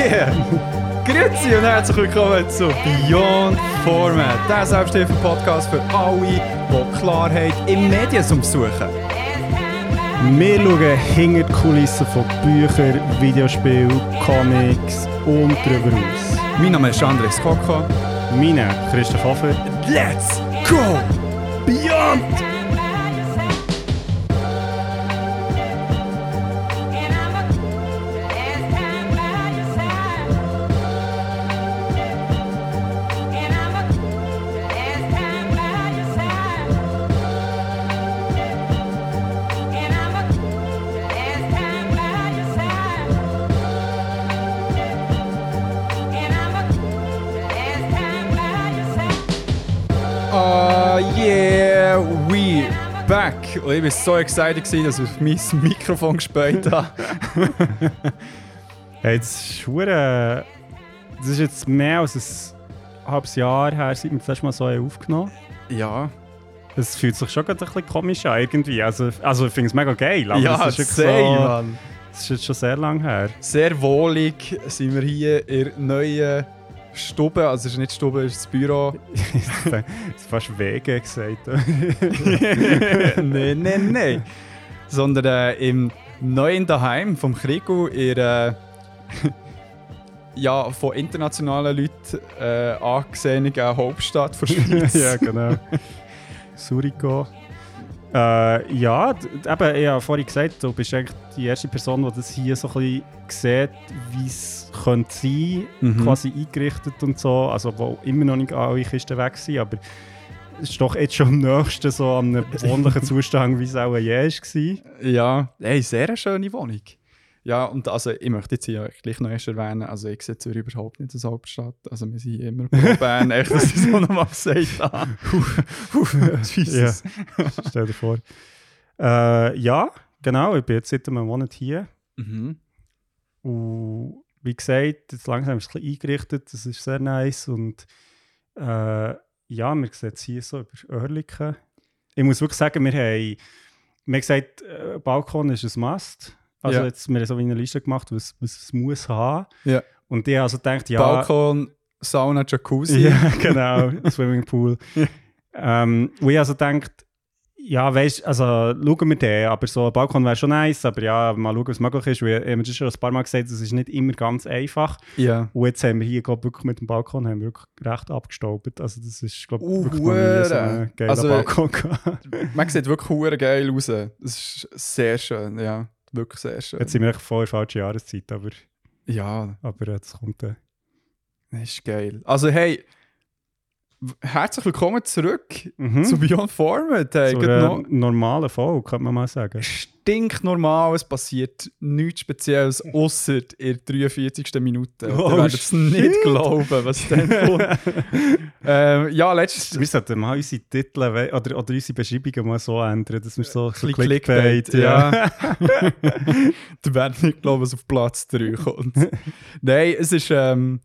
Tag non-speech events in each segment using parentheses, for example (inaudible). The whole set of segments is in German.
Ah, yeah! Grüezi und herzlich willkommen zu Beyond Format, der Selbsthilfe-Podcast für alle, die Klarheit im Mediensum suchen. Wir schauen hinter die Kulissen von Büchern, Videospielen, Comics und darüber aus. Mein Name ist Andres Koko. Mein Christoph Hofer. Let's go Beyond! Und ich war so excited, gewesen, dass ich auf mein Mikrofon gespielt habe. (laughs) Hey, das, ist verdammt- das ist jetzt mehr als ein halbes Jahr her, seit wir das letzte Mal so aufgenommen ja, Es fühlt sich schon gerade ein bisschen komisch an irgendwie. Also, also ich finde es mega geil, aber ja, das, ist same, so, Mann. das ist jetzt schon sehr lange her. Sehr wohlig sind wir hier in der neuen Stube. Also, es ist nicht Stube, es ist das Büro. (laughs) das ist fast Wege gesagt. (laughs) nein, nein, nein. Sondern äh, im neuen Daheim vom Krigo in der ja, von internationalen Leuten äh, angesehenen Hauptstadt der (laughs) Schweiz. ja, genau. Suriko. Äh, ja, eben, ich habe vorhin gesagt, du bist eigentlich die erste Person, die das hier so ein bisschen sieht, wie es könnte sein, Mhm. quasi eingerichtet und so. Also, wo immer noch nicht alle Kisten weg sind, aber es ist doch jetzt schon am nächsten so an einem (laughs) wohnlichen Zustand, wie es auch je war. Ja, hey, sehr eine schöne Wohnung. Ja, und also ich möchte jetzt hier gleich noch erst erwähnen, also ich sehe Zürich überhaupt nicht als Hauptstadt. Also wir sind immer pro Bern, (laughs) echt, dass ich so nochmal gesagt habe. Puh, Jesus. Stell dir vor. Äh, ja, genau, ich bin jetzt seit einem Monat hier. Mhm. Und wie gesagt, jetzt langsam ist es ein bisschen eingerichtet, das ist sehr nice. Und äh, ja, wir sehen es hier so über Oerlikon. Ich muss wirklich sagen, wir haben, wir haben gesagt, äh, Balkon ist ein Must. Also Ja. jetzt, wir haben so wie eine Liste gemacht, was, was es muss haben. Ja. Und ich habe also gedacht, ja... Balkon, Sauna, Jacuzzi. Ja, (laughs) genau, Swimmingpool. ähm, und ich also gedacht, ja, weißt also schauen wir den, aber so ein Balkon wäre schon nice, aber ja, mal schauen, was möglich ist. Wir haben schon ein paar Mal gesagt, es ist nicht immer ganz einfach. ja. Und jetzt haben wir hier, glaube wirklich mit dem Balkon haben wir wirklich recht abgestaubt. Also das ist, glaube Uh, wirklich noch so ein geiler Also- Balkon. (laughs) Man sieht wirklich geil raus. Das ist sehr schön, ja. Wirklich sehr schön. Jetzt sind wir voll in der falschen Jahreszeit, aber, Ja, aber jetzt kommt der. das ist geil. Also hey, herzlich willkommen zurück Mhm. zu Beyond Format. Hey, so gerade noch- einer normalen Folge, könnte man mal sagen. stinknormal, es passiert nichts Spezielles, außer in der 43. Minute. Oh, Ihr werdet es nicht glauben, was dann kommt. (laughs) ähm, ja, letztes Wir sollten mal unsere Titel oder, oder unsere Beschreibungen mal so ändern, dass wir so, so Bisschen Clickbait, ja. (laughs) Du werdet nicht glauben, was auf Platz 3 kommt. (laughs) Nein, es ist. Ähm,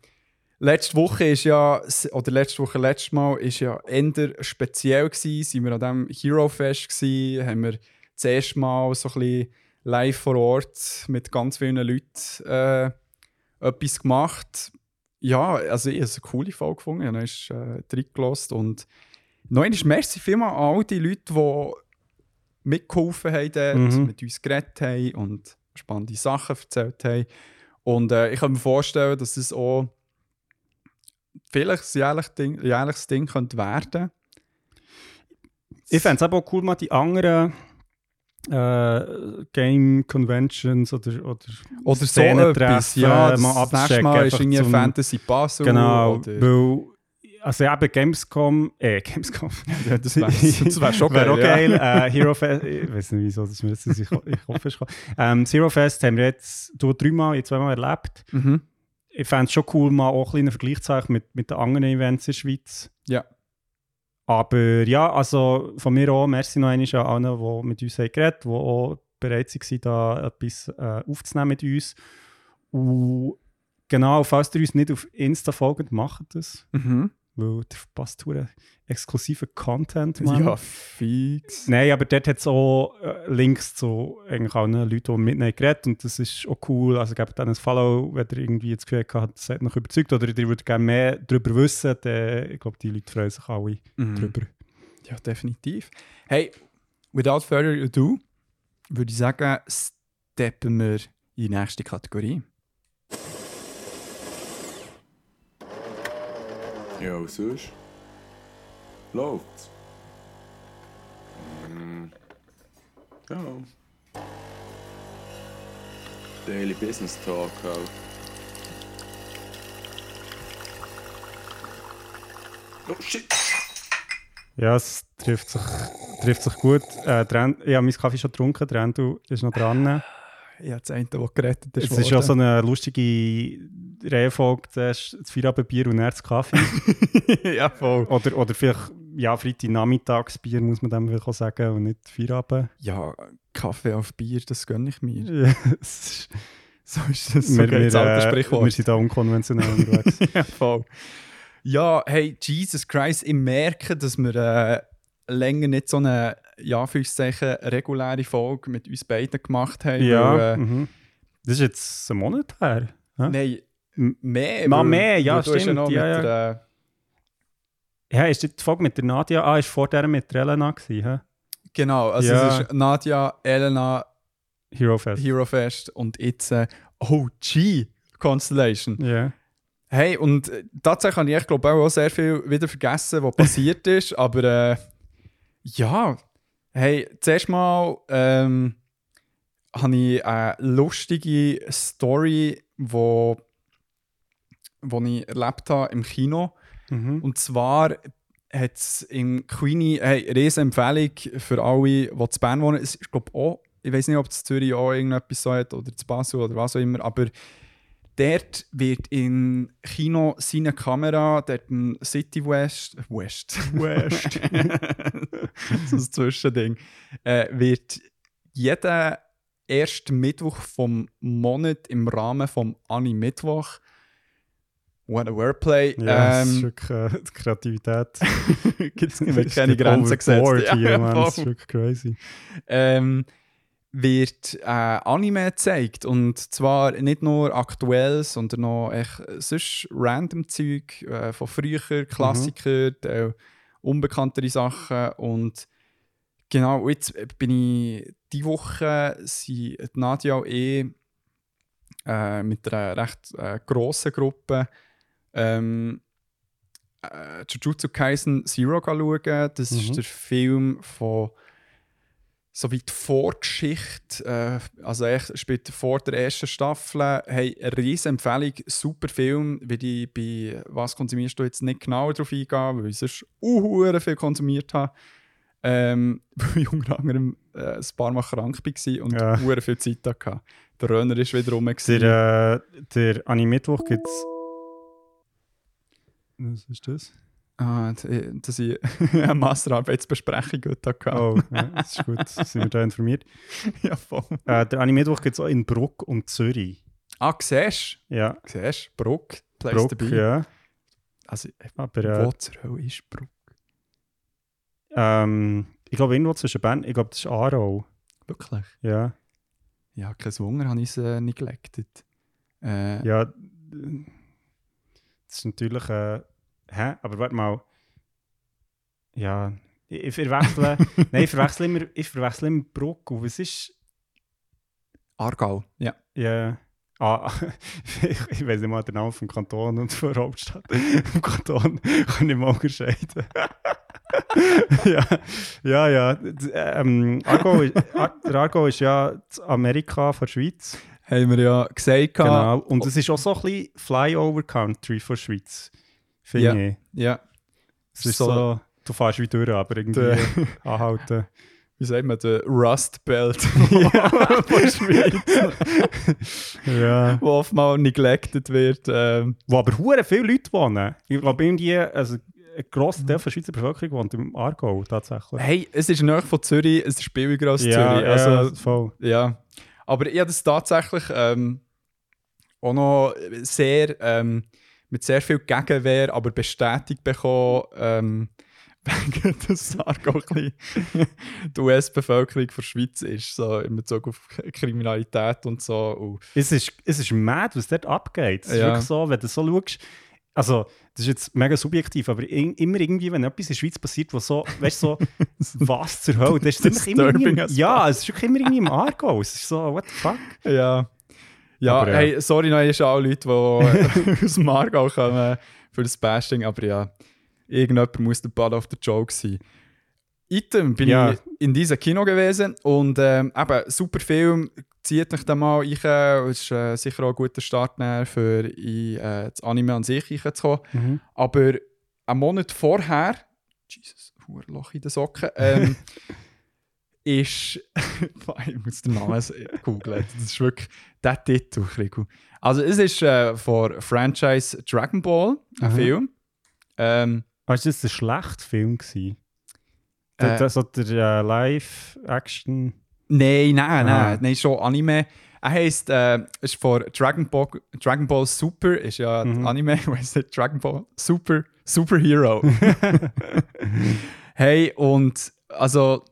letzte Woche ist ja, oder letzte Woche, letztes Mal, ist ja eher speziell gewesen. Sind wir an diesem Hero Fest gewesen, haben wir das erste Mal so ein bisschen live vor Ort mit ganz vielen Leuten äh, etwas gemacht. Ja, also ich habe es eine coole Folge gefunden. Ich habe noch äh, reingelassen und noch einmal merci vielmal an all die Leute, die mitgeholfen haben dort, Mhm. mit uns geredet haben und spannende Sachen erzählt haben. Und äh, ich kann mir vorstellen, dass es auch vielleicht ein jährlich Ding, jährliches Ding könnte werden Ich fände es aber auch cool, mal die anderen äh, Game Conventions oder, oder, Oder so Szenentreffen etwas. Ja, das, mal das nächste Mal ist irgendwie Fantasy Puzzle. Genau, Oder, weil also eben Gamescom, äh, Gamescom, (laughs) ja, das wäre wär schon (laughs) geil. auch ja. geil. Äh, Hero Fest, ich weiß nicht wieso, das mir jetzt ich, ich hoffe, es kommt. Ähm, Zero Fest haben wir jetzt du dreimal, zweimal erlebt. Mhm. Ich fände es schon cool, mal auch ein einen Vergleich zu haben mit, mit den anderen Events in der Schweiz. Ja. Aber ja, also von mir auch, merci noch einmal an allen, die mit uns haben geredet haben, die auch bereit waren, da etwas äh, aufzunehmen mit uns. Und genau, falls ihr uns nicht auf Insta folgt, macht das. Mhm. Weil der verpasst exklusiven Content, Mann. Ja, fix. Nein, aber dort hat es auch äh, Links zu eigentlich allen Leuten, die ihnen geredet und das ist auch cool. Also gebt dann ein Follow, wenn ihr irgendwie das Gefühl habt, das hat noch überzeugt oder ihr würdet gerne mehr darüber wissen, dann, ich glaube, die Leute freuen sich alle Mhm. drüber. Ja, definitiv. Hey, without further ado, würde ich sagen, steppen wir in die nächste Kategorie. Ja, was sonst? Läuft's? Mm. Ja. Daily Business Talk halt. Oh shit! Ja, es trifft sich, trifft sich gut. Äh, ich habe meinen Kaffee schon getrunken, der Endo ist noch dran. Ich habe das eine, das gerettet ist. Es ist ja so eine lustige Reihenfolge, zuerst das Feierabendbier und dann das Kaffee. (laughs) ja, voll. oder, oder vielleicht, ja, Freitagnachmittagsbier muss man dem vielleicht auch sagen und nicht Feierabend. Ja, Kaffee auf Bier, das gönne ich mir. (laughs) So ist das. Wir, wir, alte äh, Sprichwort. wir sind da unkonventionell unterwegs. (laughs) ja, voll. Ja, hey, Jesus Christ, ich merke, dass wir äh, länger nicht so eine, ja, Anführungszeichen, reguläre Folge mit uns beiden gemacht haben. ja, Weil, äh, mhm. Das ist jetzt ein Monat her. hä? Nein, mehr. Mal mehr, ja, stimmt, noch ja, mit Der, Ja, ist die Folge mit der Nadia? Ah, ist vor der mit der Elena gewesen, hä? genau, also Ja. es ist Nadja, Elena, Hero Fest. Hero Fest und jetzt äh, OG Constellation. Ja. Hey, und äh, tatsächlich habe ich, ich glaube auch sehr viel wieder vergessen, was passiert (laughs) ist, aber äh, ja, hey, zuerst mal ähm, habe ich eine lustige Story, wo, wo ich erlebt habe im Kino. Mhm. Und zwar hat es im Queenie, hey, riesen Empfehlung für alle, die zu Bern wohnen. Es ist, glaube auch, ich weiß nicht, ob es Zürich auch irgendetwas so hat oder zu Basel oder was auch immer, aber dort wird in Kino seine Kamera, dort im City West, West, West, (laughs) so ein Zwischending, äh, wird jeden ersten Mittwoch vom Monat im Rahmen vom Ani-Mittwoch What a Wordplay. Ja, es ist ähm, wirklich äh, die Kreativität. gibt es Es keine Grenzen gesetzt. overboard hier, (laughs) Ja, Mann. Das ist wirklich crazy. ähm, wird äh, Anime gezeigt. Und zwar nicht nur aktuell, sondern noch echt äh, sonst random Zeug äh, von früher, Klassiker, äh, unbekanntere Sachen. Und genau, jetzt bin ich diese Woche sind die Nadia und ich äh, mit einer recht äh, grossen Gruppe ähm, äh, Jujutsu Kaisen Zero schauen. Das Mhm. ist der Film von so wie die Vorgeschichte, äh, also echt spielt vor der ersten Staffel, hey, eine riesen Empfehlung, super Film, wie ich bei «Was konsumierst du?» jetzt nicht genauer darauf eingehen, weil ich sonst uh, viel konsumiert habe. Ähm, (laughs) weil ich unter anderem äh, ein paar Mal krank war und Ja. viel Zeit hatte. Der Röner war wieder rum. Der, äh, der Anime-Mittwoch gibt es. Was ist das? Ah, d- dass ich (laughs) eine Masterarbeitsbesprechung heute hatte. Oh, ja, das ist gut. Sind wir da informiert. (laughs) ja, voll. Äh, der Anime-Mittwoch gibt es auch in Bruck und Zürich. Ah, siehst Ja, du? Siehst du? Bruck, Place Bruck, to be. ja. Also, äh, Aber äh, wo zur Hölle ist Bruck? ähm, ich glaube, irgendwo zwischen Bern, ich glaube, das ist Aarau. Wirklich? Ja, Ja, kein Wunder, habe ich es äh, neglected. Äh, ja. Das ist natürlich. Äh, hä? Aber warte mal. Ja, ich, verwechsle. (laughs) nein, ich verwechsle immer, ich verwechsle immer Bruck. Und was ist. Aargau, ja. Ja. Ah, ich, (laughs) ich weiß nicht mal den Namen vom Kanton und von der Hauptstadt. (laughs) Vom Kanton kann ich mal unterscheiden. ja, ja, ja. Ähm, Argo, ist- Ar- der Argo ist ja das Amerika von der Schweiz. Haben wir ja gesagt. Genau. Und es ist auch so ein bisschen Flyover-Country von der Schweiz. Finde Ja. ich. Ja. Es ist so, du fährst wie durch, aber irgendwie (laughs) anhalten. (laughs) Wie sagt man, der Rust Belt (laughs) von der Schweiz, ja. wo oftmals neglected wird. Ähm, Wo aber hure viele Leute wohnen. Ich glaube, irgendwie, also ein grosser Teil der Schweizer Bevölkerung wohnt im Aargau tatsächlich. hey, es ist nahe von Zürich, es ist billiger als ja, Zürich. Also, ja, voll. Ja, aber ich habe das tatsächlich ähm, auch noch sehr ähm, mit sehr viel Gegenwehr, aber bestätigt bekommen, ähm, (laughs) wegen dass Sarg auch ein bisschen (laughs) die US-Bevölkerung der Schweiz ist, so in Bezug auf Kriminalität und so. Und Es ist, es ist mad, was dort abgeht. Es ist Ja. wirklich so, wenn du so schaust, also das ist jetzt mega subjektiv, aber in, immer irgendwie, wenn etwas in der Schweiz passiert, wo so, weißt du, so, (laughs) was zur Hölle, das ist immer irgendwie, as ja, es ist wirklich immer irgendwie im Argo. Es ist so, what the fuck? Ja. Ja, Aber ja. hey, sorry noch ist alle Leute, die (laughs) aus dem Aargau kommen für das Bashing, aber ja, irgendjemand muss der Ball auf der Joke sein. Item bin Ja. ich in diesem Kino gewesen und ähm, eben, super Film, zieht euch da mal rein, ist äh, sicher auch ein guter Start für in, äh, das Anime an sich reinzukommen. Aber einen Monat vorher, Jesus, Loch in den Socken, ähm, (laughs) ist. (laughs) ich muss den Namen googeln. Das ist wirklich der Titel. Also, es ist äh, von Franchise Dragon Ball, ein Mhm. Film. Ähm, du, das ein schlechter Film. Gewesen. Äh. Der, der, so der äh, Live-Action. Nein, nein, Ah. nein, nein, schon Anime. Er heisst, äh, ist von Dragon Ball, Dragon Ball Super, ist ja Mhm. Anime, (laughs) weißt du, Dragon Ball Super, Superhero. (laughs) hey, und also,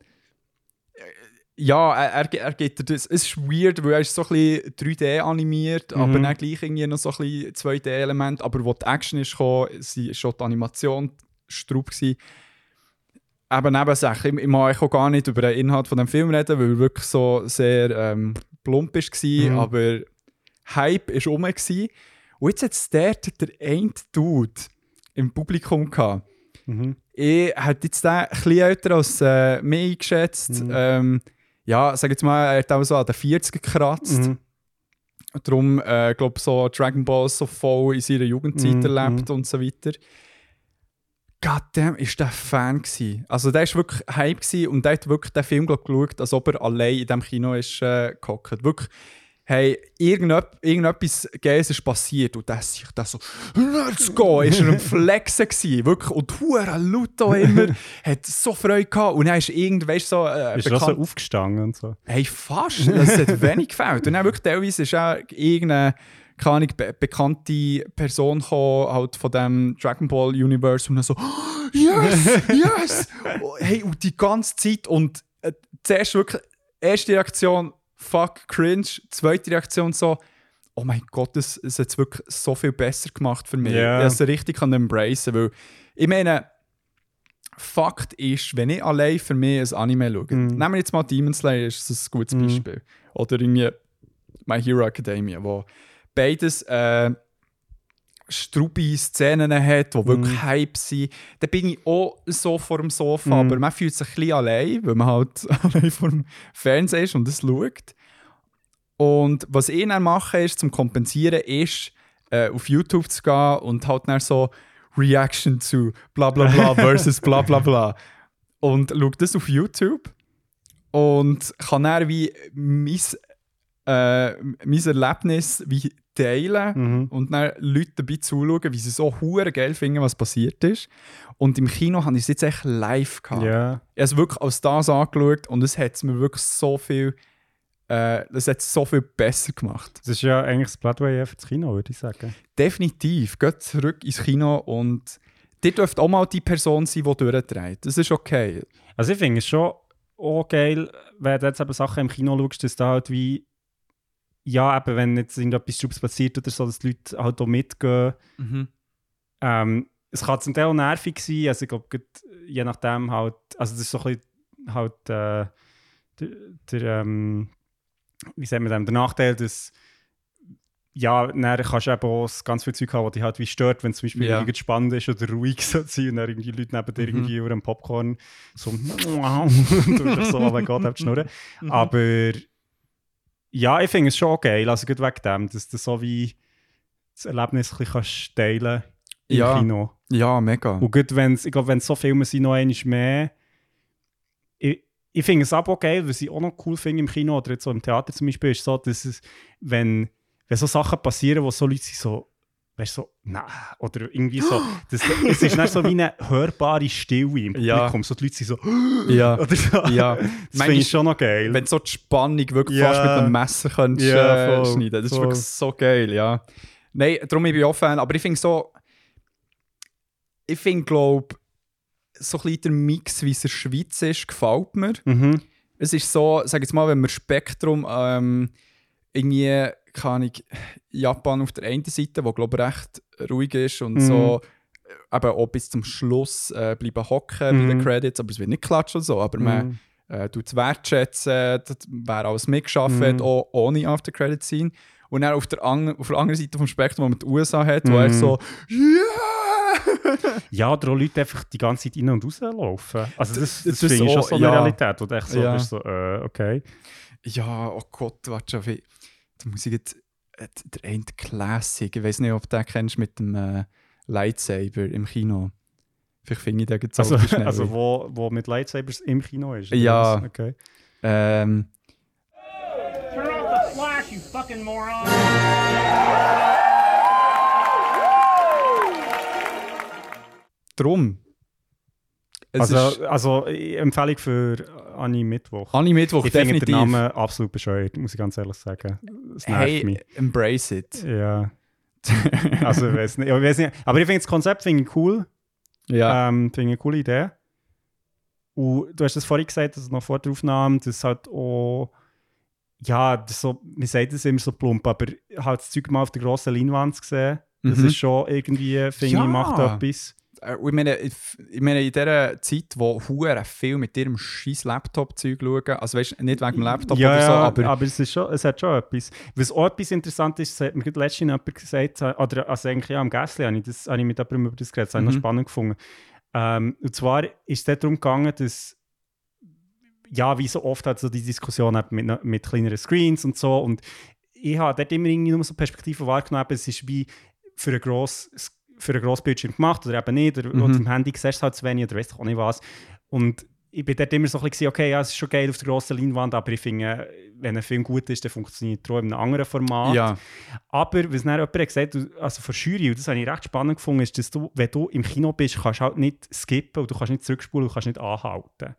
ja, er, er, er gibt das, es ist weird, weil er ist so ein bisschen 3D animiert, aber Mhm. dann gleich irgendwie noch so ein bisschen 2D-Element, aber wo die Action ist gekommen, sie ist schon die Animation strub gsi. Eben Nebensache, ich, ich mag auch gar nicht über den Inhalt von dem Film reden, weil er wirklich so sehr ähm, plump war, Mhm. aber Hype war rum. Gewesen. Und jetzt hat es dort der eine Dude im Publikum gehabt. Mhm. Ich hätte jetzt den ein bisschen älter als äh, mich eingeschätzt. Mhm. Ähm, ja, sag jetzt mal, er hat auch so an den 40 gekratzt. Mhm. Darum, äh, glaube so Dragon Ball so voll in seiner Jugendzeit Mhm, erlebt und so weiter. Goddamn, ist der Fan gsi. Also der ist wirklich Hype gsi und der hat wirklich den Film glaub, geschaut, als ob er allein in diesem Kino ist äh, gehockt. Wirklich, hey, irgendetwas, irgendetwas Geiles ist passiert und der sich da so, let's go, ist er am (laughs) Flexen gsi. Wirklich, und hure auch immer, hat so Freude gehabt und dann ist irgend, weißt du, so, äh, Ist er so aufgestanden und so? Hey, fast. Das hat wenig gefällt. Und dann wirklich teilweise ist auch irgendeine keine Ahnung, be bekannte Person gekommen, halt von dem Dragon Ball Universe und dann so (gasps) (laughs) «Oh, «Yes! Yes!» Hey, und die ganze Zeit und äh, zuerst wirklich, erste Reaktion «Fuck, cringe», zweite Reaktion so «Oh mein Gott, es, es hat es wirklich so viel besser gemacht für mich». Ja. Ich es richtig kann embracen, weil ich meine, Fakt ist, wenn ich allein für mich ein Anime schaue, Mhm. nehmen wir jetzt mal Demon Slayer, ist das ein gutes Mhm. Beispiel. Oder irgendwie My Hero Academia, wo beides äh, strubi Szenen hat, die wirklich Mhm. Hype sind. Da bin ich auch so vor dem Sofa, Mhm. aber man fühlt sich ein bisschen allein, weil man halt (laughs) allein vor dem Fernseher ist und es schaut. Und was ich dann mache, ist, zum Kompensieren, ist, äh, auf YouTube zu gehen und halt dann so Reaction zu bla bla bla (laughs) versus bla bla bla. Und schaue das auf YouTube und kann dann wie mein, äh, mein Erlebnis wie teilen Mhm. und dann Leute dabei zuschauen, wie sie so hure geil finden, was passiert ist. Und im Kino habe ich es jetzt echt live gehabt. Ja. Ich habe es wirklich als das angeschaut und es hat mir wirklich so viel, äh, das hat es so viel besser gemacht. Das ist ja eigentlich das Broadway für das Kino, würde ich sagen. Definitiv. Geht zurück ins Kino und dir dürfte auch mal die Person sein, die durchdreht. Das ist okay. Also ich finde es schon auch geil, wenn du jetzt eben Sachen im Kino schaust, dass da halt wie ja, eben, wenn jetzt irgendetwas Schubs passiert oder so, dass die Leute halt auch mitgehen. Ähm, es kann zum Teil auch nervig sein, also ich glaube, je nachdem halt, also das ist so ein bisschen halt äh, der, der ähm, wie sagt man dem, der Nachteil, dass ja, dann kannst du eben auch ganz viel Zeug haben, was dich halt wie stört, wenn es zum Beispiel Ja. irgendwie spannend ist oder ruhig (laughs) so sein und dann irgendwie Leute neben dir Mhm. irgendwie über dem Popcorn so (laughs) und du dich so, oh mein Gott, auf die Schnurren. (laughs) Aber ja, ich finde es schon geil, also gut wegen dem, dass du so wie das Erlebnis ein bisschen kannst teilen im Ja. Kino. Ja, mega. Und gut, wenn's, ich glaube, wenn es so Filme sind, noch einmal mehr. Ich, ich finde es aber auch geil, was ich auch noch cool finde im Kino oder jetzt so im Theater zum Beispiel, ist so, dass es, wenn, wenn so Sachen passieren, wo so Leute sind so, weißt du, so, nein, oder irgendwie so, das, es ist nicht so wie eine hörbare Stille im Ja. Publikum, so die Leute sind so, Ja. (gasps) oder so. ja. Das finde ich schon noch geil. Wenn du so die Spannung wirklich Ja. fast mit einem Messer könntest, Ja, äh, schneiden Das ist voll. wirklich so geil, ja. Nein, darum ich bin ich auch Fan. Aber ich finde so, ich finde, glaube so ein bisschen der Mix, wie es in der Schweiz ist, gefällt mir. Mhm. Es ist so, sag jetzt mal, wenn wir Spektrum ähm, irgendwie, kann ich Japan auf der einen Seite, wo glaube ich recht ruhig ist und Mhm. so äh, eben auch bis zum Schluss äh, bleiben hocken bei den Mhm. Credits, aber es wird nicht klatschen und so, aber man Mhm. äh, tut es wertschätzen, das- wer alles mitgeschafft Mhm. hat, auch ohne After-Credit-Scene. Und dann auf der, auf der anderen Seite vom Spektrum, wo man die USA hat, wo Mhm. er so «Yeah!» Ja, oder auch Leute einfach die ganze Zeit rein und rauslaufen. Also das, das, Das ist finde ich schon so eine ja. Realität, wo du echt so Ja. bist, so, äh, okay. Ja, oh Gott, warte schon, wie. Da muss ich jetzt. äh, Der eine Classic, ich weiß nicht, ob du den kennst mit dem äh, Lightsaber im Kino. Vielleicht finde ich den jetzt Also, schnell. also wo, wo mit Lightsabers im Kino ist. Ja. Okay. ähm, Turn off the flash, you fucking moron! drum. Es Also, also äh, Empfehlung für Anni Mittwoch. Anni Mittwoch, ich finde definitiv. den Namen absolut bescheuert, muss ich ganz ehrlich sagen. Es nervt hey, mich. embrace it. Ja. (laughs) Also, ich weiß nicht, ich weiß nicht. Aber ich finde das Konzept finde ich cool. ja. Ähm, finde ich eine coole Idee. Und du hast das vorhin gesagt, dass noch vor der Aufnahme, das halt auch, ja, das so, man sagt das immer so plump, aber halt das Zeug mal auf der grossen Leinwand zu sehen, das Mhm. ist schon irgendwie, finde Ja. ich, macht etwas. Äh, ich meine, ich, meine, in dieser Zeit, wo Huren viel mit ihrem scheiß Laptop-Zeug schauen, also weißt du, nicht wegen dem Laptop ja, oder so, aber, aber, es, ist schon, es hat schon etwas. Was auch etwas interessant ist, das hat mir letztens jemand gesagt, äh, oder also eigentlich ja, am Gässli habe ich, das, habe ich mit jemandem über das geredet, das habe ich Mhm. noch spannend gefunden. Ähm, und zwar ist es darum gegangen, dass ja, wie so oft hat so die Diskussion mit, mit kleineren Screens und so und ich habe dort immer irgendwie nur so Perspektiven wahrgenommen, es ist wie für ein grosses für einen Grossbildschirm gemacht oder eben nicht, oder, Mhm. oder im Handy siehst du halt zu wenig oder weißt auch nicht was. Und ich bin dort immer so ein bisschen, okay, ja, es ist schon geil auf der grossen Leinwand, aber ich finde, wenn ein Film gut ist, dann funktioniert er auch in einem anderen Format. ja. Aber was dann jemand gesagt hat, also von Jury, und das habe ich recht spannend gefunden, ist, dass du, wenn du im Kino bist, kannst du halt nicht skippen und du kannst nicht zurückspulen und du kannst nicht anhalten.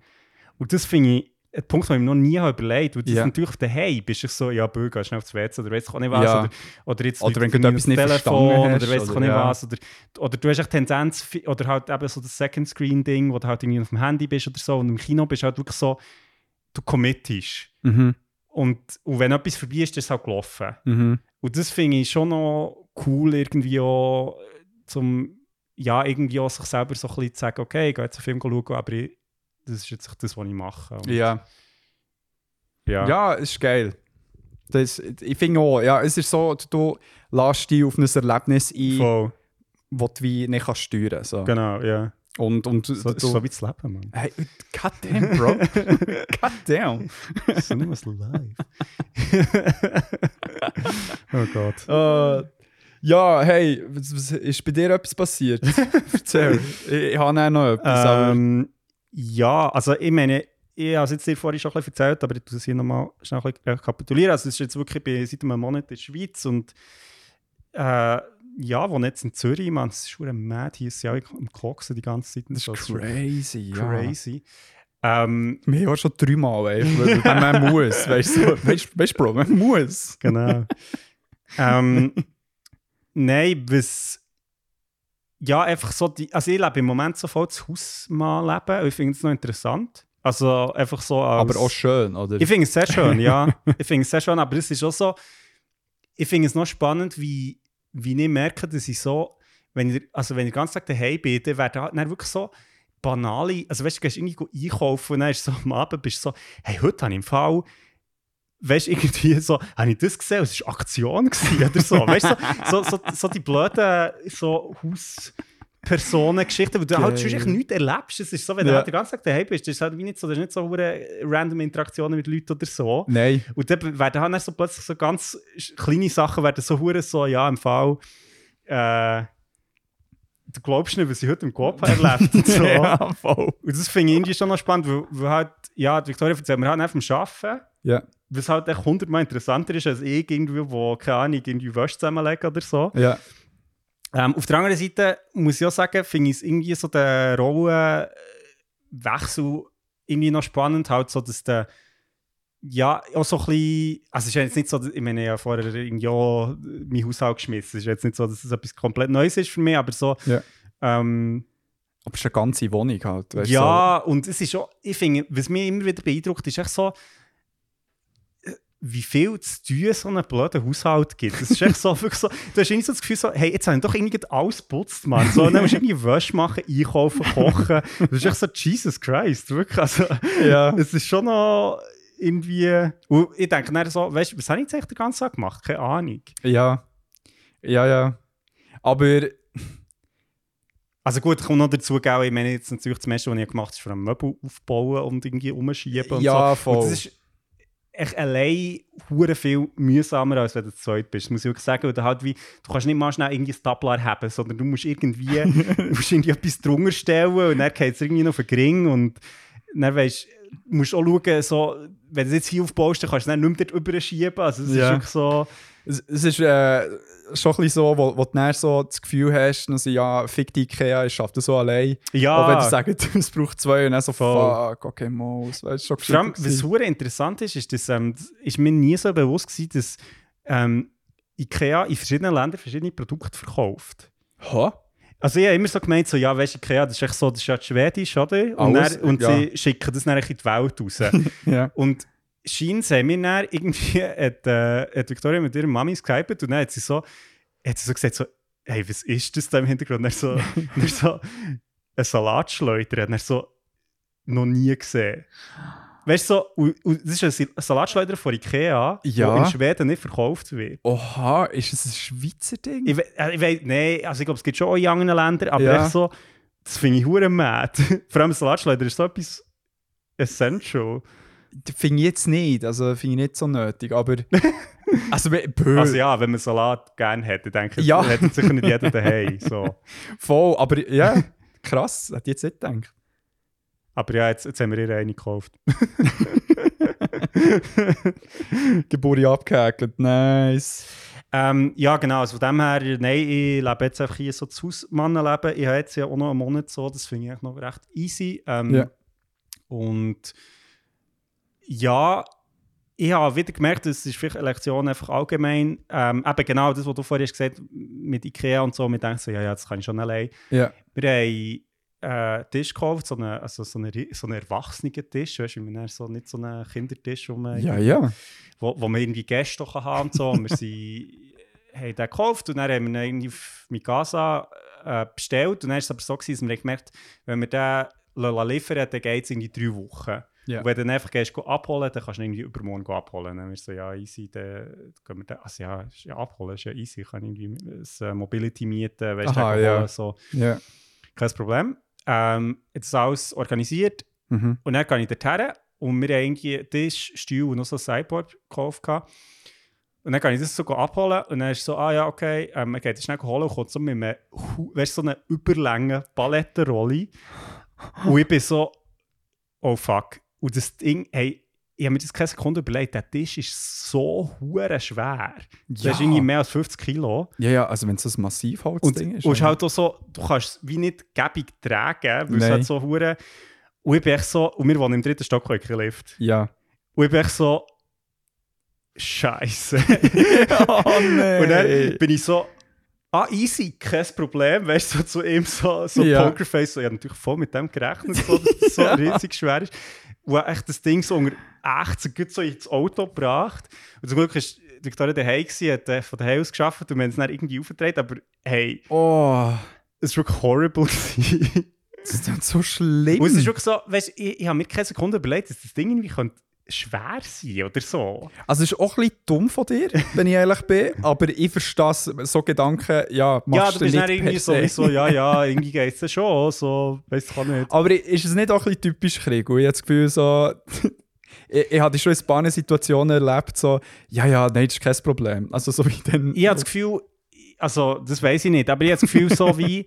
Und das finde ich ein Punkt, den ich mir noch nie habe überlegt habe. Weil Ja. natürlich daheim bist du so, ja, gehst schnell aufs WC oder weißt du auch nicht was. Ja. Oder, oder jetzt Oder wenn du etwas nicht Telefon hast, oder auch oder- nicht ja. was. Oder, oder du hast echt Tendenz, oder halt eben so das Second-Screen-Ding, wo du halt irgendwie auf dem Handy bist oder so. Und im Kino bist du halt wirklich so, du committest. Mhm. Und, und wenn etwas vorbei ist, ist es halt gelaufen. Mhm. Und das finde ich schon noch cool, irgendwie auch zum, ja, irgendwie auch sich selber so ein bisschen zu sagen, okay, ich gehe jetzt einen Film schauen, aber ich, das ist jetzt das, was ich mache. Und, Ja. ja. Ja, es ist geil. Das, ich finde auch, ja, es ist so, du, lässt dich auf ein Erlebnis ein, Voll. das du wie nicht kannst steuern kannst. So. Genau, ja. Und, und So, du, so wie das Leben, Mann. hey, goddamn, Bro. (laughs) goddamn. so nicht was live. (laughs) oh Gott. Äh, ja, hey, ist bei dir etwas passiert? (laughs) Erzähl. Ich, ich habe auch noch etwas. Ähm, ja, also ich meine, ich habe es jetzt dir vorhin schon ein bisschen erzählt, aber ich tue es hier nochmal schnell ein bisschen rekapitulieren. Also es ist jetzt wirklich bei, seit einem Monat in der Schweiz und äh, ja, wo jetzt in Zürich, man, es ist schon mad, hier ist ja auch am Koksen die ganze Zeit. das so, ist es crazy, ja. crazy. Ähm, Wir haben schon dreimal, weil man (laughs) muss. Weißt du, weißt, weißt, Bro, man muss. genau. ähm, (laughs) nein, was. Ja, einfach so, die, also ich lebe im Moment so voll das Hausmann-Leben ich finde es noch interessant. Also einfach so als, Aber auch schön, oder? Ich finde es sehr schön, ja. (laughs) ich finde es sehr schön, aber es ist auch so, ich finde es noch spannend, wie, wie ich merke, dass ich so, wenn ich, also wenn ich den ganzen Tag daheim bin, dann werden halt dann wirklich so banale, also weißt du, du gehst irgendwie einkaufen und dann ist so am Abend bist du so, hey, heute habe ich im Fall, weißt du, irgendwie so, habe ich das gesehen, es war Aktion gewesen oder so, weißt du, so, so, so, so die blöden, so Haus... Personengeschichten, wo du halt Geil. sonst echt nichts erlebst. Es ist so, wenn du Ja. halt den ganzen Tag daheim bist, das ist halt wie nicht so, das ist nicht so hure random Interaktionen mit Leuten oder so. Nein. Und dann werden halt dann so plötzlich so ganz kleine Sachen werden so hure so, ja, im Fall, äh, du glaubst nicht, was ich heute im Coop erlebt und (laughs) so. ja, voll. Und das finde ich irgendwie schon noch spannend, weil, weil halt, ja, die Victoria erzählt mir halt einfach am Arbeiten, Ja, was halt echt hundertmal interessanter ist als ich irgendwie, wo, keine Ahnung, irgendwie Wäsche zusammenlegen oder so. ja. Ähm, auf der anderen Seite muss ich auch sagen, finde ich es irgendwie so den Rollenwechsel irgendwie noch spannend, halt so, dass der ja, auch so ein bisschen, also es ist ja jetzt nicht so, ich meine, ich habe vorher irgendwie auch mein Haushalt geschmissen. Es ist jetzt nicht so, dass es etwas komplett Neues ist für mich, aber so, Ja. ähm, Aber es ist eine ganze Wohnung halt. Weißt, ja, und es ist auch, ich finde, was mich immer wieder beeindruckt, ist echt so, wie viel zu tun so einen blöden Haushalt gibt. Das ist echt so, (laughs) wirklich so, du hast irgendwie so das Gefühl, so, hey, jetzt habe ich doch irgendwie alles geputzt, Mann. So, dann musst du irgendwie Wäsche machen, einkaufen, kochen. Das ist echt so, Jesus Christ, wirklich. Also, So. Ja. es ist schon noch irgendwie, und ich denke dann so, weißt du, was habe ich jetzt eigentlich den ganzen Tag gemacht? Keine Ahnung. ja. Ja, ja. Aber Also gut, ich komme noch dazu, gell, ich meine jetzt natürlich das meiste, was ich gemacht habe, ist vor allem Möbel aufbauen und irgendwie umschieben und Ja, so. voll. Und das ist echt allein hure viel mühsamer, als wenn du zu zweit bist. Das muss ich wirklich sagen. Oder halt wie, du kannst nicht mal schnell irgendwie ein Tablar haben, sondern du musst irgendwie, (laughs) musst irgendwie etwas drunter stellen und dann geht es irgendwie noch auf den Gring und dann weißt du, musst auch schauen, so, wenn du es jetzt hier aufbaust, dann kannst du es nicht mehr dort überschieben. Also es Ja. ist wirklich so... es, es ist äh, schon ein bisschen so, wo, wo du dann so das Gefühl hast, dass ja, fick die Ikea, ich schaffe das so allein. Ja, Auch wenn du sagst, (laughs) es braucht zwei und dann so, Voll. fuck, okay, Maus, weißt du, schon Vor allem, was super interessant ist, ist, dass ähm, ist mir nie so bewusst gewesen, dass ähm, IKEA in verschiedenen Ländern verschiedene Produkte verkauft. Ha? Also ich habe immer so gemeint, so, ja, weißt du, IKEA, das ist echt so, das ist ja Schwedisch, oder? Und, Alles, dann, und ja. sie schicken das dann in die Welt raus. (laughs) Ja. und scheint haben wir dann irgendwie, (laughs) hat, äh, hat Victoria mit ihrer Mami geskypt und dann hat sie so, hat sie so gesagt, so, hey, was ist das da im Hintergrund? Und so, (laughs) er so ein Salatschleuder, und er so, noch nie gesehen. Weißt du, so, das ist ein Salatschleuder von Ikea, Ja. der in Schweden nicht verkauft wird. Oha, ist es ein Schweizer Ding? Ich, äh, ich weiß, nein, also ich glaube, es gibt schon auch in anderen Ländern, aber Ja. so, das finde ich hure mad. (laughs) Vor allem Salatschleuder ist so etwas essential. Finde ich jetzt nicht, also finde ich nicht so nötig, aber... (laughs) also, Also ja, wenn man Salat gerne hätte, denke ich, Ja. hätte sicher nicht jeder daheim. So. (laughs) voll, aber ja, krass, hätte ich jetzt nicht gedacht. Aber ja, jetzt, jetzt haben wir ihr eine gekauft. (laughs) Geburt abgehäkelt, nice. Ähm, ja, genau. Also von dem her, nein, ich lebe jetzt einfach hier so das Hausmannenleben. Ich habe jetzt ja auch noch einen Monat so, das finde ich noch recht easy. Ähm, Ja. Und ja, ich habe wieder gemerkt, das ist vielleicht eine Lektion einfach allgemein. Ähm, eben genau das, was du vorhin gesagt hast, mit Ikea und so. Wir denken so, ja, ja, das kann ich schon allein. Ja. Wir haben äh, Tisch gekauft, so einen, also so einen, ri- so einen erwachsenen Tisch, weißt du, dann so, nicht so einen Kindertisch, wo man Ja, ja. wo, wo man irgendwie Gäste haben und so. Und wir sind, (laughs) haben den gekauft und dann haben wir ihn irgendwie auf Mikasa äh, bestellt. Und dann war es aber so, gewesen, dass wir gemerkt wenn wir den liefern, dann geht es irgendwie drei Wochen. Ja. Und wenn du dann einfach gehst, abholen, dann kannst du ihn irgendwie übermorgen abholen. Dann wir so, ja, easy, dann gehen wir den, also ja, ist ja, abholen ist ja easy. Ich kann irgendwie ein äh, Mobility mieten, weißt du, Aha, ja. so. Ja. Kein Problem. Ähm, jetzt ist alles organisiert. Mhm. Und dann gehe ich dorthin und wir haben irgendwie Tisch, Stuhl und noch so ein Sideboard gekauft. gehabt. Und dann kann ich das so abholen und dann ist so, ah ja, okay, ähm, man geht das schnell holen und kommt so mit einem, weißt, so einer überlängen Palettenrolle. Und ich bin so, oh fuck. Und das Ding, hey, ich habe mir das keine Sekunde überlegt, der Tisch ist so hure schwer. Das Ja. ist irgendwie mehr als 50 Kilo. Ja, ja, also wenn es so ein Massivholzding Und, ist. und es halt auch so, du kannst es wie nicht gäbig tragen, weil es Nein. halt so hure. Und ich bin echt so, und wir wohnen im dritten Stock, kein Lift. Ja. Und ich bin echt so, Scheiße. (laughs) oh nein. (laughs) und dann bin ich so, ah, easy, kein Problem. Weißt du, so zu ihm so, so Ja. Pokerface. So, ich habe natürlich voll mit dem gerechnet, so, dass das so (laughs) riesig schwer ist. Wo echt das Ding so unter 18 gut so ins Auto gebracht. Und zum Glück ist Victoria daheim gewesen, hat äh, von daheim aus geschafft und wir haben es dann irgendwie aufgedreht. Aber hey, Oh, es war wirklich horrible. das ist so schlimm. Und es ist wirklich so, weißt, ich, ich habe mir keine Sekunde überlegt, dass das Ding irgendwie könnte schwer sein oder so. Also es ist auch ein bisschen dumm von dir, wenn ich ehrlich bin, (laughs) aber ich verstehe so Gedanken, ja, ja, machst du du bist nicht dann irgendwie per so, se. so, ja, (laughs) ja, irgendwie geht es ja schon, so, weißt du, kann nicht. Aber ist es nicht auch ein bisschen typisch Krieg? Und ich habe das Gefühl, so, (laughs) ich, ich hatte schon in paar Situationen erlebt, so, ja, ja, nein, das ist kein Problem. Also so wie dann... Ich habe das Gefühl, also, das weiß ich nicht, aber ich habe das Gefühl, so wie,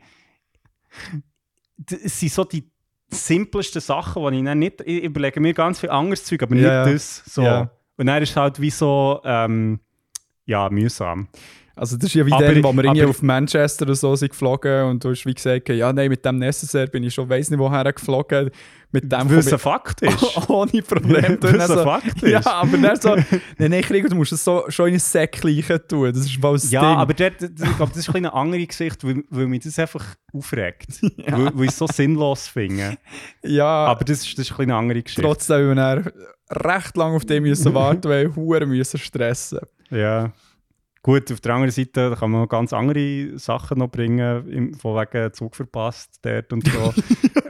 es sind so die simplesten Sachen, die ich dann nicht, ich überlege mir ganz viel anderes Zeug, aber nicht Ja, ja. das, so. Ja. Und dann ist es halt wie so, ähm, ja, mühsam. Also das ist ja wie Aber- dann, wo wir irgendwie auf Manchester oder so sind geflogen und du hast wie gesagt, ja nein, mit dem Necessaire bin ich schon weiss nicht woher geflogen. Mit dem Weil es ein Fakt ist. (laughs) ohne Problem. (laughs) Weil es ein Fakt ja, ist. aber dann so, (laughs) nein, nein, Krieg, du musst es so, schon in ein Säckchen tun. Das ist das Ja, Ding. aber dort, ich glaube, das ist ein eine andere Geschichte, weil, weil mich das einfach aufregt. Weil, weil ich es so sinnlos finde. ja, Aber das ist, das ist ein eine andere Geschichte. trotzdem, wir dann recht lange auf dem müssen warten, weil wir hure müssen stressen. Ja. Gut, auf der anderen Seite kann man noch ganz andere Sachen noch bringen, im, von wegen Zug verpasst dort und so.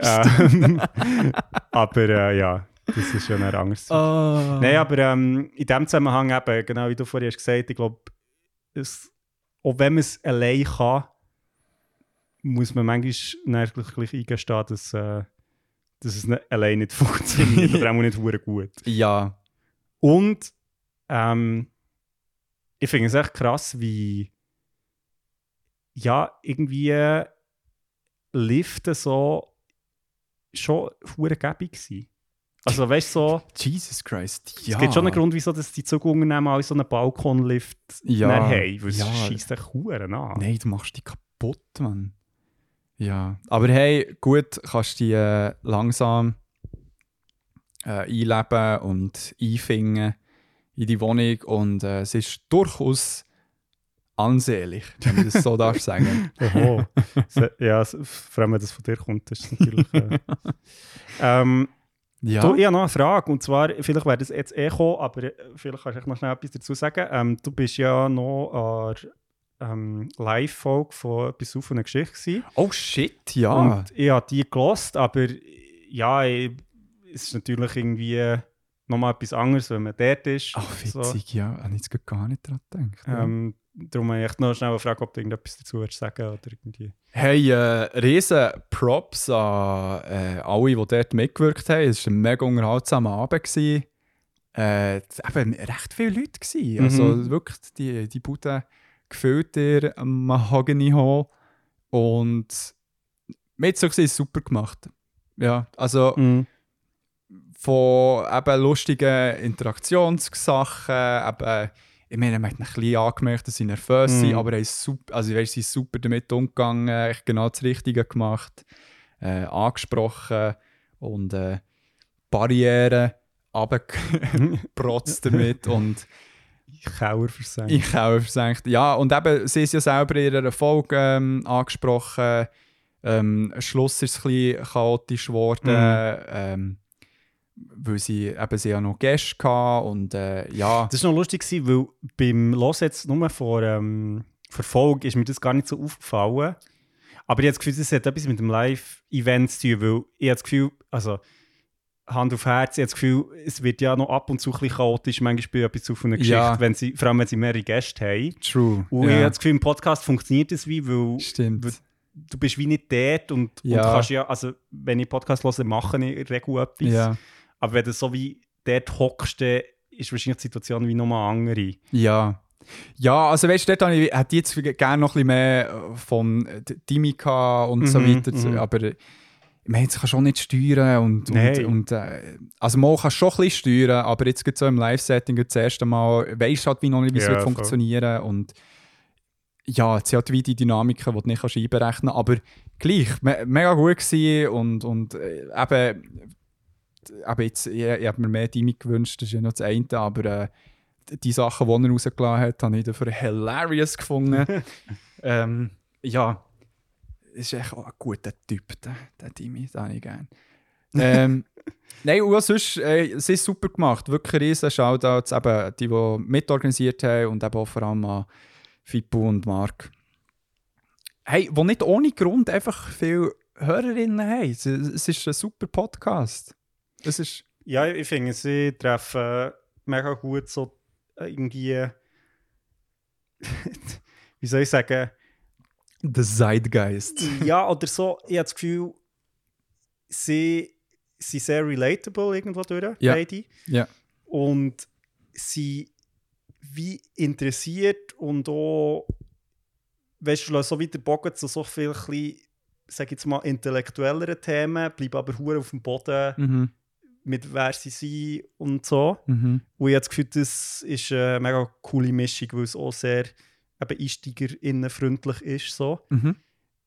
(laughs) ähm, (laughs) aber äh, ja, das ist ja ein anderes. Ah. Nein, aber ähm, in dem Zusammenhang eben, genau wie du vorhin hast gesagt, ich glaube, auch wenn man es allein kann, muss man manchmal gleich, eingestehen, dass, äh, dass es nicht, allein nicht (laughs) funktioniert oder auch nicht gut. Ja, Und ähm, ich finde es echt krass, wie ja, irgendwie Liften so schon hure gäbig waren. Also weißt du, so, Jesus Christ. Ja. es gibt schon einen Grund, wieso dass die Zugunternehmen alle so einen Balkonlift Ja, haben, weil es ja. scheisst echt Huren an. Nein, du machst die kaputt, Mann. Ja, aber hey, gut, kannst die äh, langsam äh, einleben und einfingen in die Wohnung und äh, es ist durchaus ansehlich, wenn man das so darf (laughs) sagen. Oho. Ja, vor allem, wenn das von dir kommt, ist natürlich... Äh, (laughs) ähm, Ja, Du, ich habe noch eine Frage, und zwar, vielleicht wäre das jetzt eh kommen, aber äh, vielleicht kannst du noch schnell etwas dazu sagen. Ähm, du bist ja noch an ähm, Live-Folge von «Bis auf eine Geschichte» gewesen. oh shit, ja. und ich habe die gelost, aber ja, ich, es ist natürlich irgendwie nochmal etwas anderes, wenn man dort ist. Ach, So. witzig, ja. Habe ich jetzt gar nicht dran gedacht. Ähm, darum habe ich echt noch schnell eine Frage, ob du irgendetwas dazu willst sagen oder irgendwie. Hey, äh, riesen Props an äh, alle, die dort mitgewirkt haben. Es war ein mega unterhaltsamer Abend. Gewesen. Äh, es waren eben recht viele Leute. Gewesen. Also Mhm. wirklich, die, die Bude gefüllt ihr Mahogany Hall. Und mit so gesehen super gemacht. Ja, also von eben lustigen Interaktionssachen, eben, ich meine, man hat ein bisschen angemerkt, dass sie nervös Mhm. sind, aber er ist super, also, weißt, sie sind super damit umgegangen, echt genau das Richtige gemacht, äh, angesprochen und äh, Barrieren abgeprotzt (laughs) damit und Ich Kauer versenkt. ich auch versenkt. Ja, und eben, sie ist ja selber in ihrer Folge ähm, angesprochen. Ähm, Schluss ist es ein bisschen chaotisch geworden, Mhm. ähm, weil sie eben sie ja noch Gäste hatten und äh, ja. Das war noch lustig, gewesen, weil beim Los jetzt nur vor ähm, Verfolg ist mir das gar nicht so aufgefallen. Aber ich habe das Gefühl, das hat etwas mit dem Live-Event zu tun, weil ich habe das Gefühl, also Hand auf Herz, ich habe das Gefühl, es wird ja noch ab und zu ein bisschen chaotisch, manchmal bei etwas auf einer Geschichte, Ja. wenn sie, vor allem wenn sie mehrere Gäste haben. True. Und ich ja. habe das Gefühl, im Podcast funktioniert das wie, weil Stimmt. weil- du bist wie nicht dort und, Ja. und kannst ja, also wenn ich Podcast höre, mache ich in der Regel etwas. Ja. Aber wenn du so wie dort hockst, dann ist wahrscheinlich die Situation wie nochmal andere. Ja. Ja, also weißt du, dort ich hätte ich jetzt gerne noch ein bisschen mehr äh, von äh, Dimika und so Mhm, weiter. zu- mhm. Aber äh, man kann schon nicht steuern und, Nein. und äh, also man kann schon ein bisschen steuern, aber jetzt geht so im Live-Setting das erste Mal, weißt du halt wie noch nicht, wie es Ja, wird voll. funktionieren und ja, jetzt hat wie die Dynamiken, die du nicht kannst einberechnen kannst, aber gleich, me mega gut gewesen und, und äh, eben, eben jetzt, ich, ich habe mir mehr Timing gewünscht, das ist ja noch das eine, aber äh, die Sachen, die er rausgelassen hat, habe ich dafür hilarious gefunden. (laughs) ähm, ja, ist echt auch ein guter Typ, der, der Timmy, den habe ich gerne. ähm, (laughs) Nein, und sonst, äh, es ist super gemacht. Wirklich riesen Shoutouts, eben die, die mitorganisiert haben und eben auch vor allem an Fippo und Marc. Hey, die nicht ohne Grund einfach viele Hörerinnen haben. Es, es ist ein super Podcast. Es ist... Ja, ich finde, sie treffen mega gut so äh, irgendwie. (laughs) wie soll ich sagen? Der Zeitgeist. ja, oder so, ich habe das Gefühl, sie sind sehr relatable irgendwo durch, Ja. beide. Ja. Und sie wie interessiert und auch, weißt du, so weiter Bogen zu so viel, sag jetzt mal, intellektuelleren Themen, bleiben aber hure auf dem Boden Mhm. Mit wer sie sind und so. Mhm. Und ich habe das Gefühl, das ist eine mega coole Mischung, weil es auch sehr eben EinsteigerInnen-freundlich ist. So. Mhm.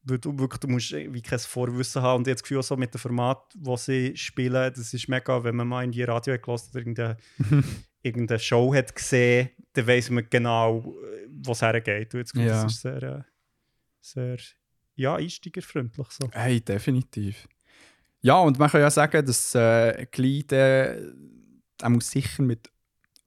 Weil du wirklich, du musst wie kein Vorwissen haben. Und ich habe das Gefühl, so mit dem Format, das sie spielen, das ist mega, wenn man mal in die Radio gehört oder irgendeine, (laughs) irgendeine Show hat gesehen, dann weiss man genau, wo es hergeht. Und jetzt Ja. Das ist sehr, äh, sehr ja, einsteigerfreundlich. So. Hey, definitiv. Ja, und man kann ja sagen, dass äh, Glied, äh, er muss sicher mit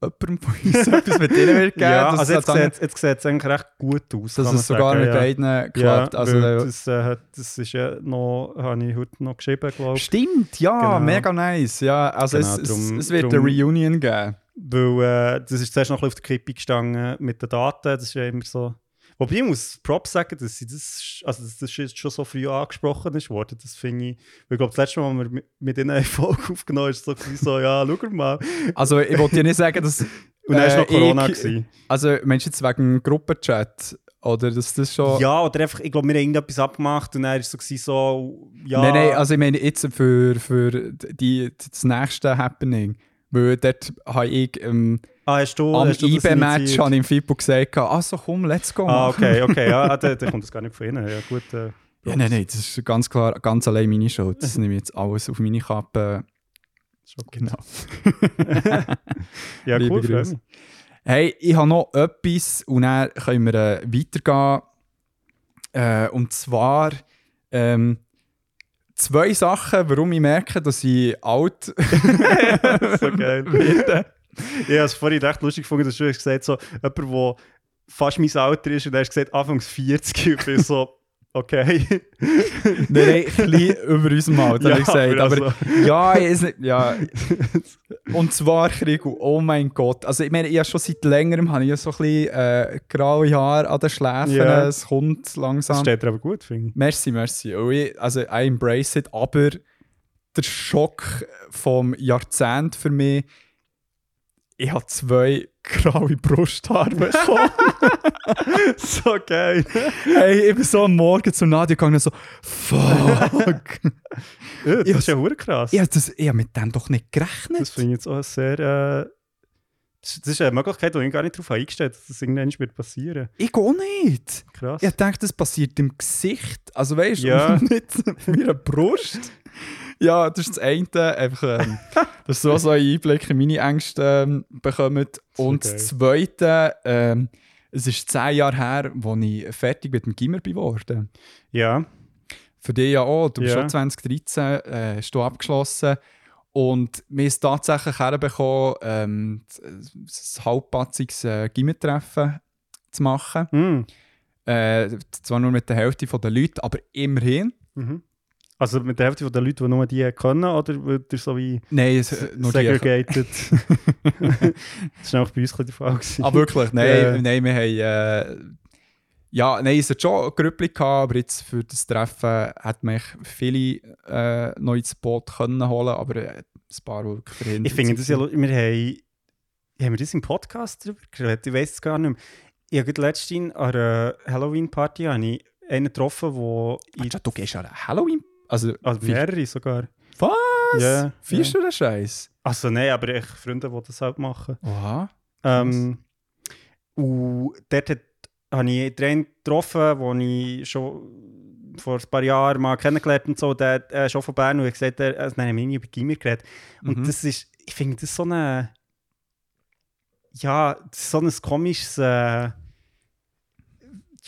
jemandem von uns (laughs) etwas mit ihnen wird geben. Ja, also jetzt sieht jetzt sieht es eigentlich recht gut aus. dass es sogar sagen, mit ja. beiden klappt. Ja, also, äh, das, äh, hat- das ist ja noch, habe ich heute noch geschrieben, glaube ich. Stimmt, ja, Genau. mega nice. Ja, also Genau, es, drum- es wird drum- eine Reunion geben. Weil äh, das ist zuerst noch ein bisschen auf der Kippe gestanden mit den Daten. Das ist ja immer so. Wobei ich muss Props sagen, dass sie das, also dass das jetzt schon so früh angesprochen ist worden. Das finde ich. Weil ich glaube, das letzte Mal, als wir mit, ihnen eine (laughs) Folge aufgenommen haben, ist es so, so ja, schau mal. Also ich wollte dir nicht sagen, dass... (laughs) Und dann war äh, noch Corona. ich- gewesen. Also meinst du jetzt wegen Gruppenchat? Oder dass das schon... Ja, oder einfach, ich glaube, wir haben irgendetwas abgemacht und dann war es so, so ja. Nein, nein, also ich meine jetzt für, für die, das nächste Happening. Weil dort habe ich ähm, ah, hast du, am IB-Match im Fippo gesagt, also komm, let's go. Ah, okay, okay, ja, (laughs) ah, dann, dann kommt das gar nicht von Ihnen. Ja, gut. Äh, Ja, nein, nein, das ist ganz klar ganz allein meine Show. Das nehme ich jetzt alles auf meine Kappe. schon. Genau. (laughs) Ja, Liebe cool, Grüße. Hey, ich habe noch etwas und dann können wir äh, weitergehen. Äh, und zwar ähm, zwei Sachen, warum ich merke, dass ich alt (laughs) so geil. (laughs) werde. Ich habe es vorhin recht lustig gefunden, dass du hast gesagt so jemand, der fast mein Alter ist und er hat gesagt, Anfangs 40 und ich bin so, okay. Nein, nein, ein bisschen über unserem Alter, habe ich (laughs) gesagt. aber also- ja, weiß nicht, ja. Und zwar, Krigu, oh mein Gott. Also ich meine, ich habe schon seit längerem habe ich ja so ein bisschen äh, graue Haare an den Schläfen. Ja. Es kommt Das langsam. steht dir aber gut, finde ich. Merci, merci. Oh, ich, also, I embrace it, aber der Schock vom Jahrzehnt für mich, ich habe zwei graue Brusthaare (laughs) bekommen. so geil. hey, ich bin so am Morgen zum Nadia gegangen und so, fuck. Ja, das Ja, ist ja hure krass. ich habe das- ich habe mit dem doch nicht gerechnet. Das finde ich jetzt auch sehr... Äh, das das ist eine Möglichkeit, wo ich gar nicht darauf eingestellt habe, dass das irgendwann wird passieren. ich gehe nicht. Krass. Ich dachte, das passiert im Gesicht. Also weißt du, Ja. (laughs) nicht auf meiner Brust. Ja, das ist das eine. Einfach, ähm, (laughs) dass so, so einen Einblick in meine Ängste ähm, bekommen. So Und geil. das zweite, ähm, es ist zehn Jahre her, als ich fertig mit dem Gimmer geworden Ja. Für dich ja auch. Du bist Ja. schon 2013 äh, hast du abgeschlossen. Und wir haben tatsächlich herbekommen, ähm, das halbpatziges äh, Gimmertreffen zu machen. Hm. Äh, zwar nur mit der Hälfte der Leute, aber immerhin. Mhm. Also mit der Hälfte der Leute, die nur die können, oder wird ihr so wie Nein, es, äh, nur die. segregated? (laughs) das war auch bei uns Fall. gewesen. Ah, wirklich? Nein, Ja. nein wir haben. Äh, ja, nein, es hat schon eine Gruppe gehabt, aber jetzt für das Treffen hat man echt viele äh, noch ins Boot können holen, aber äh, ein paar die wirklich verhindert Ich finde das ja, wir haben, haben wir das im Podcast darüber geredet? Ich weiß es gar nicht mehr. Ich habe letztens an einer Halloween-Party habe ich einen getroffen, der... Ach, du gehst an Halloween? Also, Also mehrere sogar. was? Ja, Feierst du den Scheiß? Also nein, aber ich Freunde, die das halt machen. Oha. Ähm, und dort hat, habe ich einen getroffen, den ich schon vor ein paar Jahren mal kennengelernt und so. Der äh, schon von Bern und hat gesagt, er, also, nein, wir haben nie über Gimmer geredet. Und Mhm. das ist, ich finde das so eine, ja, das ist so ein komisches äh,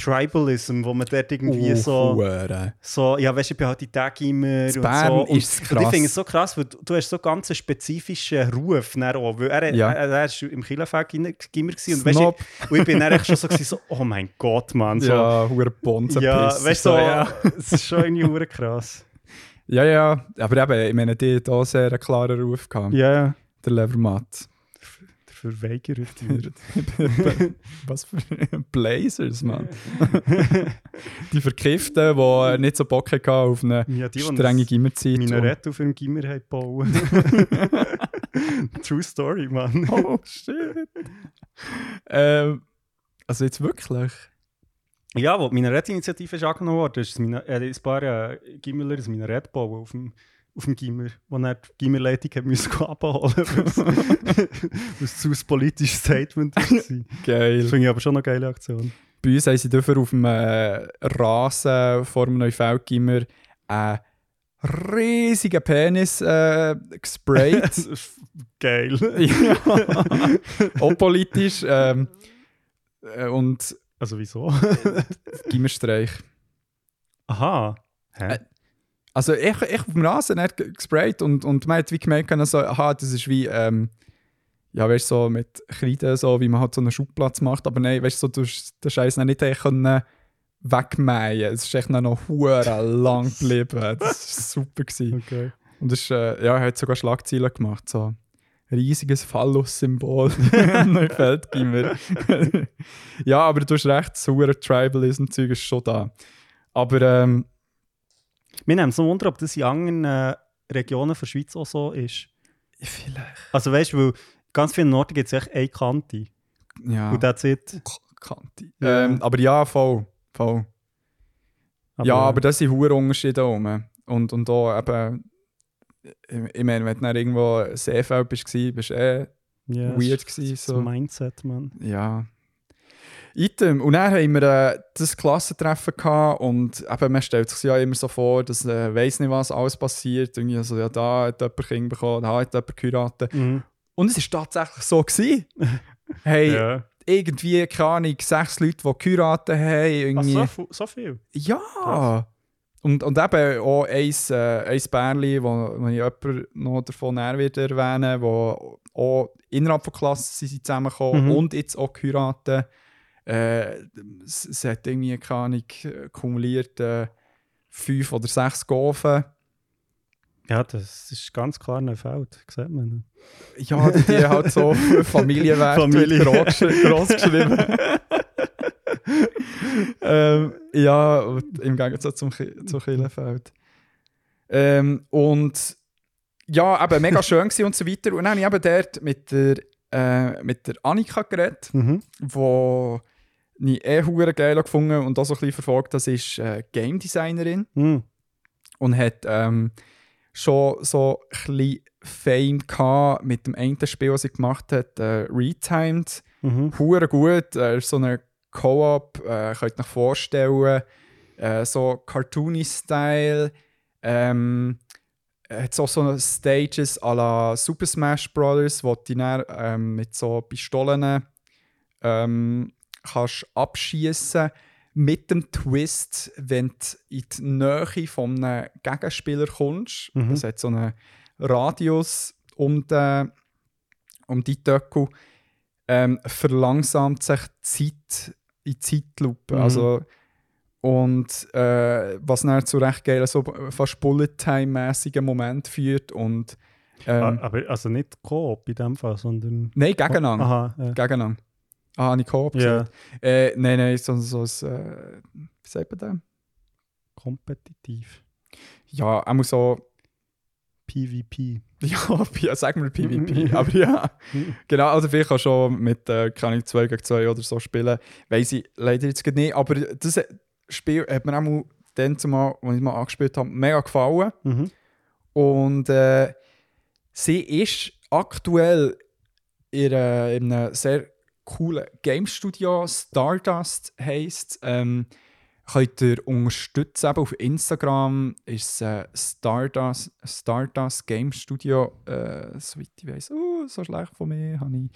Tribalism, wo man dort irgendwie Oh, so, Hure. so, ja, weißt du, ich bin halt die Tag immer In und Bern so. Und, ist es und ich krass. finde es so krass, weil du, du hast so ganz einen spezifischen Ruf dann auch, weil er, Ja. er, er ist im Killenfeld immer gewesen und, weißt, ich, und ich bin dann schon so, (laughs) gewesen, so, oh mein Gott, Mann, so, Ja, hure Bonzen ja, weißt du, so, ja. (laughs) es ist schon irgendwie hure krass. ja, ja, aber eben, ich meine, die hat auch sehr einen klaren Ruf gehabt, Ja, der Levermatt. Verweigert (laughs) (laughs) Was für Blazers, Mann. (laughs) die Verkifften, die nicht so Bock hatten auf eine Ja, die, strenge Gimmerzeit. Minarett auf dem Gimmer gebaut. True Story, Mann. Oh, shit. ähm, also jetzt wirklich? Ja, wo die Minarett-Initiative ist angenommen worden, ist ein, äh, ein paar äh, Gimmerler ein Minarett bauen auf dem, auf dem Gimmer, wo dann die Gimmerleitung gehen (laughs) abholen musste, (laughs) weil es zu ein politisches Statement war. (laughs) Das Geil. finde ich aber schon eine geile Aktion. Bei uns haben sie dafür auf dem äh, Rasen vor dem Neufeldgimmer einen riesigen Penis äh, gesprayt. das geil. ja. Auch politisch. Ähm, äh, und Also wieso? Gimmerstreich. Aha. Hä? Also ich, ich auf dem Rasen nicht ge- gesprayt und, und man hat wie gemerkt, also, aha, das ist wie, ähm, ja, weißt so mit Kreide, so wie man halt so einen Schubplatz macht, aber nein, weißt so, du den Scheiß nicht können wegmähen. Es ist echt noch hure lang geblieben. Das war super. Gewesen. Okay. Und das ist, äh, ja, er hat sogar Schlagzeilen gemacht, so riesiges Phallus-Symbol (laughs) (laughs) im Neufeldgimmer. (laughs) ja, aber du hast recht, das hure Tribalism-Zeug ist schon da. Aber ähm, Wir nehmen so Wunder, ob das in anderen äh, Regionen der Schweiz auch so ist. vielleicht, Also weißt du, weil ganz viele Norden gibt es echt eine Kante. ja. Und that's it. Kante. Ja. Ähm, aber ja, voll. voll. ja, aber das sind hohe Unterschiede oben. Und, und da eben, ich, meine, wenn du dann irgendwo Seefeld bist, bist du eh ja, weird das gewesen. So Mindset, man. Ja. Item. Und dann haben wir äh, das Klassentreffen gehabt und eben, man stellt sich ja immer so vor, dass äh, weiss nicht, was alles passiert. Irgendwie so, ja, da hat jemand Kind bekommen, da hat jemand geheiratet. Mhm. Und es war tatsächlich so. Gewesen. (laughs) hey, Ja. irgendwie, keine Ahnung, sechs Leute, die geheiratet haben. Ach, Irgendwie. so, fu- so viel? Ja! Krass. Und, und eben auch ein, äh, ein Bärli, wo, wo ich jemanden noch davon näher wird erwähnen wo auch innerhalb der Klasse sind sie zusammengekommen Mhm. und jetzt auch geheiratet. Äh, es, es hat irgendwie, keine Ahnung, kumuliert äh, fünf oder sechs Gofen. Ja, das ist ganz klar ein Feld, sieht man. Ja, die, die halt so (laughs) Familienwert Familie. Groß, groß geschrieben. (laughs) ähm, ja, im Gegensatz zum, zum Kirchenfeld. Ähm, und ja, eben mega schön und so weiter. Und dann habe ich eben dort mit der, äh, mit der Annika geredet, Mhm. wo ich eh hure geil gefunden und auch so ein bisschen verfolgt. Das ist äh, Game Designerin Mhm. und hat ähm, schon so ein bisschen Fame gehabt mit dem einen Spiel, was sie gemacht hat, äh, Retimed. Mhm. Hure gut, äh, so eine Co-op, äh, könnt ihr euch vorstellen, äh, so Cartoony-Style. Ähm, hat so so Stages à la Super Smash Bros., wo du dann ähm, mit so Pistolen ähm, kannst abschießen mit dem Twist, wenn du in die Nähe von einem Gegenspieler kommst. Mhm. Das hat so einen Radius um den, um die Töckel, ähm, verlangsamt sich die Zeit in Zeitlupe. Mhm. Also, und äh, was dann zu recht geilen, so fast Bullet-Time-mäßigen Moment führt. Und, ähm, Ah, aber also nicht Coop in dem Fall, sondern. nein, gegeneinander. Aha, ja. Gegeneinander. Ah, habe ich Coop gesagt? Äh, nein, nein, so, so ein, äh, wie sagt man das? Kompetitiv. Ja, auch so, PvP. (laughs) ja, ja, sagen wir PvP, aber ja. Genau, also vielleicht auch schon mit, äh, kann ich 2 gegen 2 oder so spielen. Weiß ich leider jetzt nicht, aber das Spiel hat mir auch mal dann zumal, als ich mal angespielt habe, mega gefallen. Mhm. Und äh, sie ist aktuell in, äh, in einem sehr coolen Game Studio, Stardust heisst ähm, Könnt ihr unterstützen, eben auf Instagram ist äh, Stardust, Stardust Game Studio, äh, soweit ich weiß, uh, so schlecht von mir, habe ich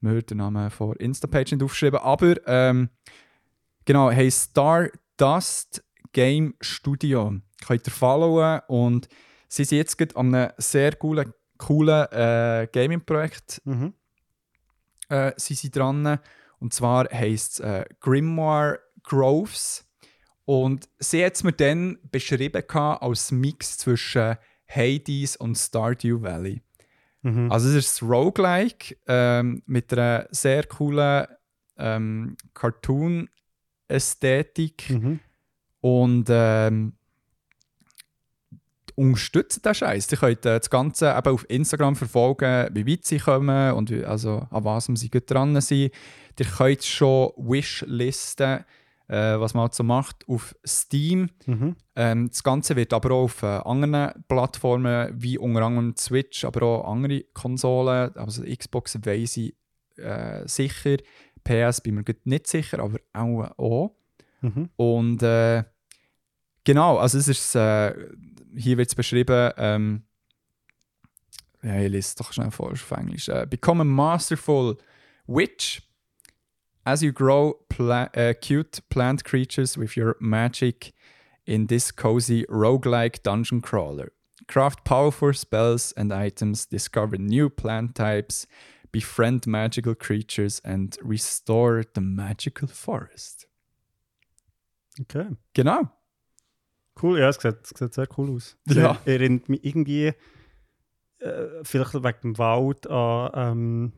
mir den Namen von Instapage nicht aufgeschrieben, aber ähm, genau, heisst Stardust Game Studio. Könnt ihr followen und sie sind jetzt gerade an einem sehr coolen, coolen äh, Gaming-Projekt Mhm. Äh, sind sie dran. Und zwar heisst es äh, Grimoire Groves. Und sie hat es mir dann beschrieben als Mix zwischen Hades und Stardew Valley. Mhm. Also es ist Roguelike ähm, mit einer sehr coolen ähm, Cartoon-Ästhetik Mhm. und ähm, unterstützt den Scheiß. Sie könnt äh, das Ganze eben auf Instagram verfolgen, wie weit sie kommen und wie, also an was sie gut dran sind. Ihr könnt schon Wishlisten, äh, was man halt so macht, auf Steam. Mhm. Ähm, das Ganze wird aber auch auf äh, anderen Plattformen, wie unter anderem Switch, aber auch andere Konsolen, also Xbox weiss ich äh, sicher, PS bin mir nicht sicher, aber auch auch. Mhm. Und äh, genau, also es ist, äh, hier wird es beschrieben, ähm, ja, ich lese es doch schnell vor auf Englisch. Äh, Become a masterful witch as you grow pla äh, cute plant creatures with your magic in this cozy roguelike dungeon crawler. Craft powerful spells and items, discover new plant types, befriend magical creatures and restore the magical forest. Okay. Genau. Cool, ja, es sieht, es sieht sehr cool aus. Es Ja. erinnert mich irgendwie, äh, vielleicht wegen dem Wald, an ähm,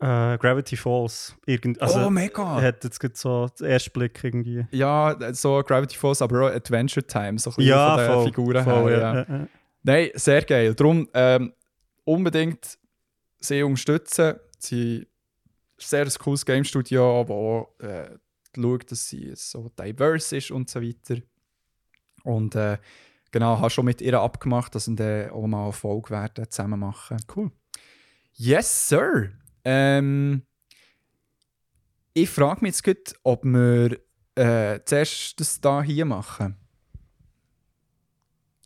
äh, Gravity Falls. Irgend, also, oh, mega! hat jetzt so den ersten Blick irgendwie. Ja, so Gravity Falls, aber auch Adventure Time, so ein bisschen Ja, von den voll, Figuren voll, her. ja, Ja. Nein, sehr geil. Darum ähm, unbedingt sie unterstützen. Sie sehr ein cooles Game Studio, das schaut, dass sie so diverse ist und so weiter. Und äh, genau, habe schon mit ihr abgemacht, dass wir dann auch mal eine Folge werden zusammen machen. Cool. Yes, Sir. Ähm, ich frage mich jetzt gut, ob wir äh, zuerst das da hier machen.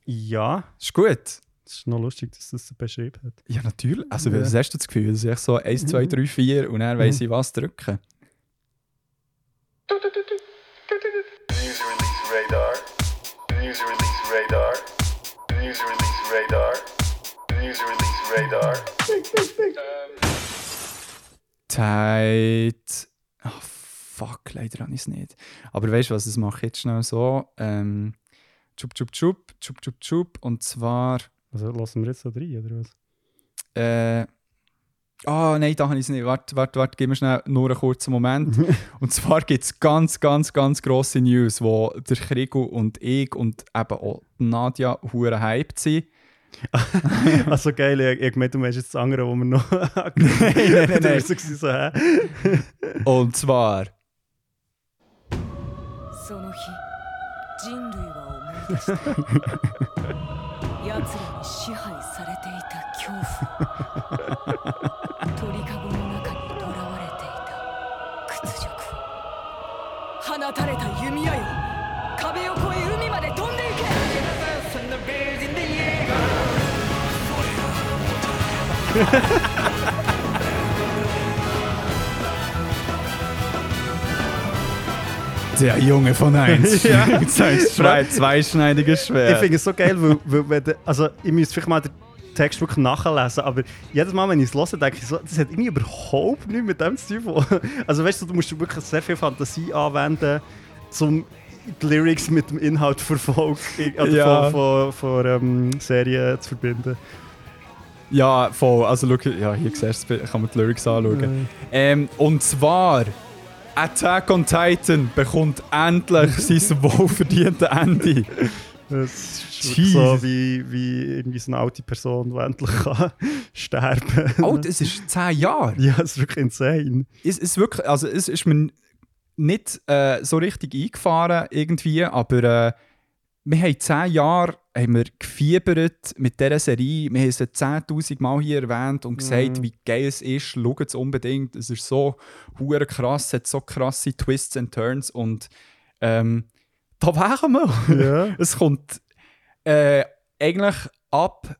Ja, Ist gut. es ist noch lustig, dass das beschrieben hat. Ja, natürlich. Also, Ja. was hast du das Gefühl? Das ist echt so 1, 2, 3, 4 und dann weiss ich, was drücken. User release radar. User release radar. User release radar. User release radar. Zeit. Ah, fuck, leider habe ich es nicht. Aber weißt du was, das mache ich jetzt schnell so. Ähm, tschup, tschup, tschup, tschup, tschup, tschup. Und zwar. Also lassen wir jetzt so rein, oder was? Äh, Ah, nein, da habe ich es nicht. Warte, warte, warte, gib mir schnell nur einen kurzen Moment. (laughs) und zwar gibt es ganz, ganz, ganz grosse News, wo der Krigo und ich und eben auch Nadja hure hyped sind. (laughs) also geil, ich, ich gemeint, du meinst jetzt das andere, wo wir noch... (laughs) nein, nein, nein, nein. So, hä? Und zwar, その日人類は思い出した奴らに支配されていた恐怖鳥かごの中に囚われていた屈辱放たれた弓矢よ壁を越え海まで飛んでいけ (laughs) der Junge von 1. (laughs) Ja. (laughs) Sein zwei, zweischneidiges Ich Schwert. finde es so geil, weil, weil wenn du- also ich müsste vielleicht mal den Text wirklich nachlesen, aber jedes Mal, wenn ich es höre, denke ich so, das hat irgendwie überhaupt nichts mit dem zu tun. (laughs) Also weißt du, du musst wirklich sehr viel Fantasie anwenden, um die Lyrics mit dem Inhalt von Folge, also Ja. von, von, von ähm, Serien zu verbinden. Ja, voll. Also, schau, ja, hier siehst du, kann man die Lyrics anschauen. Ähm, und zwar, Attack on Titan bekommt endlich (laughs) sein wohlverdientes Ende. Das ist so wie, wie irgendwie so eine alte Person, die endlich (laughs) kann sterben kann. Oh, das ist 10 Jahre. ja, das ist wirklich insane. Es ist wirklich, also es ist mir nicht äh, so richtig eingefahren irgendwie, aber äh, wir haben 10 Jahre haben wir gefiebert mit dieser Serie. Wir haben sie 10'000 Mal hier erwähnt und gesagt, Mhm. wie geil es ist. Schaut es unbedingt. Es ist so krass, es hat so krasse Twists and Turns und ähm, da wären wir. Ja. (laughs) Es kommt äh, eigentlich ab.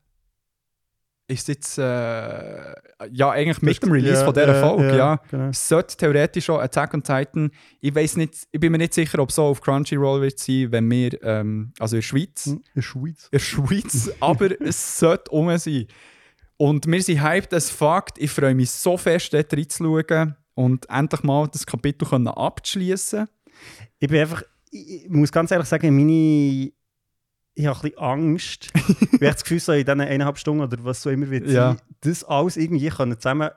Ist jetzt. Äh, ja, eigentlich mit dem Release Ja, von dieser ja, Folge, ja. Genau. Sollte theoretisch schon Attack on Titan. Ich weiß nicht, ich bin mir nicht sicher, ob es so auf Crunchyroll wird sein, wenn wir, ähm, also in der Schweiz, In der Schweiz. in der Schweiz, (laughs) aber es sollte um sein. Und wir sind hyped as fuck. Ich freue mich so fest, dort reinzuschauen und endlich mal das Kapitel können abzuschließen. Ich bin einfach, ich, ich muss ganz ehrlich sagen, meine. Ich habe ein bisschen Angst. (laughs) ich habe das Gefühl, so in diesen eineinhalb Stunden oder was so immer wird Ja. sein, das alles irgendwie können zusammen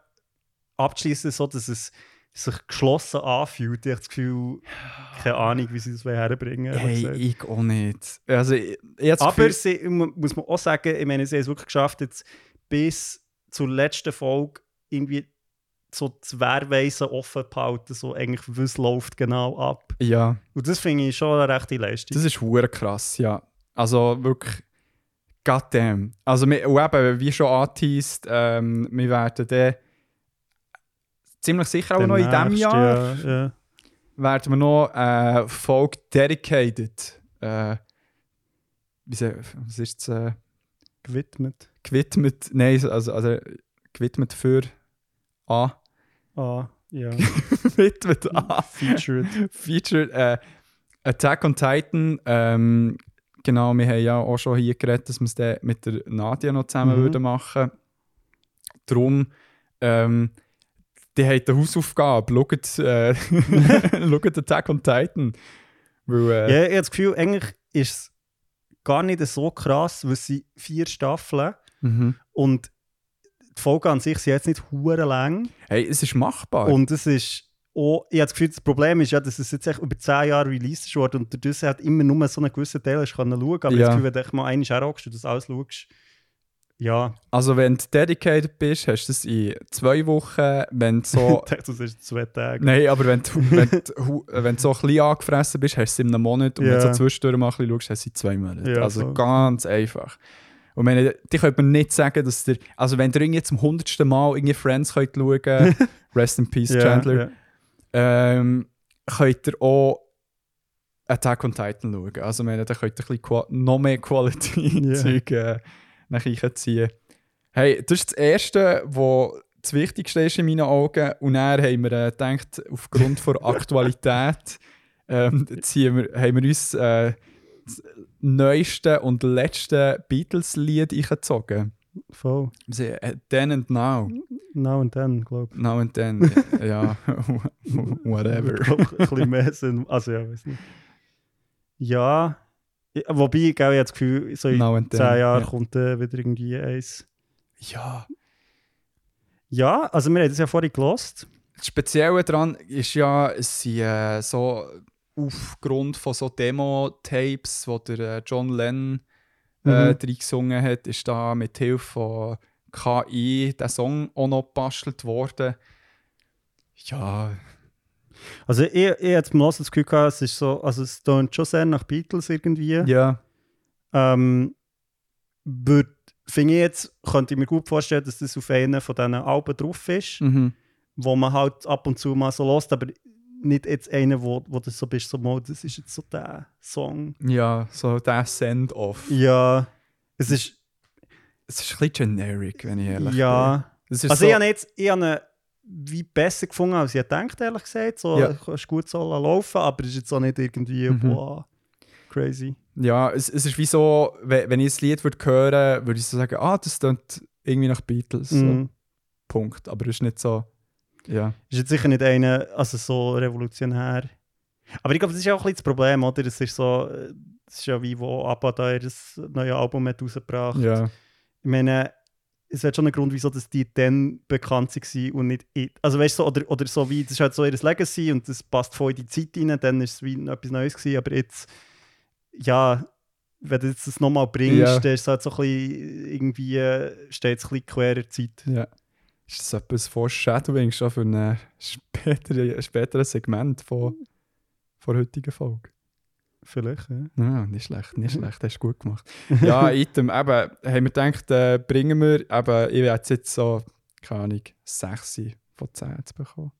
abschließen, so dass es sich geschlossen anfühlt. Ich habe das Gefühl, keine Ahnung, wie sie das herbringen Hey, ich auch nicht. Also, ich, ich Aber sie, mu- muss man auch sagen, ich meine, sie haben es wirklich geschafft, jetzt bis zur letzten Folge irgendwie so das Wehrweisen offen behalten, so eigentlich, was läuft genau ab. ja. Und das finde ich schon eine rechte Leistung. Das ist hure krass, ja. Also wirklich, goddamn. Also wir, eben, wie schon angeteased, ähm, wir werden dann ziemlich sicher auch noch in diesem Jahr Ja. werden wir noch eine Folge dedicated. Äh, wie was ist es? Äh, Gewidmet. gewidmet, nein, also, also gewidmet für A. Ah, ja. (laughs) gewidmet A. Featured. Featured äh, Attack on Titan. Ähm, genau, wir haben ja auch schon hier geredet, dass wir es mit der Nadia noch zusammen Mhm. würden machen Darum, ähm, die haben eine Hausaufgabe. Schaut, äh, (laughs) schaut Attack on Titan. Weil, äh, Ja, ich habe das Gefühl, eigentlich ist es gar nicht so krass, weil sie vier Staffeln mhm. und die Folgen an sich sind jetzt nicht hure lang. Hey, es ist machbar. Und es ist auch, ich habe das Gefühl, das Problem ist ja, dass es jetzt echt über 10 Jahre released worden und dadurch hat immer nur so einen gewissen Teil hast können schauen. Aber Ja. das Gefühl, wenn du echt mal einmal herhockst und das alles schaust, ja, Also wenn du dedicated bist, hast du es in zwei Wochen, wenn du so... (laughs) ich dachte, das ist zwei Tage. Nein, aber wenn du, wenn, du, wenn du so ein bisschen angefressen bist, hast du es in einem Monat. Und wenn du Ja. so zwischendurch mal ein bisschen schaust, hast du es in zwei Monaten. Ja, also voll. ganz einfach. Und meine, die könnte man nicht sagen, dass der... Also wenn ihr irgendwie zum hundertsten Mal irgendwie Friends könnt schauen (laughs) Rest in Peace, Chandler, ja. ähm, könnt ihr auch Attack on Titan schauen. Also meine, da könnt ihr ein bisschen noch mehr. Quality-Zeug (laughs) äh, nach ziehen. Hey, das ist das Erste, was das Wichtigste ist in meinen Augen. Und dann haben wir äh, gedacht, aufgrund der (laughs) Aktualität ähm, ziehen wir, haben wir uns äh, das neueste und letzte Beatles-Lied eingezogen. Voll. Sie, äh, Then and Now. Now and then, glaube ich. Now and Then. (laughs) ja, (laughs) whatever. Ein bisschen mehr Sinn. Also ja, weiß nicht. Ja, wobei, gell, ich habe das Gefühl, so in Now and 10 then, Jahren ja. kommt äh, wieder irgendwie eins. Ja. Ja, also wir haben das ja vorhin gelost. Das Spezielle daran ist ja, es sind äh, so aufgrund von so Demo-Tapes, wo der äh, John Lennon äh, Mhm. drin gesungen hat, ist da mit Hilfe von KI der Song auch noch gebastelt worden. Ja, Also ich, ich beim Hören das Gefühl, gehabt, es ist so, also es tönt schon sehr nach Beatles irgendwie. ja, Ähm, würd, finde ich jetzt, könnte ich mir gut vorstellen, dass das auf einem von diesen Alben drauf ist, mhm. wo man halt ab und zu mal so lost, aber nicht jetzt einen, wo, wo du so bist, so mal, das ist jetzt so der Song. ja, so der Send-Off. Ja, es ist, Es ist ein bisschen generic, wenn ich ehrlich bin. ja. Es ist Also so, ich habe jetzt, ich habe wie besser gefunden, als ich gedacht, ehrlich gesagt. So, Ja. ja. ist gut so laufen, aber es ist jetzt auch nicht irgendwie, Mhm. boah, crazy. ja, es, es ist wie so, wenn, wenn ich das Lied würde hören würde ich so sagen, ah, das klingt irgendwie nach Beatles. So. Mhm. Punkt. Aber es ist nicht so, ja. Ist jetzt sicher nicht einer, also so revolutionär. Aber ich glaube, das ist auch ein bisschen das Problem, oder? Es ist so, äh, es ist ja wie, wo ABBA da ihr neues Album hat rausgebracht. ja. Ich meine, es hat schon einen Grund, wieso dass die dann bekannt waren und nicht ich. Also weißt du, so, oder, oder so wie, das ist halt so ihr Legacy und das passt voll in die Zeit rein, dann ist es wie etwas Neues gewesen, aber jetzt, ja, wenn du jetzt das nochmal bringst, Ja. dann ist es halt so ein bisschen, irgendwie, äh, steht es ein bisschen quer in der Zeit. Ja. Ist das etwas Foreshadowing schon für ein spätere, späteres Segment von, von der heutigen Folge? Vielleicht, ja. Ja, nicht schlecht, nicht schlecht, hast du gut gemacht. (laughs) Ja, Item, eben, haben wir gedacht, äh, bringen wir, eben, ich werde jetzt so, keine Ahnung, 6 von 10 zu bekommen.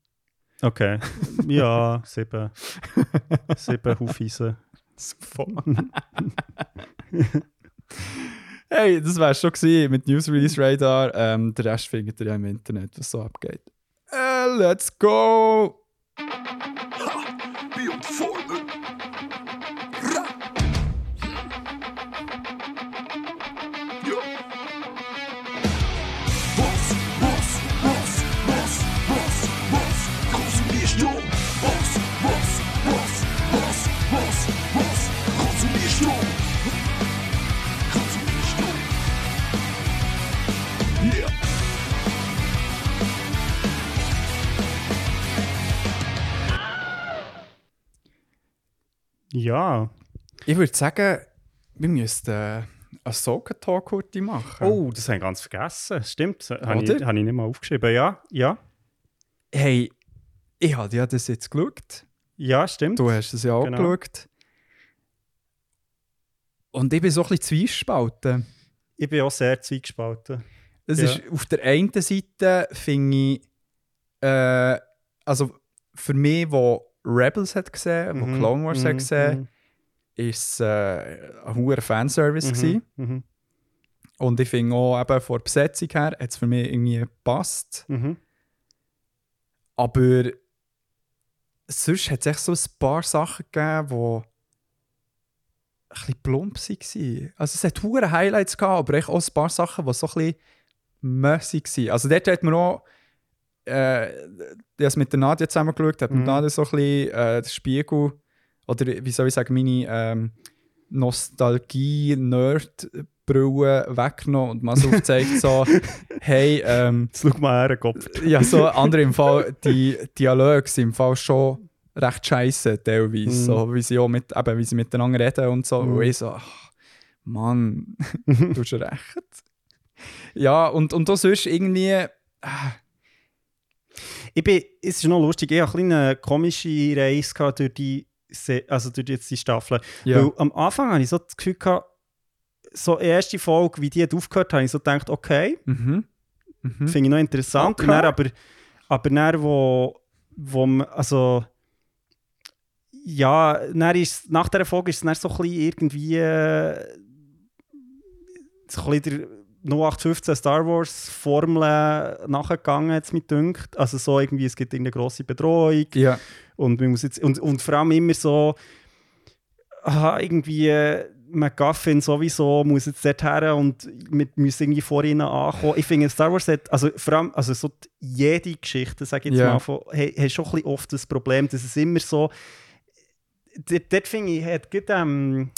Okay. (laughs) Ja, sieben. sieben Hufeisen. (laughs) Super. Hey, das wär's schon gewesen mit News Release Radar. Ähm, den Rest findet ihr ja im Internet, was so abgeht. Äh, let's go! Be Ja. Ich würde sagen, wir müssten einen Soka-Talk heute machen. Oh, das habe ich ganz vergessen. Stimmt, das habe ich, habe ich nicht mal aufgeschrieben. Ja, ja. Hey, ich habe ja das jetzt geschaut. Ja, stimmt. Du hast es ja auch Genau. geschaut. Und ich bin so ein bisschen zwiespalten. Ich bin auch sehr zweigespalten. Es Ja. ist auf der einen Seite finde ich äh, also für mich, wo Rebels hat gesehen, wo Mhm, Clone Wars mhm, hat gesehen, ist es äh, ein hoher Fanservice mhm, mhm, Und ich finde auch eben von der Besetzung her hat es für mich irgendwie gepasst. mhm. Aber sonst hat es echt so ein paar Sachen gegeben, die ein bisschen plump waren. Also es hat hohe Highlights gehabt, aber echt auch ein paar Sachen, die so ein bisschen mässig waren. Also dort hat man auch äh, ich habe es mit der Nadia zusammen geschaut, hat mit Mhm. Nadia so ein bisschen äh, den Spiegel oder wie soll ich sagen, meine ähm, Nostalgie-Nerd-Brille weggenommen und mal so aufgezeigt, so, (laughs) hey, ähm, Jetzt schau mal her, Kopf. ja, so andere im Fall, die Dialoge sind im Fall schon recht scheiße teilweise, Mhm. so, wie sie auch mit, eben, wie sie miteinander reden und so. Mhm. Und ich so, ach, Mann, (laughs) du hast recht. Ja, und, und auch sonst irgendwie, ah, Ich bin, es ist noch lustig, ich hatte ein eine komische Reise durch die, Se also durch jetzt die Staffel. ja, Weil am Anfang hatte ich so das Gefühl, gehabt, so die erste Folge, wie die hat aufgehört, habe ich so gedacht, okay, mhm. Mhm. finde ich noch interessant. Okay. Dann aber, aber dann, wo, wo man, also, ja, dann ist, nach dieser Folge ist es dann so ein bisschen irgendwie äh, so ein bisschen der 0815 Star Wars Formel nachgegangen, jetzt mit dünkt. Also so irgendwie, es gibt eine grosse Bedrohung Ja, und, man muss jetzt, und, und vor allem immer so, aha, irgendwie, McGuffin sowieso muss jetzt dort her und wir müssen irgendwie vor ihnen ankommen. Ich finde, Star Wars hat, also vor allem, also so jede Geschichte, sage ich jetzt Ja. mal, von, hey, hat schon ein bisschen oft das Problem, dass es immer so, dort, dort finde ich, hat gut, ähm,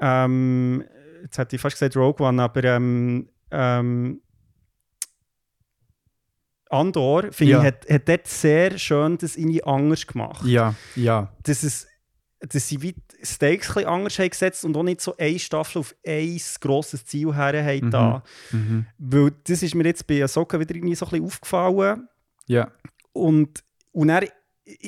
ähm, jetzt hätte ich fast gesagt Rogue One, aber ähm, ähm, Andor, finde Ja. ich, hat, hat dort sehr schön das irgendwie anders gemacht. ja, ja. Dass, es, dass sie wie Stakes ein bisschen anders haben gesetzt und auch nicht so eine Staffel auf ein grosses Ziel her haben Mhm. da. Mhm. Weil das ist mir jetzt bei Ahsoka wieder irgendwie so ein bisschen aufgefallen. Ja, Und, und dann,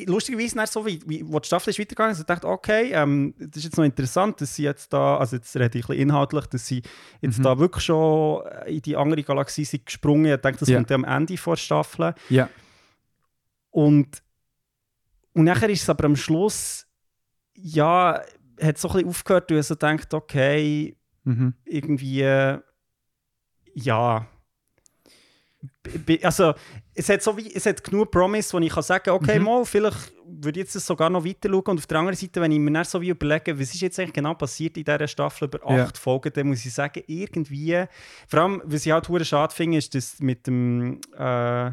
lustigerweise, dann so, wie, wie wo die Staffel ist weitergegangen ist, ich dachte, okay, ähm, das ist jetzt noch interessant, dass sie jetzt da, also jetzt rede ich ein bisschen inhaltlich, dass sie jetzt Mhm. da wirklich schon in die andere Galaxie sind gesprungen. Ich denke, das Ja. kommt ja am Ende vor Staffel. ja. Und, und nachher ist es aber am Schluss, ja, hat so ein bisschen aufgehört, und ich so denkt, okay, Mhm. irgendwie, äh, ja. Also, es hat, so wie, es hat genug Promise, wo ich kann sagen okay, Mhm. mal, vielleicht würde ich jetzt das sogar noch weiter schauen. Und auf der anderen Seite, wenn ich mir dann so wie überlege, was ist jetzt eigentlich genau passiert in dieser Staffel über Ja. acht Folgen, dann muss ich sagen, irgendwie, vor allem, was ich halt schade finde, ist das mit dem äh,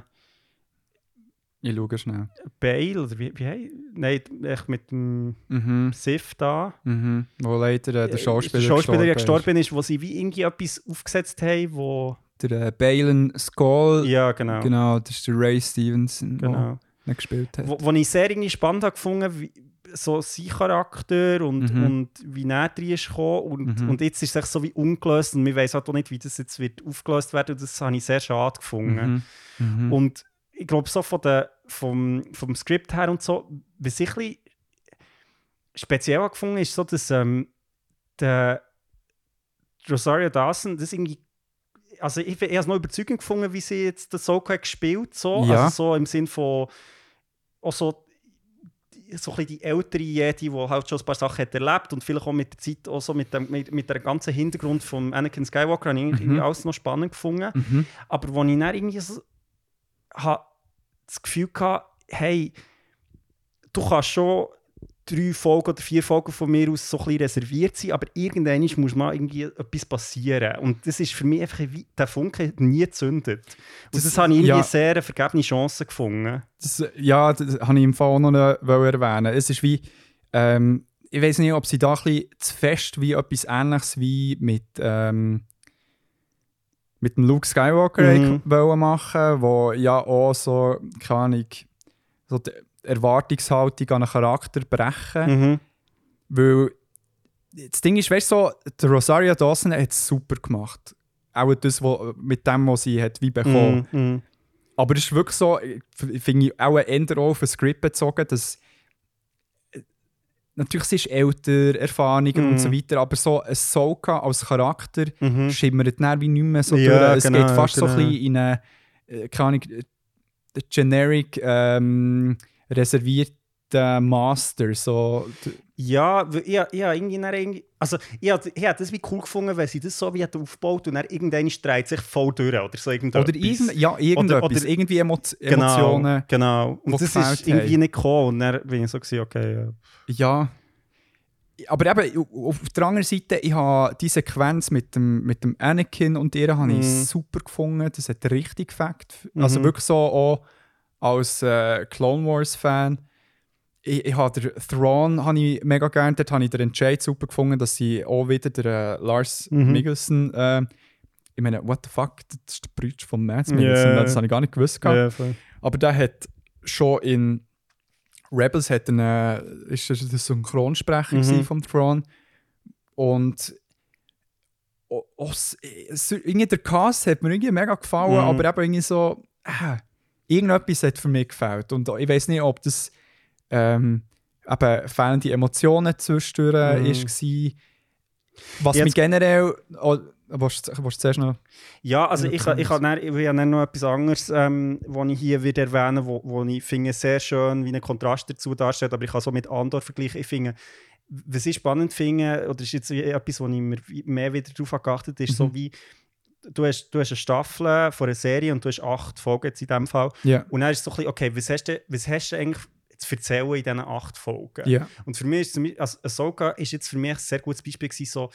Ich schaue schnell. Bale, oder wie, wie hei- Nein, echt mit dem Mhm. Sif da. Mhm. Wo leider äh, der Schauspieler, der Schauspieler gestorben gestorben ist, wo sie wie irgendwie etwas aufgesetzt haben, wo... Der äh, Balen Skull. Ja, genau. Genau, das ist der Ray Stevenson, genau. der gespielt hat. Wo, wo ich sehr irgendwie spannend habe gefunden wie so sein Charakter und, Mhm. und wie näher drin ist gekommen. Und, Mhm. und jetzt ist es so wie ungelöst und wir wissen halt auch nicht, wie das jetzt wird aufgelöst werden. Und das habe ich sehr schade gefunden. Mhm. Mhm. Und ich glaube, so von der, vom, vom Skript her und so, was ich ein bisschen speziell gefunden ist so, dass ähm, der Rosario Dawson das irgendwie also ich, ich habe es noch überzeugend gefunden, wie sie jetzt das Soko hat gespielt so. Ja. Also so im Sinn von auch so, so ein bisschen die ältere Jedi, die halt schon ein paar Sachen hat erlebt und vielleicht auch mit der Zeit auch so mit dem mit, mit der ganzen Hintergrund von Anakin Skywalker habe ich Mhm. irgendwie alles noch spannend gefunden. Mhm. Aber wo ich dann irgendwie so, das Gefühl hatte, hey, du kannst schon drei Folgen oder vier Folgen von mir aus so ein bisschen reserviert sein, aber irgendwann muss mal irgendwie etwas passieren. Und das ist für mich einfach, wie der Funke nie gezündet. Und das, Das- habe ich irgendwie ja. eine sehr vergebene Chance gefunden. Das, ja, das habe ich im Fall auch noch erwähnen. Es ist wie, ähm, ich weiß nicht, ob sie da ein bisschen zu fest wie etwas Ähnliches wie mit, ähm, mit dem Luke Skywalker Mhm. wollen machen, wo ja auch so, keine Ahnung, so die Erwartungshaltung an einen Charakter brechen. Mhm. Weil das Ding ist, weißt du, so, der Rosario Dawson hat es super gemacht. Auch das, wo, mit dem, was sie hat, wie bekommen. Mhm. Mhm. Aber es ist wirklich so, finde ich auch eher auch auf ein Skript bezogen, dass natürlich sie ist älter, erfahrener Mhm. und so weiter, aber so ein Soka als Charakter Mhm. schimmert dann wie nicht mehr so Ja, durch. Es genau, geht fast so genau. ein bisschen in eine, äh, keine Ahnung, äh, generic ähm, reservierte Master. So, Ja, ich, ich, irgendwie, dann irgendwie also ich, hätte das wie cool gefunden, wenn sie das so wie hat aufgebaut und dann irgendwann dreht sich voll durch oder so irgendetwas. oder irgend, ja, irgendetwas. Oder- oder- irgendwie Emo genau, Emotionen. Genau. Und das ist irgendwie haben. nicht gekommen und dann bin ich so gewesen, okay, ja. Ja. Aber eben, auf der anderen Seite, ich habe die Sequenz mit dem, mit dem Anakin und ihr habe ich Mhm. super gefunden. Das hat richtig gefällt. Also Mhm. wirklich so auch als äh, Clone Wars-Fan. Ich, ich habe Thrawn habe ich mega gerne. Dort habe ich den Entscheid super gefunden, dass sie auch wieder der äh, Lars Mhm. Mikkelsen äh, ich meine, what the fuck, das ist der Bruder von Mads Mikkelsen, Ja. das habe ich gar nicht gewusst. voll. Aber der hat schon in Rebels hat eine, ist das der Synchronsprecher Mhm. vom Thrawn. Und o- o- s- es- irgendwie der Cast hat mir irgendwie mega gefallen, Mhm. aber eben irgendwie so, äh, irgendetwas hat für mich gefällt. Und ich weiß nicht, ob das ähm, eben fehlende Emotionen zwischendurch Mhm. ist war. Was Jetzt- mich generell. Oh, willst, du- willst du zuerst noch? Ja, also ich, ich, ich habe dann, ich will dann noch etwas anderes, ähm, was ich hier wieder erwähnen wo, wo ich finde, sehr schön wie ein Kontrast dazu darstellt, aber ich kann so mit Andor vergleichen. Ich finde, was ich spannend finde, oder ist jetzt etwas, wo ich mir mehr wieder darauf geachtet ist, so wie, du hast, du hast eine Staffel von einer Serie und du hast acht Folgen jetzt in diesem Fall. Ja. Und dann ist es so ein bisschen, okay, was hast du, was hast du eigentlich zu erzählen in diesen acht Folgen? Ja. Und für mich ist also Ahsoka ist jetzt für mich ein sehr gutes Beispiel gewesen, so,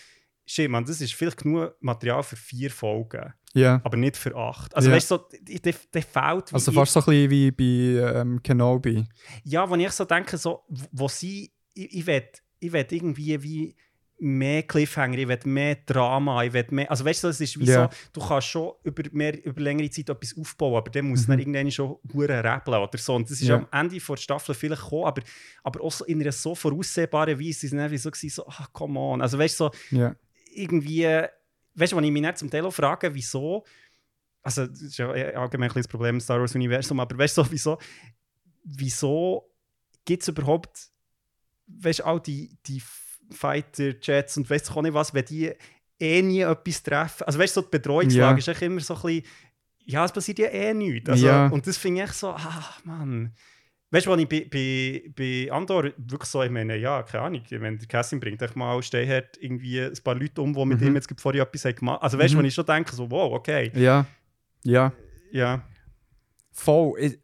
shit, man, das ist vielleicht genug Material für vier Folgen, Ja. aber nicht für acht. Also Ja. weißt du, so, der, der, fehlt. Also ich- fast so ein bisschen wie bei ähm, Kenobi. Ja, wenn ich so denke, so, wo- wo sie, ich, ich will, ich will irgendwie wie mehr Cliffhanger, ich will mehr Drama, ich will mehr, also weißt du, es ist wie Ja. so, du kannst schon über, mehr, über längere Zeit etwas aufbauen, aber dann muss Mhm. dann irgendwann schon hure rebeln oder so. Und das ist Ja. am Ende der Staffel vielleicht gekommen, aber, aber auch so in einer so voraussehbaren Weise, sind wie so, gewesen, so ah, come on. Also weißt du, so, Ja. irgendwie, weißt du, wenn ich mich dann zum Teil frage, wieso, also das ist ja allgemein ein Problem im Star Wars Universum, aber weißt du, so, wieso, wieso gibt es überhaupt, weißt du, all die, die Fighter, Jets und weißt du auch nicht was, wenn die eh nie etwas treffen, also weißt du, so die Betreuungslage Ja. ist echt immer so ein bisschen, ja, es passiert ja eh nichts. Also, Ja. Und das finde ich so, ah, Mann. Weißt du, wenn ich bei, bei, bei Andor wirklich so, ich meine, ja, keine Ahnung, wenn der Cassim bringt echt mal Stehherd irgendwie ein paar Leute um, die mit Mhm. ihm jetzt vorher etwas haben gemacht Also weißt du, Mhm. wenn ich schon denke, so, wow, okay, Ja. Ja. ja. Voll. Ich,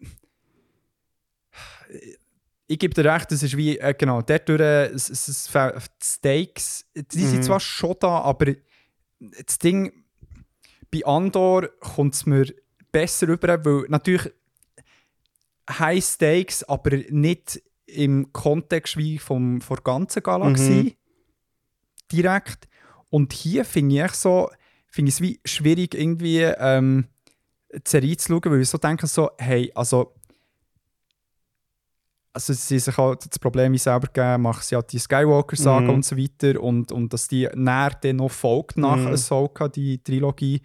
ich gebe dir recht, das ist wie, äh, genau, dort durch, äh, es, es, es, die Stakes, die Mhm. sind zwar schon da, aber das Ding, bei Andor kommt es mir besser rüber, weil natürlich High Stakes, aber nicht im Kontext wie vom, von der ganzen Galaxie direkt. Und hier finde ich so, finde ich es wie schwierig irgendwie ähm, schauen, weil ich so denke so, hey, also also sie sich halt das Problem selber gegeben, machen sie halt die Skywalker-Saga Mhm. und so weiter und, und dass die näher dann noch folgt nach Mhm. Ahsoka, die Trilogie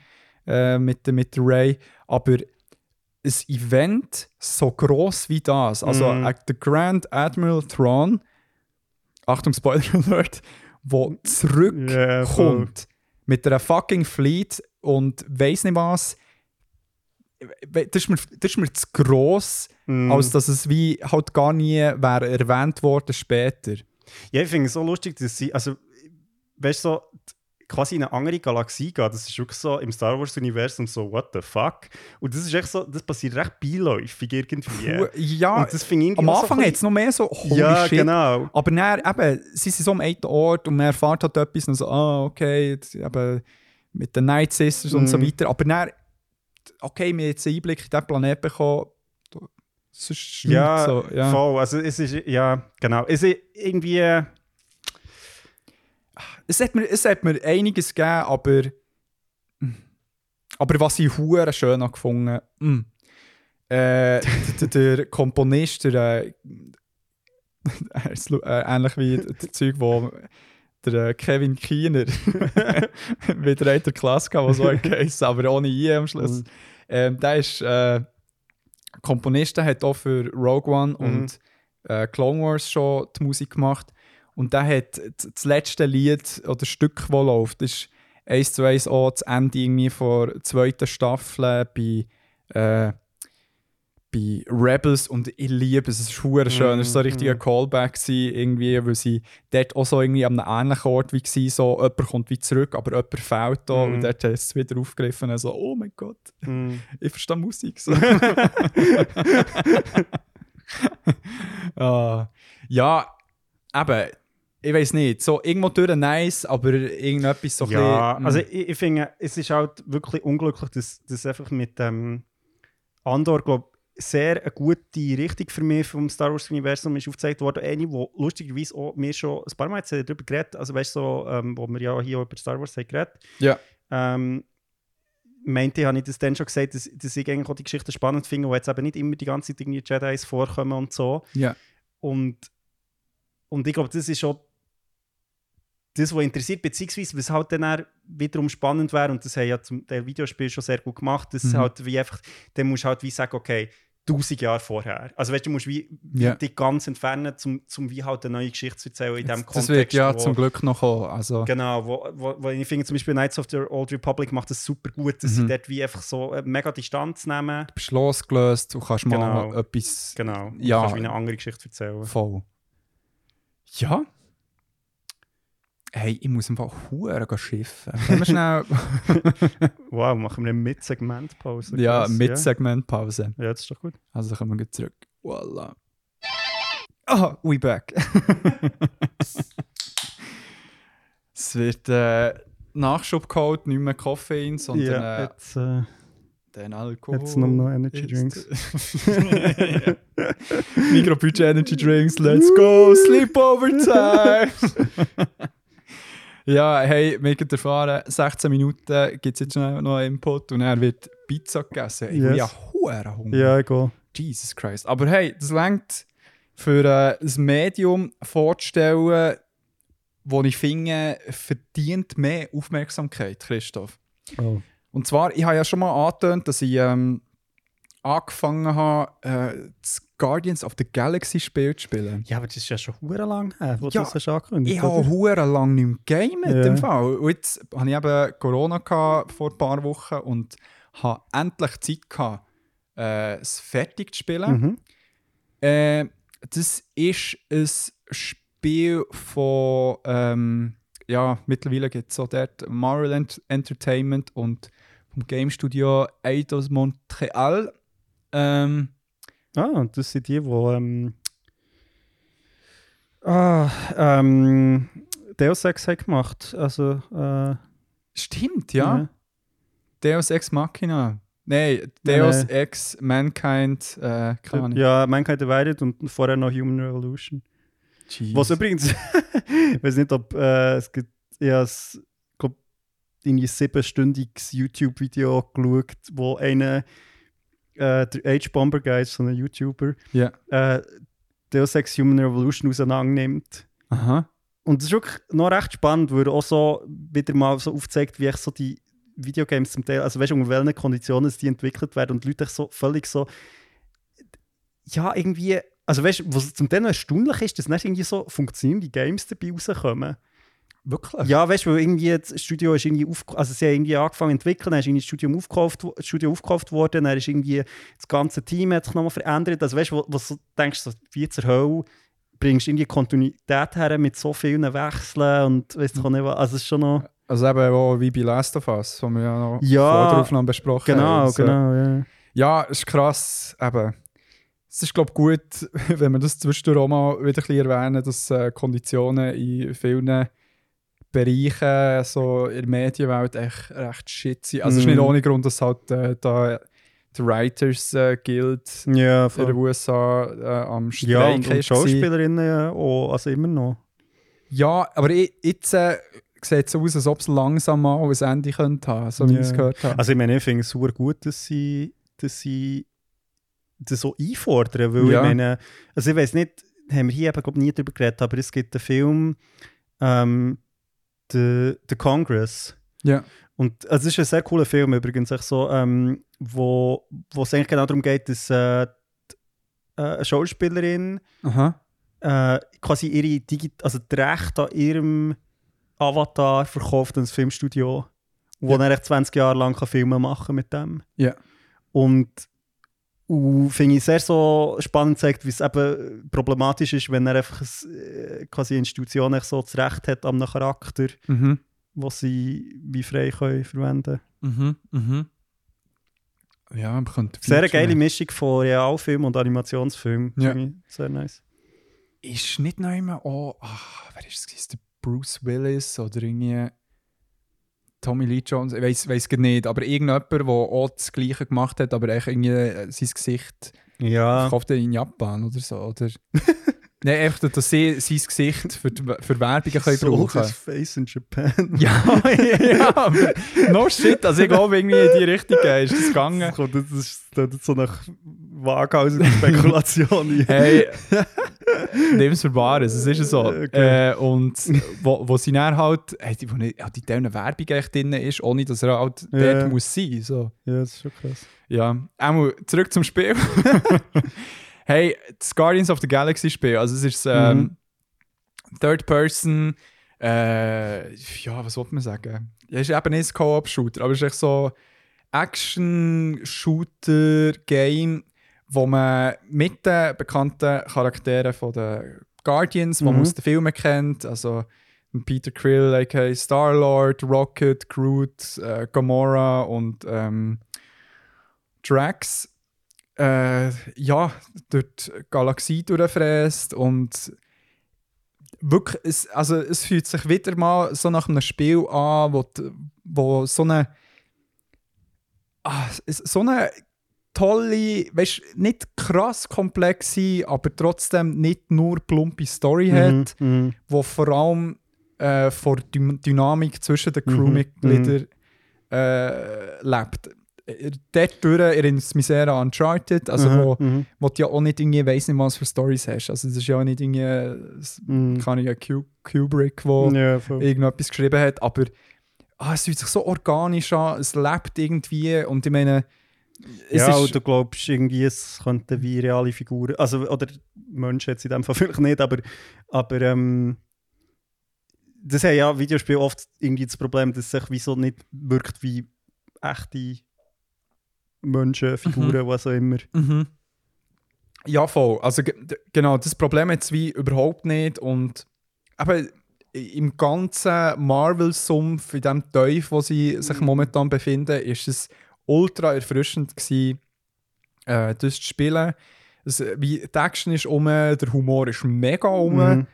äh, mit, mit Rey, aber ein Event so groß wie das, also äh, der Grand Admiral Thrawn, Achtung Spoiler (laughs) Alert, wo zurückkommt mit einer fucking Fleet und weiss nicht was, das ist mir, das ist mir zu gross, Mhm. als dass es wie halt gar nie wäre erwähnt worden später. Ja, ich finde es so lustig, dass sie, also, weißt du, so, quasi in eine andere Galaxie gehen, das ist wirklich so im Star Wars-Universum so, what the fuck? Und das ist echt so, das passiert recht beiläufig irgendwie. Ja, Und das am irgendwie auch Anfang so hat es noch mehr so holy Ja, shit. genau. Aber dann eben, sie sind so am einen Ort und man erfährt halt etwas und so, ah, okay, jetzt eben mit den Night Sisters und so Mhm. weiter. Aber dann, okay, wir haben jetzt einen Einblick in diesen Planeten bekommen. Ja, so, ja. voll. Also es ist, ja, genau. Es ist irgendwie, Es hat, mir, es hat mir einiges gegeben, aber. Aber was ich hure schön habe gefunden mm. äh, der, der Komponist, der. Äh, (laughs) äh, ähnlich wie das Zeug, wo der äh, Kevin Keener (laughs) wieder in der Klasse gehabt, was so ein Case, aber ohne I am Schluss. Ähm, der ist äh, Komponist, der hat auch für Rogue One und äh, Clone Wars schon die Musik gemacht. Und der hat das letzte Lied oder Stück, das läuft, ist eins zu eins auch das Ende irgendwie von der zweiten Staffel bei, äh, bei Rebels und ich liebe es, es ist hure schön, es war so ein richtiger Callback gewesen, irgendwie, weil sie dort auch so irgendwie an einem ähnlichen Ort wie war, so jemand kommt wie zurück, aber jemand fehlt da Mhm. und dort hat es wieder aufgegriffen und so, oh mein Gott, Mm. (laughs) ich verstehe Musik. So. (laughs) Ah, ja, eben, ich weiß nicht, so irgendwo durch nice, aber irgendetwas so Ja, bisschen, also mm, ich, ich finde, es ist halt wirklich unglücklich, dass das einfach mit dem Andor, glaube sehr eine gute Richtung für mich vom Star Wars Universum ist aufgezeigt worden. Eine, wo lustigerweise auch mir schon ein paar Mal jetzt darüber geredet, also weißt du, so, ähm, wo wir ja hier über Star Wars haben geredet, ja, ähm, meinte, habe ich das dann schon gesagt, dass, dass ich eigentlich auch die Geschichte spannend finde, wo jetzt eben nicht immer die ganze Zeit irgendwie Jedis vorkommen und so. ja, Und, und ich glaube, das ist schon das, was interessiert, beziehungsweise was halt dann auch wiederum spannend wäre, und das haben ja zum Teil Videospiel schon sehr gut gemacht, das Mhm. halt wie einfach, dann musst du halt wie sagen, okay, tausend Jahre vorher. Also weißt du, du musst wie, Ja. dich ganz entfernen, um zum wie halt eine neue Geschichte zu erzählen in diesem das Kontext. wird ja wo, zum Glück noch kommen, also, Genau, wo, wo, wo ich finde, zum Beispiel Knights of the Old Republic macht das super gut, dass sie Mhm. dort wie einfach so äh, mega Distanz nehmen. du bist losgelöst, du kannst mal Genau. etwas Genau, Ja. kannst wie eine andere Geschichte erzählen. voll. Ja. Hey, ich muss einfach Huren schiffen. Können wir schnell... (laughs) Wow, machen wir eine Mid-Segment-Pause. ja, Krass, mit Segmentpause. Ja, das ist doch gut. Also kommen wir zurück. Voila. Ah, we back. (laughs) es wird äh, Nachschub geholt, nicht mehr Koffein, sondern ja, äh, jetzt, äh, den Alkohol. jetzt nur noch Energy Drinks. (laughs) Mikrobudget Energy Drinks, let's go, Sleepover Time! Ja, hey, wir haben erfahren, 16 Minuten gibt es jetzt noch einen Input und er wird Pizza gegessen. Ich yes. Yes. ja hure Hunger. ja, egal. Jesus Christ. Aber hey, das längt für äh, ein Medium vorzustellen, das ich finde, verdient mehr Aufmerksamkeit, Christoph. Oh. Und zwar, ich habe ja schon mal angetönt, dass ich ähm, angefangen habe, äh, das Guardians of the Galaxy Spiel zu spielen. Ja, aber das ist ja schon hure lang her, wo Ja, du das hast angekündigt Ich habe hure lang nicht mehr gegamet Ja. im Fall. Und jetzt hatte ich eben Corona gehabt vor ein paar Wochen und habe endlich Zeit gehabt, äh, es fertig zu spielen. Mhm. Äh, das ist ein Spiel von, ähm, ja, mittlerweile gibt es so dort Marvel Ent Entertainment und vom Game Studio Eidos Montreal. Ähm, Ah, und das sind die, die ähm, ah, ähm, Deus Ex haben gemacht. Also, äh, stimmt, ja. Deus Ex Machina. Nein, Deus nein. Ex Mankind, äh, keine Ahnung. Ja, Mankind Divided und vorher noch Human Revolution. Jesus. Was übrigens, (laughs) ich weiß nicht, ob äh, es gibt, ja, es glaub, in ein siebenstündiges YouTube-Video geschaut, wo einer, äh, der H-Bomber Guy, ist so ein YouTuber, Ja. äh, Deus Ex Human Revolution auseinander nimmt. Aha. Und das ist wirklich noch recht spannend, weil er auch so wieder mal so aufzeigt, wie ich so die Videogames zum Teil, also weißt du, unter welchen Konditionen die entwickelt werden und Leute so völlig so, ja, irgendwie, also weißt du, was zum Teil noch erstaunlich ist, dass nicht irgendwie so funktionierende Games dabei rauskommen. Wirklich? Ja, weißt du, weil irgendwie das Studio ist irgendwie auf, also sie haben irgendwie angefangen zu entwickeln, dann ist irgendwie das Studio aufgekauft, das Studio aufgekauft worden, dann ist irgendwie das ganze Team hat sich nochmal verändert. Also weißt du, wo du denkst, so, wie zur Hölle bringst du irgendwie Kontinuität her mit so vielen Wechseln und weißt du nicht was, also es ist schon noch... Also eben auch wie bei Last of Us, was wir ja noch Ja, vor der Aufnahme besprochen Genau, haben. Also, genau, ja. Ja, ist krass. Eben. Es ist, glaube ich, gut, (laughs) wenn wir das zwischendurch auch mal wieder ein bisschen erwähnen, dass äh, Konditionen in vielen Bereichen so in der Medienwelt echt recht shit sind. Also es ist nicht Mhm. ohne Grund, dass halt äh, da die Writers äh, Guild Ja, in den USA äh, am Streik ja und, und. Schauspielerinnen ja auch, also immer noch. Ja, aber ich, jetzt äh, sieht es so aus, als ob es langsam mal ein Ende könnte haben, so wie Ja. ich es gehört habe. Also ich meine, ich finde es super gut, dass sie, dass sie das so einfordern, weil Ja. ich meine, also ich weiß nicht, haben wir hier eben glaub, nie darüber geredet, aber es gibt einen Film, ähm, The, The Congress. ja. Und also es ist ein sehr cooler Film übrigens, echt so, ähm, wo, wo es eigentlich genau darum geht, dass äh, die, äh, eine Schauspielerin äh, quasi ihre Digi also die Rechte an ihrem Avatar verkauft an das Filmstudio, wo Ja. dann echt 20 Jahre lang kann Filme machen mit dem. Ja. Und Und finde ich sehr so spannend zeigt, wie es eben problematisch ist, wenn er einfach ein, äh, quasi eine Institution echt so das Recht hat an einem Charakter, Mhm. was sie wie frei können verwenden Mhm. Mhm. Ja, man könnte Sehr eine geile Mischung von Realfilm und Animationsfilm. Ja. Finde ich Sehr nice. Ist nicht noch immer auch, ach, wer ist es? Der Bruce Willis oder irgendwie Tommy Lee Jones? Ich weiß es nicht, aber irgendjemand, der auch das Gleiche gemacht hat, aber echt irgendwie äh, sein Gesicht Ja. verkauft er in Japan oder so. Oder (laughs) Nein, einfach, dass sie sein Gesicht für, die- für Werbungen können So brauchen Face in Japan. (laughs) Ja, (laughs) ja, aber no shit. Also ich glaube, irgendwie in die Richtung ist Das, gegangen. kommt, das ist das ist so nach waghausiger (laughs) Spekulation. Hey, (laughs) nimm es für Bares, es ist so. Okay. Äh, und (laughs) wo, wo sie dann halt, hey, die, wo nicht, die Teil Werbung echt drin ist, ohne dass er halt Ja. dort muss sein. So. Ja, das ist schon krass. Ja, einmal zurück zum Spiel. hey, das Guardians of the Galaxy Spiel, also es ist ähm, Mhm. Third Person, äh, ja, was wollte man sagen? Ja, es ist eben nicht ein Co-op-Shooter, aber es ist echt so Action-Shooter-Game, wo man mit den bekannten Charakteren von den Guardians, die man Mhm. aus den Filmen kennt, also Peter Krill, aka Star-Lord, Rocket, Groot, äh, Gamora und ähm, Drax äh, ja, durch die Galaxie durchfräst und wirklich, es, also es fühlt sich wieder mal so nach einem Spiel an, wo, wo so eine ah, so eine tolle, weißt, nicht krass komplexe, aber trotzdem nicht nur plumpe Story hat, Mhm. wo vor allem äh, vor Dy Dynamik zwischen den Mhm, Crewmitgliedern äh, lebt. Äh, Dort durch erinnert mich sehr an Uncharted, also Mhm, wo, mhm, wo du ja auch nicht irgendwie weiss nicht, was für Stories hast. Also es ist ja auch nicht irgendwie, mhm. keine Ahnung, Q Kubrick, wo Ja, voll. irgendetwas geschrieben hat, aber ah, es fühlt sich so organisch an, es lebt irgendwie und ich meine, es ja, ist, und du glaubst irgendwie, es könnten wie reale Figuren, also, oder Menschen jetzt in dem Fall (laughs) vielleicht nicht, aber, aber ähm, das haben ja Videospiele oft irgendwie das Problem, dass es sich wie so nicht wirkt wie echte Menschen, Figuren, was auch immer. Mhm. Ja, voll. Also genau, das Problem jetzt wie überhaupt nicht und aber im ganzen Marvel-Sumpf, in dem Teufel, wo sie sich momentan befinden, ist es ultra erfrischend gewesen, äh, das zu spielen. Es, wie, die Action ist um, der Humor ist mega um. Mhm.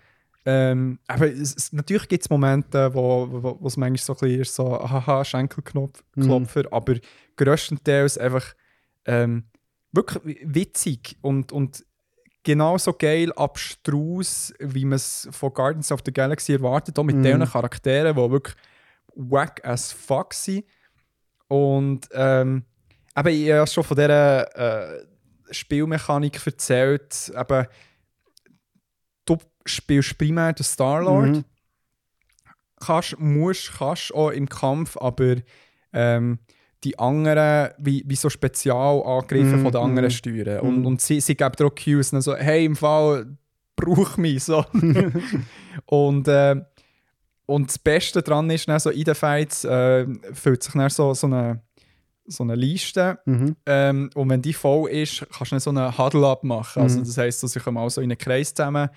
Ähm, aber es, natürlich gibt es Momente, wo, wo, wo es manchmal so ein bisschen ist, so haha, Schenkelklopfer, Klopfer, aber grösstenteils einfach ähm, wirklich witzig und, und genauso geil abstrus, wie man es von Guardians of the Galaxy erwartet, auch mit Mhm. diesen Charakteren, die wirklich wack as fuck sind. Und ähm, eben, ich habe schon von dieser äh, Spielmechanik erzählt, eben, du spielst primär den Star-Lord. Mhm. Kannst, musst, kannst auch im Kampf, aber ähm, die anderen, wie, wie so Spezialangriffe Mhm, von den anderen mhm. steuern. Und, Mhm. und sie, sie geben dir auch Cues, dann so, hey, im Fall, brauch mich so. (laughs) und, äh, und das Beste daran ist, dann so in den Fights äh, füllt sich dann so, so, eine, so eine Liste Mhm. ähm, und wenn die voll ist, kannst du dann so einen Huddle-Up machen. Also Mhm. das heisst, dass sich mal so in einen Kreis zusammen,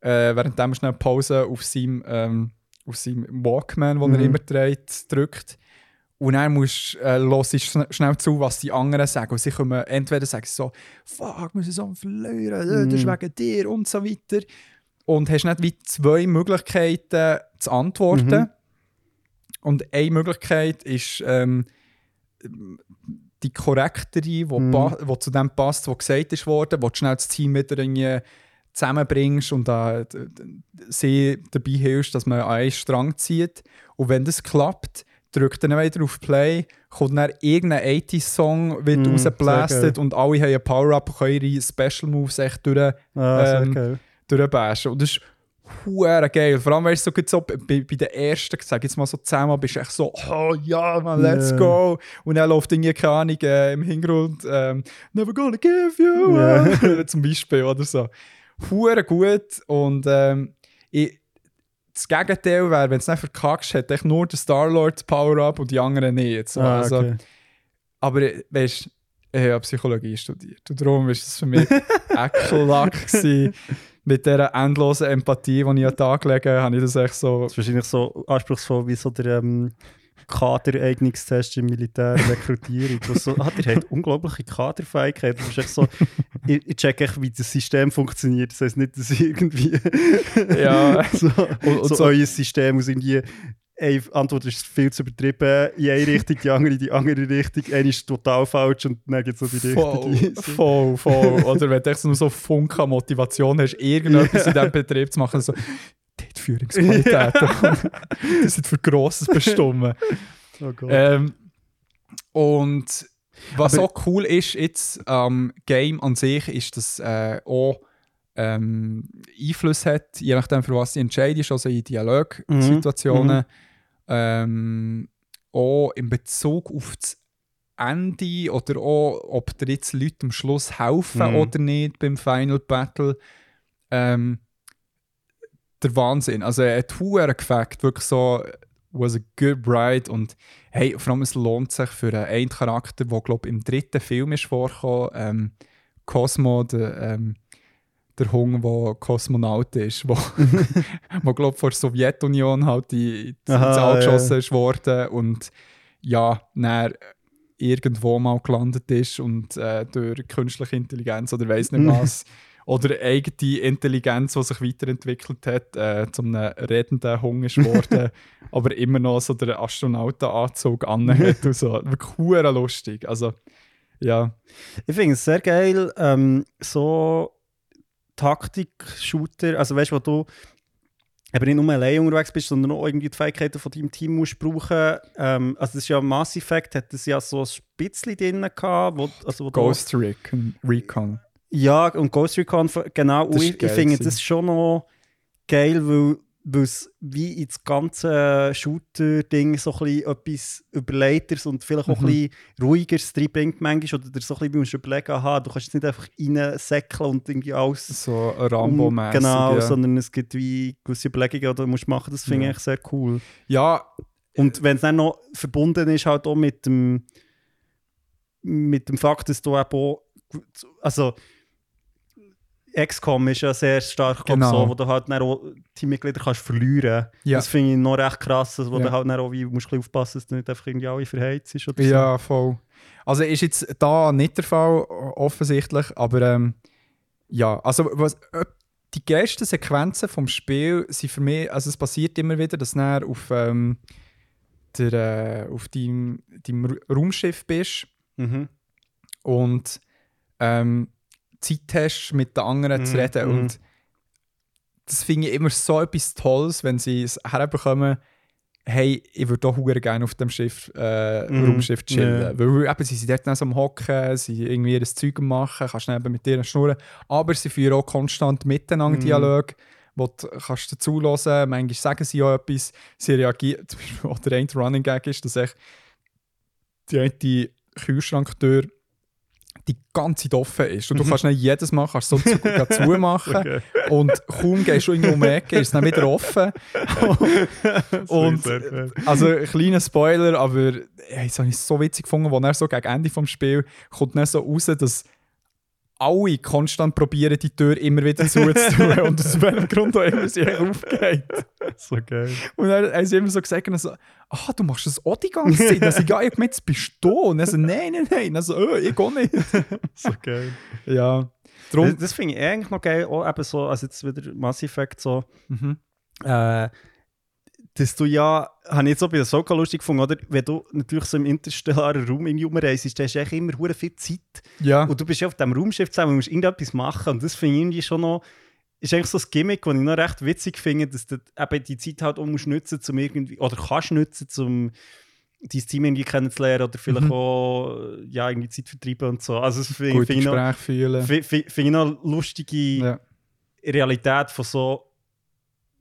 äh, während man schnell Pause auf seinem, ähm, auf seinem Walkman, den er Mhm. immer trägt, drückt. Und dann musst, äh, hörst du schn schnell zu, was die anderen sagen. Und sie kommen entweder sagen so, fuck, wir sind so am Verlieren, äh, das ist Mhm. wegen dir und so weiter. Und hast nicht wie zwei Möglichkeiten zu antworten. Mhm. Und eine Möglichkeit ist, ähm, die korrektere, die Mhm. zu dem passt, was gesagt ist worden, wo du schnell das Team wieder irgendwie zusammenbringst und äh, sie dabei hilfst, dass man an einen Strang zieht. Und wenn das klappt, drückt dann wieder auf Play, kommt dann irgendein 80-Song, wird Mhm, rausgeblastet und alle haben einen Power-Up und können ihre Special Moves echt durch, Ah, Ähm. Durchbashen. Und das ist hure geil. Vor allem, weißt du, so, so bei, bei den ersten, sag jetzt mal so zusammen, bist du echt so, oh ja, man, let's Ja. go. Und dann läuft irgendwie, keine Ahnung, äh, im Hintergrund, ähm, never gonna give you up. (laughs) Zum Beispiel, oder so. Hure gut. Und ähm, ich, das Gegenteil wäre, wenn es nicht verkackst, hätte ich nur der Star-Lord Power-Up und die anderen nicht. So. Ah, also, okay. aber weißt Ich habe Psychologie studiert. Und darum war es für mich (laughs) Eckelack gewesen. Mit dieser endlosen Empathie, die ich an den Tag lege, habe ich das echt so... Das ist wahrscheinlich so anspruchsvoll wie so der ähm, Kadereignungstest im Militär, Rekrutierung. so, ah, der hat unglaubliche Kaderfähigkeit. Das ist echt so, ich, ich check echt, wie das System funktioniert. Das heisst nicht, dass ich irgendwie Ja. (laughs) so, Und- und so, so- euer System aus irgendwie eine Antwort ist viel zu übertrieben, in eine Richtung, die andere in die andere Richtung, eine ist total falsch und dann gibt es so die richtige. voll, voll. Oder wenn du echt nur so Funke Motivation hast, irgendetwas in diesem Betrieb zu machen, so, die Führungsqualitäten, die sind für Grosses bestimmen. Oh Gott. Ähm, und was Aber- auch cool ist jetzt am Game an sich, ist, dass äh, auch ähm, Einfluss hat, je nachdem, für was du entscheidest, also in Dialogsituationen, ähm, auch in Bezug auf das Ende oder auch, ob dir jetzt Leute am Schluss helfen Mhm. oder nicht beim Final Battle. Ähm, der Wahnsinn. Also er hat verdammt gefällt, wirklich so was a good ride und hey, vor allem es lohnt sich für einen einen Charakter, der glaube im dritten Film ist vorgekommen, ähm, Cosmo, der, ähm, der Hunger, der Kosmonaut ist, wo, (laughs) (laughs) wo glaube vor der Sowjetunion halt in, ins Aha, ja. ist worden und ja, dann irgendwo mal gelandet ist und äh, durch künstliche Intelligenz oder weiß nicht was oder eigene Intelligenz, die sich weiterentwickelt hat, äh, zum einem redenden Hunger ist geworden, (laughs) aber immer noch so den Astronautenanzug anhat und so. Wirklich lustig. Also, ja. Ich finde es sehr geil, ähm, so Taktik-Shooter, also weißt du, wo du eben nicht nur allein unterwegs bist, sondern auch irgendwie die Fähigkeiten von deinem Team musst brauchen. Ähm, also das ist ja Mass Effect, hat das ja so ein Spitzli drin gehabt, wo, also wo du- Ghost Recon. Recon. Ja, und Ghost Recon, genau. Ich, ich finde das schon noch geil, weil weil es wie ins ganze Shooter-Ding so ein bisschen etwas Überleiteres und vielleicht auch Mhm. ein bisschen ruhigeres reinbringt manchmal. Oder so ein bisschen musst überlegen, aha, du kannst jetzt nicht einfach reinsäckeln und irgendwie alles So Rambo-mäßig. Genau, ja. sondern es gibt wie gewisse Überlegungen, die du musst machen Das finde Ja. ich sehr cool. ja, Und wenn es dann noch verbunden ist, halt auch mit dem, mit dem Fakt, dass du eben auch, also XCOM ist ja sehr stark Genau. so, wo du halt dann auch Teammitglieder kannst verlieren. Ja. Das finde ich noch recht krass, wo Ja. du halt dann auch wie, musst aufpassen, dass du nicht einfach irgendwie alle verheizt ist oder Ja, voll. Also ist jetzt da nicht der Fall, offensichtlich, aber ähm, ja, also was, äh, die geilsten Sequenzen vom Spiel sind für mich, also es passiert immer wieder, dass du auf, ähm, der, äh, auf deinem, deinem Raumschiff bist so. Mhm. und ähm, Zeit hast, mit den anderen zu Mhm, reden. mhm. Und das finde ich immer so etwas Tolles, wenn sie es herbekommen, hey, ich würde auch hure gerne auf dem Schiff, äh, Mhm, Raumschiff chillen. ja. Weil eben, sie sind dort dann so am Hocken, sie irgendwie ihr Zeug machen, kannst dann eben mit denen schnurren. Aber sie führen auch konstant miteinander Mhm. Dialog, wo du kannst dazu hören. Manchmal sagen sie auch etwas, sie reagieren. (laughs) Zum Beispiel auch der eine Running Gag ist, dass echt die eine Kühlschranktür die ganze Zeit offen ist. Und du kannst nicht jedes Mal kannst so zu, (laughs) zumachen. Okay. Und kaum gehst du irgendwo um Ecke, ist es dann wieder offen. (laughs) Und also ein kleiner Spoiler, aber hey, das habe ich so witzig gefunden, wo er so gegen Ende vom Spiel kommt dann so raus, dass alle konstant probieren, die Tür immer wieder zuzutun (laughs) und aus welchem Grund auch immer sie aufgeht. so geil. Und dann haben sie immer so gesagt, also, ah, du machst das auch die ganze Zeit. Dann sage ich, ja, ich jetzt bist du. Und dann so, nein, nein, nein. Dann so, oh, ich auch nicht. (laughs) So geil. Ja. Das, Drum, das finde ich eigentlich noch geil, auch eben so, also jetzt wieder Mass Effect so, mhm. äh, dass du ja, habe ich jetzt auch bei der Soka lustig gefunden, oder? Wenn du natürlich so im interstellaren Raum irgendwie rumreist, hast du echt immer hure viel Zeit. ja. Und du bist ja auf diesem Raumschiff zusammen und musst irgendetwas machen. Und das finde ich irgendwie schon noch, ist eigentlich so ein Gimmick, das ich noch recht witzig finde, dass du eben die Zeit halt auch musst nutzen, zum irgendwie, oder kannst nutzen, um dein Team irgendwie kennenzulernen oder vielleicht Mhm. auch ja, irgendwie Zeit vertreiben und so. Also das finde find ich, noch- Gespräche fühlen. fi- fi- finde ich noch lustige Ja. Realität von so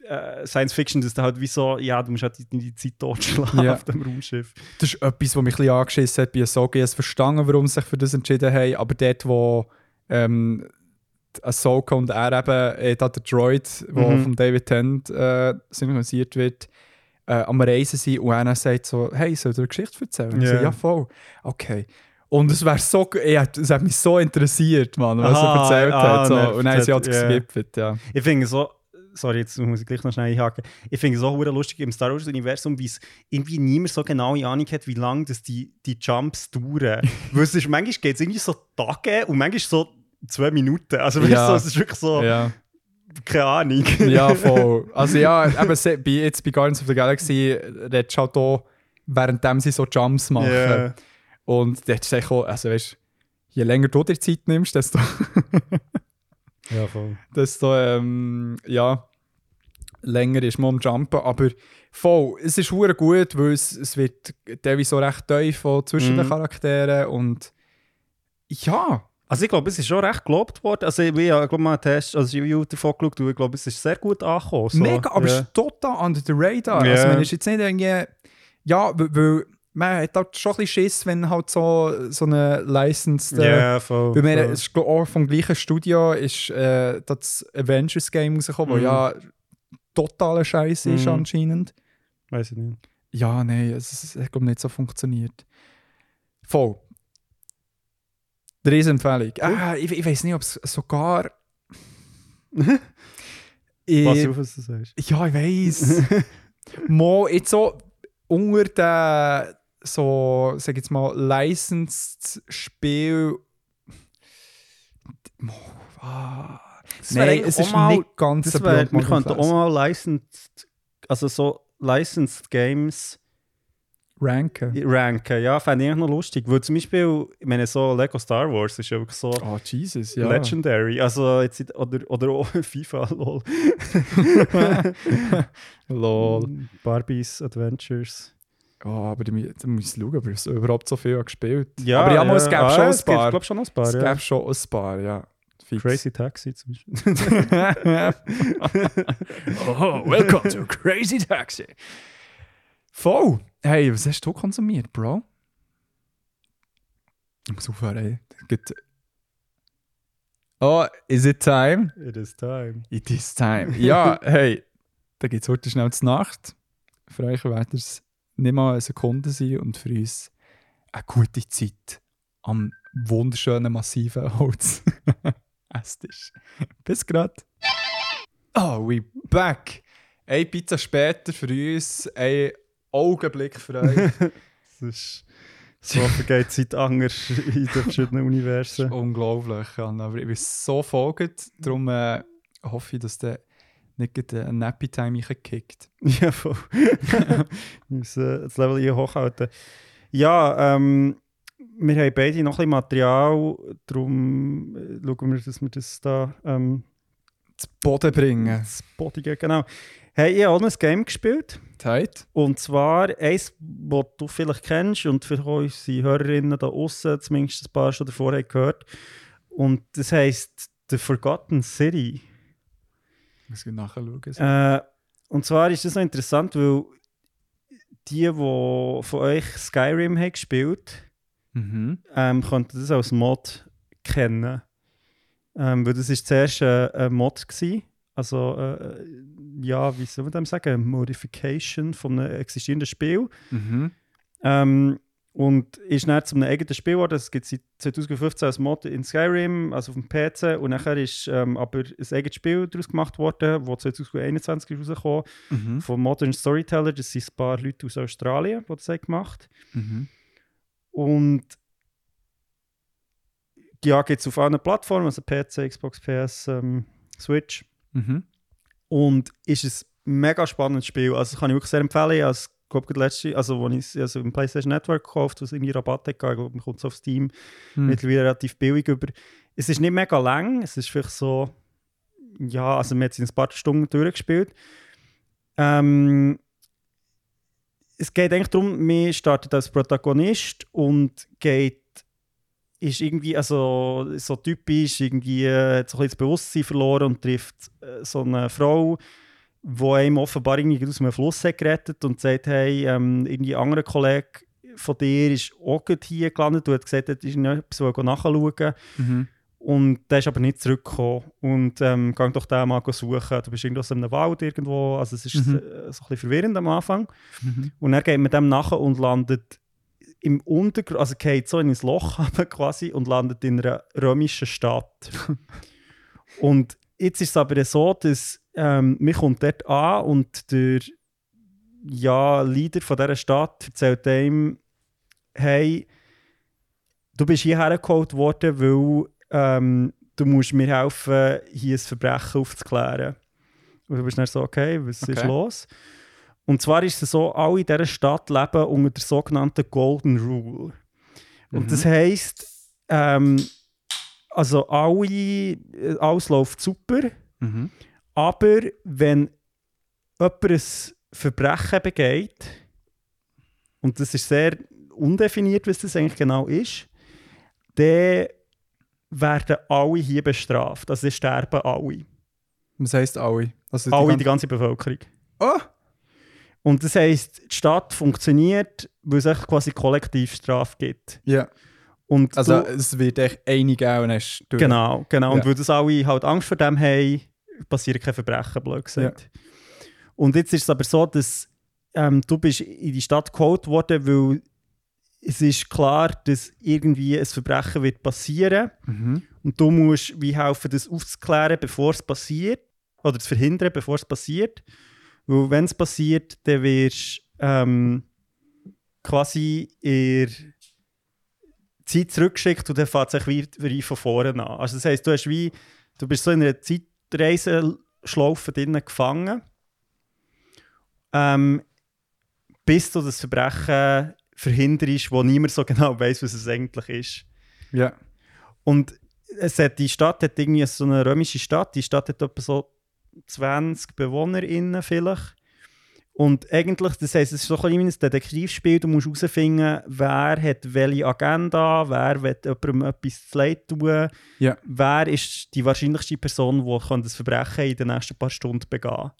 äh, Science Fiction, dass du halt wie so, ja, du musst halt die, die Zeit totschlagen (laughs) Ja. auf dem Raumschiff. Das ist etwas, was mich ein bisschen angeschissen hat bei Ahsoka. Ich habe verstanden, warum sie sich für das entschieden haben, aber dort, wo ähm, Ahsoka und er eben, äh, der Droid, der Mhm. von David Tennant äh, synchronisiert wird, äh, am Reisen sind und einer sagt so, hey, soll ich dir eine Geschichte erzählen? Ich so, Ja. voll. Okay. Und es wäre so, es hat mich so interessiert, Mann, was Aha, er erzählt ah, hat. So. und er dann haben sie halt erzählt, geskippt, ja. Ich finde so, sorry, jetzt muss ich gleich noch schnell einhaken. Ich finde es auch lustig im Star Wars-Universum, wie es irgendwie niemand so genaue Ahnung hat, wie lange das die, die Jumps dauern. (laughs) Weil es ist, manchmal geht es irgendwie so Tage und manchmal so zwei Minuten. Also weißt du, Ja. so, es ist wirklich so, Ja. keine Ahnung. (laughs) ja, voll. (laughs) Also ja, bei, jetzt bei Guardians of the Galaxy redest du halt auch, währenddem sie so Jumps machen. Ja. Und dort ist auch, also weißt je länger du dir Zeit nimmst, desto, ja, voll. desto ähm, ja, länger ist man am Jumpen. Aber voll, es ist hure gut, weil es, es wird teilweise so recht tief zwischen den Mhm. Charakteren und ja, Also ich glaube, es ist schon recht gelobt worden. Also ich habe glaub, mal einen Test, ich habe davon geschaut und ich glaube, es ist sehr gut angekommen. So. Mega, aber ja. es ist total under the radar. Ja. Also, man ist jetzt nicht irgendwie. Ja, weil, weil man hat halt schon ein bisschen Schiss, wenn halt so, so eine licensed. äh, Ja, voll. Weil wir, voll. es ist auch vom gleichen Studio ist äh, das Avengers Game rausgekommen, Mhm. wo ja totaler Scheiß ist Mhm. anscheinend. Weiß ich nicht. Ja, nein, es, es hat glaub, nicht so funktioniert. Voll. Riesenempfehlung. Ah, ich, ich weiß nicht, ob es sogar. (laughs) ich, Pass auf, was du sagst. ja, ich weiß. (laughs) Mo, jetzt so unter den so, sag jetzt mal, licensed Spiel. Mo, ah. Das Nein, es ist mal- nicht ganz Das wär, wir könnten auch mal licensed, also so licensed Games ranken. ranken. Ja, fände ich noch lustig. Weil zum Beispiel, ich meine, so Lego Star Wars ist ja wirklich so Oh, Jesus, ja. legendary. Also jetzt, oder, oder auch (laughs) FIFA, lol. (laughs) Lol. Barbies Adventures. Oh, aber muss ich schauen, ob es überhaupt so viel gespielt Ja, Aber ja, mal, es gäbe ah, schon ein es paar. glaub schon noch ein paar, Es ja. gäbe schon ein paar, ja. Fix. Crazy Taxi zum Beispiel. (laughs) oh, welcome to Crazy Taxi. Voll. Hey, was hast du konsumiert, Bro? Ich muss aufhören, ey. Oh, is it time? It is time. It is time. Ja, (laughs) hey, da geht es heute schnell zur Nacht. Für euch wird es nicht mal eine Sekunde sein und für uns eine gute Zeit am wunderschönen, massiven Holz. (laughs) Esstisch. (laughs) Bis grad. Oh, we back. Eine Pizza später für uns, ein Augenblick für euch. (laughs) Das ist, so vergeht Zeit anders in den verschiedenen Universen. Unglaublich, Anna. Aber ich bin so folgend, darum äh, hoffe ich, dass der nicht ein Nappy-Time reinkickt. (laughs) Ja, voll. wir müssen das Level hier hochhalten. Ja, ähm, wir haben beide noch ein bisschen Material, darum äh, schauen wir, dass wir das da ähm, Zu Boden bringen. Body geben. Genau. Hey, ich habe auch ein Game gespielt. Zeit? Und zwar eins, das du vielleicht kennst und auch unsere Hörerinnen da außen zumindest ein paar schon davor haben gehört. Und das heisst The Forgotten City. Muss ich nachschauen. Äh, und zwar ist das noch interessant, weil die, die von euch Skyrim haben gespielt Mhm. ähm, könnten das als Mod kennen. Ähm, weil das war zuerst äh, ein Mod. Gewesen. Also, äh, ja, wie soll man dem sagen? Modification von einem existierenden Spiel. Mhm. Ähm, und ist dann zu einem eigenen Spiel geworden. Es gibt seit 2015 als Mod in Skyrim, also auf dem PC. Und nachher ist ähm, aber ein eigenes Spiel daraus gemacht worden, das 2021 ist rausgekommen Mhm. von Modern Storyteller. Das sind ein paar Leute aus Australien, die das haben gemacht Mhm. Und ja, gibt es auf allen Plattformen, also PC, Xbox, PS, ähm, Switch. Mhm. Und ist ein mega spannendes Spiel. Also kann ich wirklich sehr empfehlen. Ich glaube, das letzte, also, als ich es also im PlayStation Network gekauft was irgendwie Rabatt hat, ich glaube, man kommt es auf Steam Hm. mittlerweile relativ billig über. Es ist nicht mega lang, es ist vielleicht so, ja, also wir haben es in ein paar Stunden durchgespielt. Ähm, es geht eigentlich darum, man startet als Protagonist und geht, ist irgendwie, also so typisch, irgendwie äh, hat so ein bisschen das Bewusstsein verloren und trifft äh, so eine Frau, die einem offenbar irgendwie aus einem Fluss hat gerettet und sagt, hey, ähm, irgendwie anderer Kollege von dir ist auch hier gelandet und hat gesagt, er ist etwas wollte nachschauen. Mhm. Und der ist aber nicht zurückgekommen. Und ähm, geh doch den mal suchen. Du bist irgendwo in einem Wald irgendwo. Also es ist Mhm. äh, so ein bisschen verwirrend am Anfang. Mhm. Und dann geht man dem nachher und landet im Untergrund, also geht so in ein Loch (laughs) quasi und landet in einer römischen Stadt. (laughs) und jetzt ist es aber so, dass ähm, kommt dort an und der ja, Leader von dieser Stadt erzählt ihm, hey, du bist hierher geholt worden, weil ähm, du musst mir helfen, hier ein Verbrechen aufzuklären. Und du bist dann so, okay, was ist Okay. los? Und zwar ist es so, alle in dieser Stadt leben unter der sogenannten Golden Rule. Und das heisst, ähm, also alle, äh, alles läuft super, Mhm. aber wenn jemand ein Verbrechen begeht, und das ist sehr undefiniert, was das eigentlich genau ist, dann werden alle hier bestraft. Also sie sterben alle. Was heisst alle? Also alle, die die ganze Bevölkerung. Oh! Und das heisst, die Stadt funktioniert, weil es echt quasi Kollektivstrafe gibt. Ja. Und Also du, es wird echt einige geben und durch. Genau, genau. Und Ja. weil das alle halt Angst vor dem haben, passieren keine Verbrechen, blöd gesagt. Und jetzt ist es aber so, dass ähm, du bist in die Stadt geholt worden, weil es ist klar, dass irgendwie ein Verbrechen wird passieren Mhm. und du musst wie helfen, das aufzuklären, bevor es passiert oder zu verhindern, bevor es passiert. Weil wenn es passiert, dann wirst ähm, quasi in Zeit zurückgeschickt und dann fängt es sich wieder wie von vorne an. Also das heisst, du, hast wie, du bist so in einer Zeitreiseschlaufe drinnen gefangen, ähm, bis du das Verbrechen verhinderst, wo niemand so genau weiß, was es eigentlich ist. Ja. Und es hat, die Stadt hat irgendwie so eine römische Stadt. Die Stadt hat etwa so 20 BewohnerInnen vielleicht. Und eigentlich, das heisst, es ist so ein bisschen ein Detektivspiel. Du musst herausfinden, wer hat welche Agenda, wer will jemandem etwas zu leid tun, Ja. wer ist die wahrscheinlichste Person, die das Verbrechen in den nächsten paar Stunden begehen kann.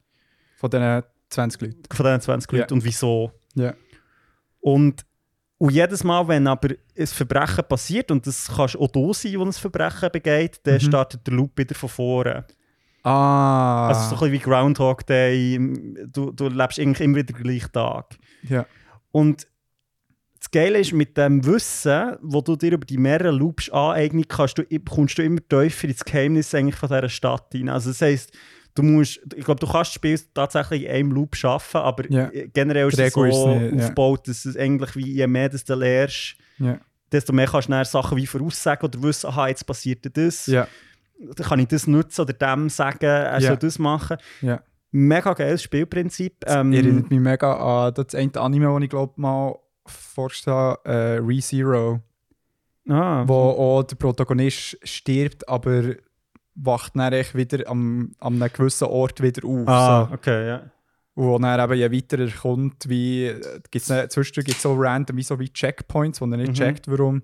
Von diesen 20 Leuten. Von diesen 20 Ja. Leuten und wieso. Ja. Und, und jedes Mal, wenn aber ein Verbrechen passiert, und das kannst auch du sein, wo ein Verbrechen begeht, dann Mhm. startet der Loop wieder von vorne. Ah. Also so ein bisschen wie Groundhog Day. Du, du lebst eigentlich immer wieder den gleichen Tag. ja. Und das Geile ist, mit dem Wissen, wo du dir über die mehreren Loops aneignest, kannst du, kommst du immer tiefer ins Geheimnis eigentlich von dieser Stadt hinein. Also das heisst, du musst, ich glaube, du kannst das Spiel tatsächlich in einem Loop schaffen, aber Ja. generell ist es so ist nicht, aufgebaut, dass es eigentlich wie, je mehr das du lernst, Ja. desto mehr kannst du dann Sachen wie voraussagen oder wissen, aha, jetzt passiert das. Dann kann ich das nutzen oder dem sagen, er soll das machen. Ja. Mega geiles Spielprinzip. Ähm, Erinnert mich mega an das eine Anime, das ich glaube mal vorstelle, äh, ReZero, ah, wo auch der Protagonist stirbt, aber wacht dann echt wieder am, an einem gewissen Ort wieder auf. ah, So. okay, ja. Und wo dann eben je weiter er kommt, wie, gibt's zwischendurch gibt es so random wie, so wie Checkpoints, wo er nicht Mhm. checkt, warum.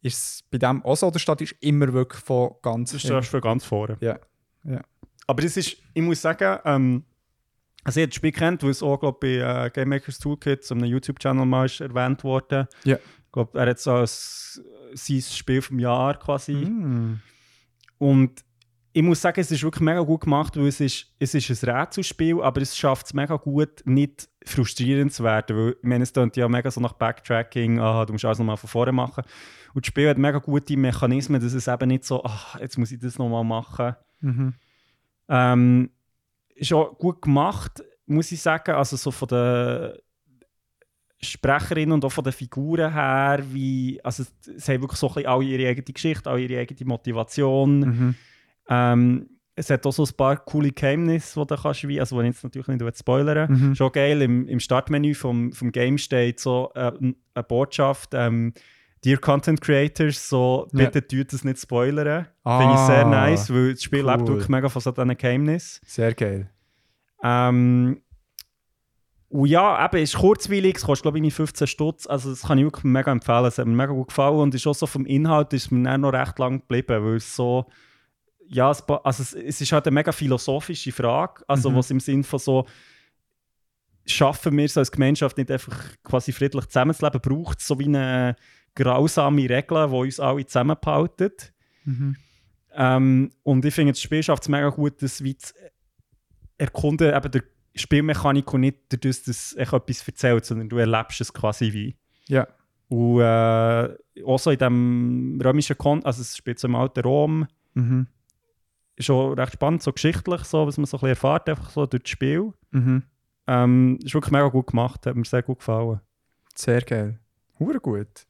Ist es bei dem auch so, der Stadt ist immer wirklich von ganz Das ist das für ganz vorne. Ja. Ja. Aber das ist, ich muss sagen, ähm, also ich habe das Spiel kennt, weil es auch, glaube ich, bei äh, Game Makers Toolkit, so einem YouTube-Channel mal ist erwähnt worden. Ja. Ich glaube, er hat so als sein Spiel vom Jahr quasi. Mm. Und ich muss sagen, es ist wirklich mega gut gemacht, weil es ist, es ist ein Rätselspiel, aber es schafft es mega gut, nicht frustrierend zu werden. Weil, ich meine, es klingt ja mega so nach Backtracking, aha, du musst alles nochmal von vorne machen. Und das Spiel hat mega gute Mechanismen, dass es eben nicht so, ach, jetzt muss ich das nochmal machen. Mhm. Ähm, ist auch gut gemacht, muss ich sagen. Also so von den Sprecherinnen und auch von den Figuren her, wie, also sie haben wirklich so ein bisschen alle ihre eigene Geschichte, alle ihre eigene Motivation. Mhm. Ähm, es hat auch so ein paar coole Geheimnisse, die du kannst, wie, also die ich jetzt natürlich nicht spoilern. Mhm. Schon geil, im, im Startmenü vom, vom Game steht so äh, eine Botschaft, ähm, Dear Content Creators, so Ja. bitte tut das nicht spoilern. Finde ich sehr Ah, nice, weil das Spiel cool. lebt wirklich mega von so diesen Geheimnissen. Sehr geil. Ähm, und ja, eben, es ist kurzweilig, es kostet glaube ich 15 Stutz, also das kann ich wirklich mega empfehlen, es hat mir mega gut gefallen und ist auch so vom Inhalt ist mir dann noch recht lang geblieben, weil es so, ja, es, also es, es ist halt eine mega philosophische Frage, also Mhm. was im Sinn von so, schaffen wir es als Gemeinschaft nicht einfach quasi friedlich zusammenzuleben, braucht es so wie eine grausame Regel, die uns alle zusammenhalten. Mhm. Ähm, und ich finde, das Spiel schafft es mega gut, das wie zu erkunden, eben der Spielmechanik und nicht dadurch, dass echt etwas erzählt, sondern du erlebst es quasi wie. Ja. Und äh, auch so in dem römischen Kon also es spielt so im alten Rom, Mhm. Ist auch recht spannend, so geschichtlich, so, was man so ein bisschen erfährt, einfach so durch das Spiel. Mhm. Ähm, ist wirklich mega gut gemacht, hat mir sehr gut gefallen. Sehr geil. Hure gut.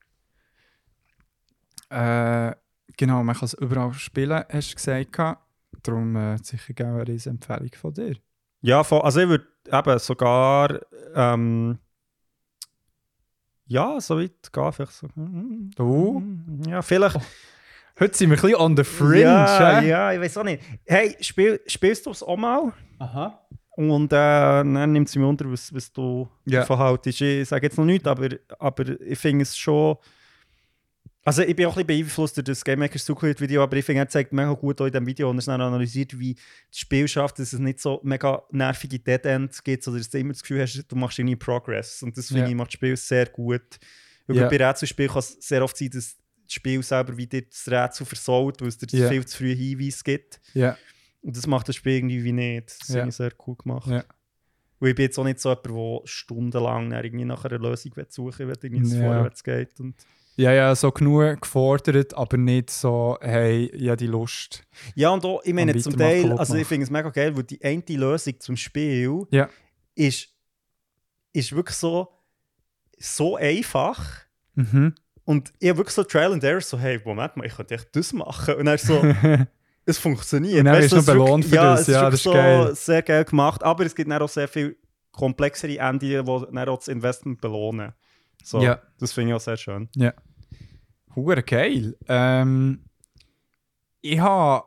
Äh, genau, man kann es überall spielen, hast du gesagt. Darum äh, sicher gerne eine Empfehlung von dir. Ja, voll, also ich würde eben sogar ähm, ja, so weit gehen, vielleicht so. Du? Ja, vielleicht. Heute sind wir ein bisschen on the fringe. ja, ja, ich weiß auch nicht. Hey, spiel, spielst du es auch mal? Aha. Und äh, dann nimmt sie mir unter, was, was du Ja. davon haltest. Ich sage jetzt noch nichts, aber, aber ich finde es schon. Also, ich bin auch ein bisschen beeinflusst durch das Game Makers Zukunft-Video, aber ich finde, er zeigt mega gut auch in diesem Video und er ist dann analysiert, wie das Spiel schafft, dass es nicht so mega nervige Dead-Ends gibt, sondern dass du immer das Gefühl hast, du machst irgendwie Progress. Und das finde Ja. ich macht das Spiel sehr gut. Über Ja. bei Rätselspielen kann es sehr oft sein, dass das Spiel selber wie dir das Rätsel versaut, weil es dir Ja. viel zu früh Hinweise gibt. Ja. Und das macht das Spiel irgendwie wie nicht. Das finde ich sehr cool gemacht. Ja. Weil ich bin jetzt auch nicht so jemand, der stundenlang irgendwie nach einer Lösung suchen will, wenn es Ja. vorwärts geht. Und ja, ja, so genug gefordert, aber nicht so, hey, ja, die Lust. ja, und auch, ich meine zum Teil, also ich finde es mega geil, weil die eine Lösung zum Spiel Ja. ist, ist wirklich so, so einfach. Mhm. Und ich habe wirklich so Trial and Error, so, hey, Moment mal, ich könnte echt das machen. Und dann so, (laughs) es funktioniert. Und dann Weißt wirst du es noch ist belohnt für ja, das. Ist Ja, das ist geil. so sehr geil gemacht. Aber es gibt dann auch sehr viel komplexere Enden, die dann auch das Investment belohnen. So, Ja. Das finde ich auch sehr schön. Hure geil. Ähm, ich habe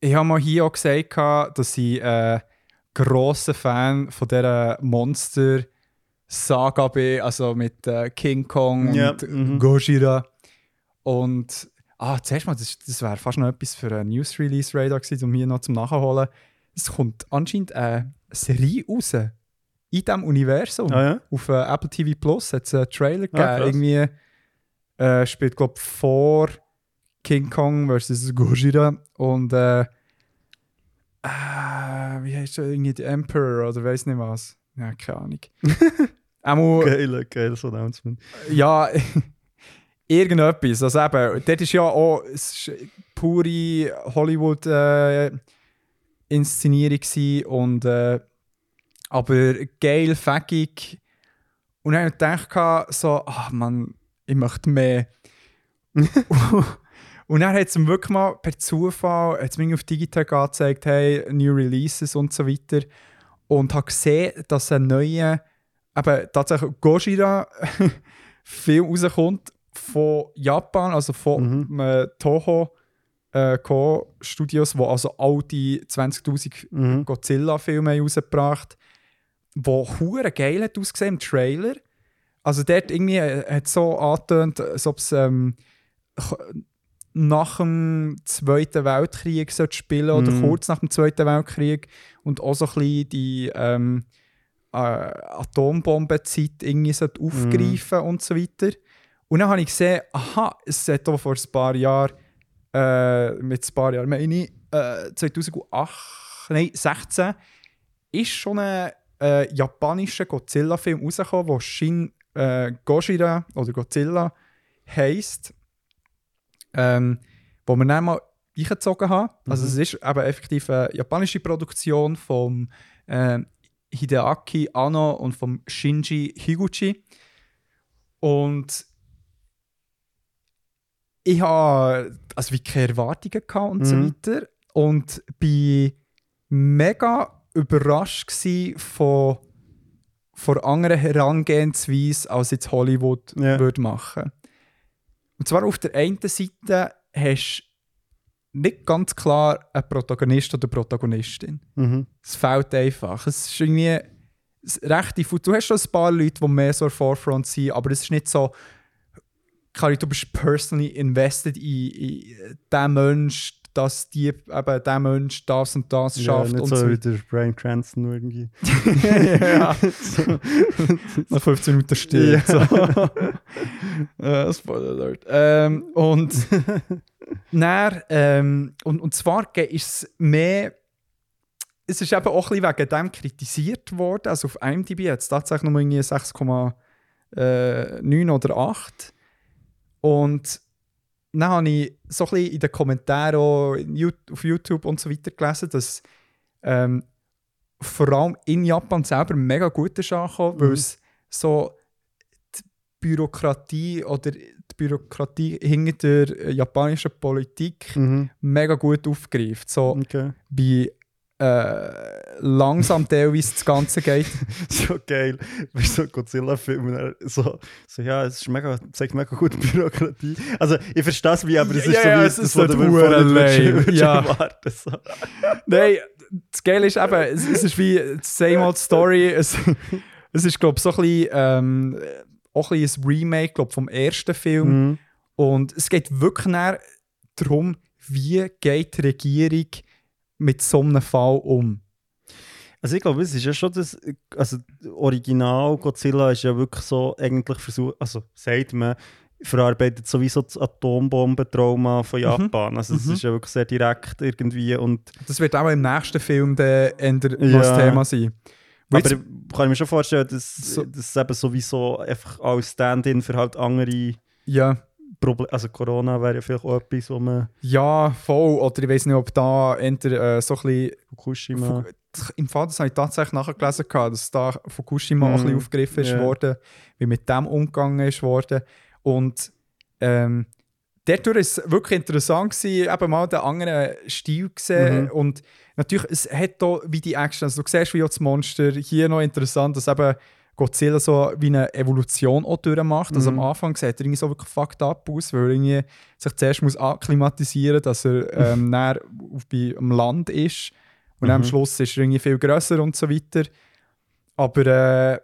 ich ha mal hier auch gesagt, dass ich äh, grosser Fan von dieser Monster-Saga bin, also mit äh, King Kong Ja, und mhm. Gojira. Und ah, zuerst mal, das, das wäre fast noch etwas für einen News-Release-Radar gewesen, um hier noch zum Nachholen. Es kommt anscheinend eine Serie raus in diesem Universum. Ah, ja? Auf äh, Apple TV Plus hat es einen Trailer gegeben. Ah, krass. Irgendwie äh, spielt, glaube ich, vor King Kong vs. Gojira. Und äh, äh, wie heißt der? Irgendwie der Emperor oder weiß nicht was. Ja, keine Ahnung. (laughs) Einmal, Geil, geiles Announcement. ja, (laughs) irgendetwas. Also eben, dort ist ja auch es ist pure Hollywood-Inszenierung gewesen und äh, aber geil, fäckig. Und dann habe ich gedacht, so, ach man, ich möchte mehr. (laughs) und dann hat es mir wirklich mal per Zufall hat's mir auf Digitech angezeigt, hey, New Releases und so weiter. Und habe gesehen, dass ein neuer, eben tatsächlich Gojira (laughs) Film rauskommt von Japan, also von Mhm. äh, Toho äh, Co. Studios, wo also all die 20.000 Mhm. Godzilla-Filme rausgebracht wo hure geil hat ausgesehen im Trailer. Also dort irgendwie äh, hat so angetönt, als ob es ähm, nach dem Zweiten Weltkrieg spielen oder Mhm. kurz nach dem Zweiten Weltkrieg und auch so ein bisschen die ähm, äh, Atombombenzeit irgendwie sollte aufgreifen und so weiter. Und dann habe ich gesehen, aha, es hat auch vor ein paar Jahren, äh, mit ein paar Jahren meine ich, äh, 2008, nein, 16, ist schon ein äh, japanischer Godzilla-Film rausgekommen, der Shin äh, Gojira oder Godzilla heisst. Ähm, wo wir dann mal eingezogen haben. Also es ist eben effektiv eine japanische Produktion von äh, Hideaki Anno und vom Shinji Higuchi. Und ich habe also wie keine Erwartungen gehabt und so Mhm. weiter. Und bin mega überrascht von, von anderen Herangehensweise, als jetzt Hollywood Ja. würde machen. Und zwar auf der einen Seite hast du nicht ganz klar einen Protagonist oder Protagonistin. Mhm. Es fehlt einfach. Es ist irgendwie recht diffus. Du hast schon ein paar Leute, die mehr so Forefront sind, aber es ist nicht so, Kari, du bist personally invested in, in den Mensch, dass die, eben der Mensch das und das Ja, schafft nicht und so so. wie der Brian Cranston irgendwie. (laughs) ja. (laughs) Nach 15 Minuten still. So. (laughs) äh, Spoiler Alert. Ähm, und dann, ähm, und, und zwar ist es mehr. Es ist eben auch ein bisschen wegen dem kritisiert worden. Also auf IMDb hat es tatsächlich nur irgendwie 6,6 äh, 9 oder 8. Und dann habe ich so ein bisschen in den Kommentaren auch auf YouTube und so weiter gelesen, dass ähm, vor allem in Japan selber mega gut ist angekommen, weil es so die Bürokratie oder die Bürokratie hinter der japanischen Politik Mhm. mega gut aufgreift. So Okay. wie äh, langsam teilweise das Ganze geht. (laughs) so geil. Du, so Godzilla-Filme, so, so, ja, es ist mega, zeigt mega gute Bürokratie. Also, ich verstehe es wie, aber es ist Ja, so ja, wie es ist was vorher würdest- lame. (laughs) würdest Ja. erwarten, so. (laughs) Nein, das Geile ist eben, es, es ist wie same old story. Es, es ist, glaube ich, so ein bisschen, ähm, auch ein, bisschen ein Remake glaub, vom ersten Film. Mhm. Und es geht wirklich darum, wie geht die Regierung mit so einem Fall um. Also ich glaube, es ist ja schon das, also Original Godzilla ist ja wirklich so eigentlich versucht, also sagt man, verarbeitet sowieso das Atombombentrauma von Japan. Also es Mhm. ist ja wirklich sehr direkt irgendwie und Das wird auch im nächsten Film noch Ja. das Thema sein. Aber jetzt- kann ich mir schon vorstellen, dass, So- dass es eben sowieso einfach als Stand-in für halt andere ja, Probleme, also Corona wäre ja vielleicht auch etwas, wo man ja, voll. Oder ich weiß nicht, ob da Ender äh, so ein bisschen Fukushima... im Fall, das habe ich tatsächlich nachgelesen, dass da Fukushima auch ein Mhm. bisschen aufgegriffen ist Ja. worden, wie mit dem umgegangen ist worden. Und ähm, dadurch war es wirklich interessant, gewesen, eben mal den anderen Stil gesehen. Mhm. Und natürlich, es hat da wie die Action, also du siehst wie auch das Monster, hier noch interessant, dass eben Godzilla so wie eine Evolution auch durchmacht. Also Mhm. am Anfang sieht er irgendwie so wirklich fucked up aus, weil er irgendwie sich zuerst muss akklimatisieren muss, dass er (laughs) ähm, näher auf, bei, am Land ist. Und dann am Mhm. Schluss ist er irgendwie viel grösser und so weiter. Aber äh,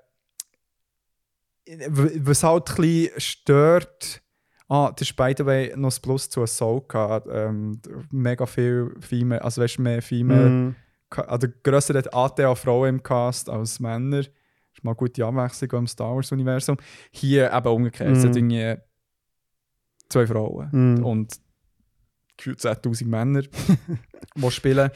was halt ein bisschen stört, ah, das ist by the way noch das Plus zu Soul gehabt. Ähm, mega viel Female, also weißt du, mehr Female, Mhm. Ka- also grösser hat Anteil an Frauen im Cast als Männer. Das ist mal eine gute Abwechslung im Star Wars-Universum. Hier eben umgekehrt, es hat irgendwie zwei Frauen Mhm. und gefühlt 10'000 Männer, (laughs) die spielen.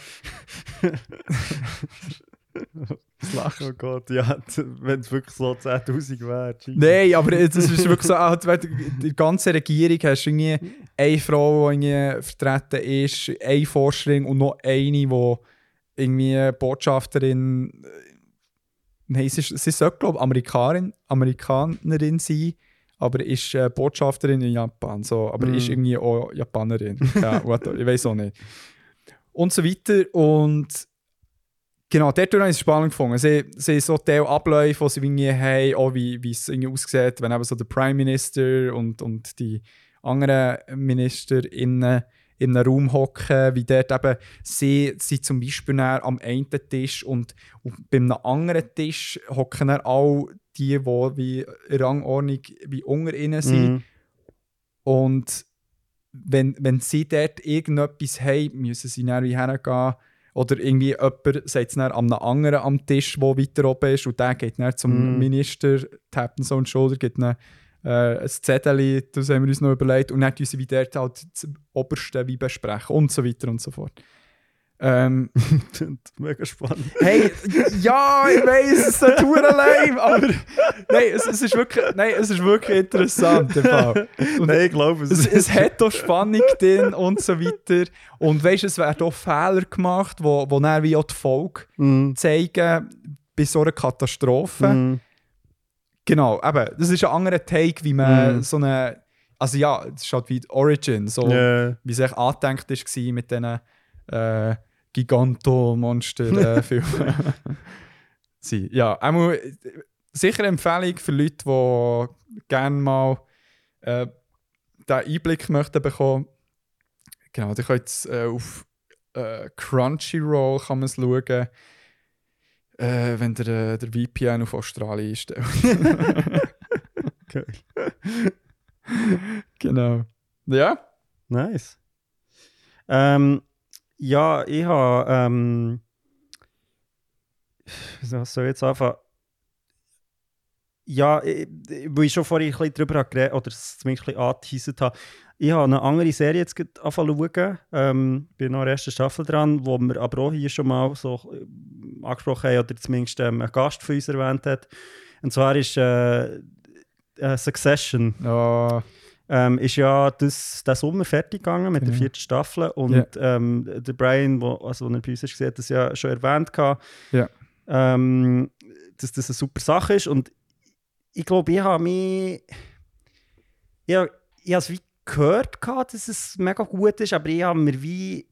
Das Lachen. Oh Gott, ja, wenn es wirklich so 10'000 wäre. Nein, aber es ist (laughs) wirklich so, halt, der ganzen Regierung hast irgendwie eine Frau, die irgendwie vertreten ist, eine Forscherin und noch eine, die irgendwie Botschafterin. Nein, sie, sie sollte, glaube ich, Amerikanerin, Amerikanerin sein, aber ist äh, Botschafterin in Japan. So, aber Mm. ist irgendwie auch Japanerin. ja, (laughs) ich weiß auch nicht. Und so weiter. Und Genau, dort habe ich es spannend gefunden. Sie, sie so Teil Abläufe, die sie irgendwie haben, auch wie, wie es irgendwie aussieht, wenn eben so der Prime Minister und, und die anderen MinisterInnen in einem Raum hocken, wie dort eben sie sind zum Beispiel am einen Tisch und, und bei einem anderen Tisch hocken dann all die, die wie Rangordnung wie unter ihnen sind. Mhm. Und wenn, wenn sie dort irgendetwas haben, müssen sie dann wie hergehen. Oder irgendwie jemand sagt es dann an einem anderen am Tisch, der weiter oben ist, und der geht dann zum Mhm. Minister, tappt so die Schulter, gibt dann äh, ein Zettel, das haben wir uns noch überlegt, und dann tun sie wie dort halt das Oberste wie besprechen und so weiter und so fort. Ähm, (laughs) Mega spannend. Hey, ja, ich weiß, es ist nicht hure lame, aber nein, es, es, ist wirklich, nein, es ist wirklich interessant. im Fall. Und Nein, ich glaube es. es, es hat auch Spannung drin und so weiter. Und weißt du, es werden auch Fehler gemacht, wo, wo dann wie auch die Folge Mhm. zeigen bei so einer Katastrophe. Mhm. Genau, eben, das ist ein anderer Take, wie man Mhm. so eine. Also ja, es ist halt wie die Origin, so Ja. wie es echt angedenkt war mit diesen äh, Giganto-Monster-Filmen. (laughs) Sie, ja, einmal äh, sicher eine Empfehlung für Leute, die gerne mal äh, diesen Einblick möchten bekommen. Genau, ihr könnt es äh, auf äh, Crunchyroll kann man es schauen, äh, wenn der, äh, der VPN auf Australien einstellt. (laughs) Geil. (laughs) genau. Ja? Nice. Ähm, ja, ich habe. Ähm, was soll ich jetzt anfangen? Ja, ich, ich- weil ich schon vorhin ein bisschen drüber geredet, oder es zumindest ein bisschen angeteasert habe. Ich habe eine andere Serie jetzt angefangen zu. Ähm, bin noch in der ersten Staffel dran, wo wir aber auch hier schon mal so äh, angesprochen haben, oder zumindest ähm, ein Gast von uns erwähnt hat. Und zwar ist äh, äh, Succession Ja, ähm, ist ja das, der Sommer fertig gegangen mit der Genau. vierten Staffel. Und Ja. ähm, der Brian, wo, also, wo er bei uns ist, hat das ja schon erwähnt, gehabt, Ja. ähm, dass das eine super Sache ist. Und ich glaube, ich habe mich. Ich, ich habe es gehört, gehabt, dass es mega gut ist, aber ich habe mir wie.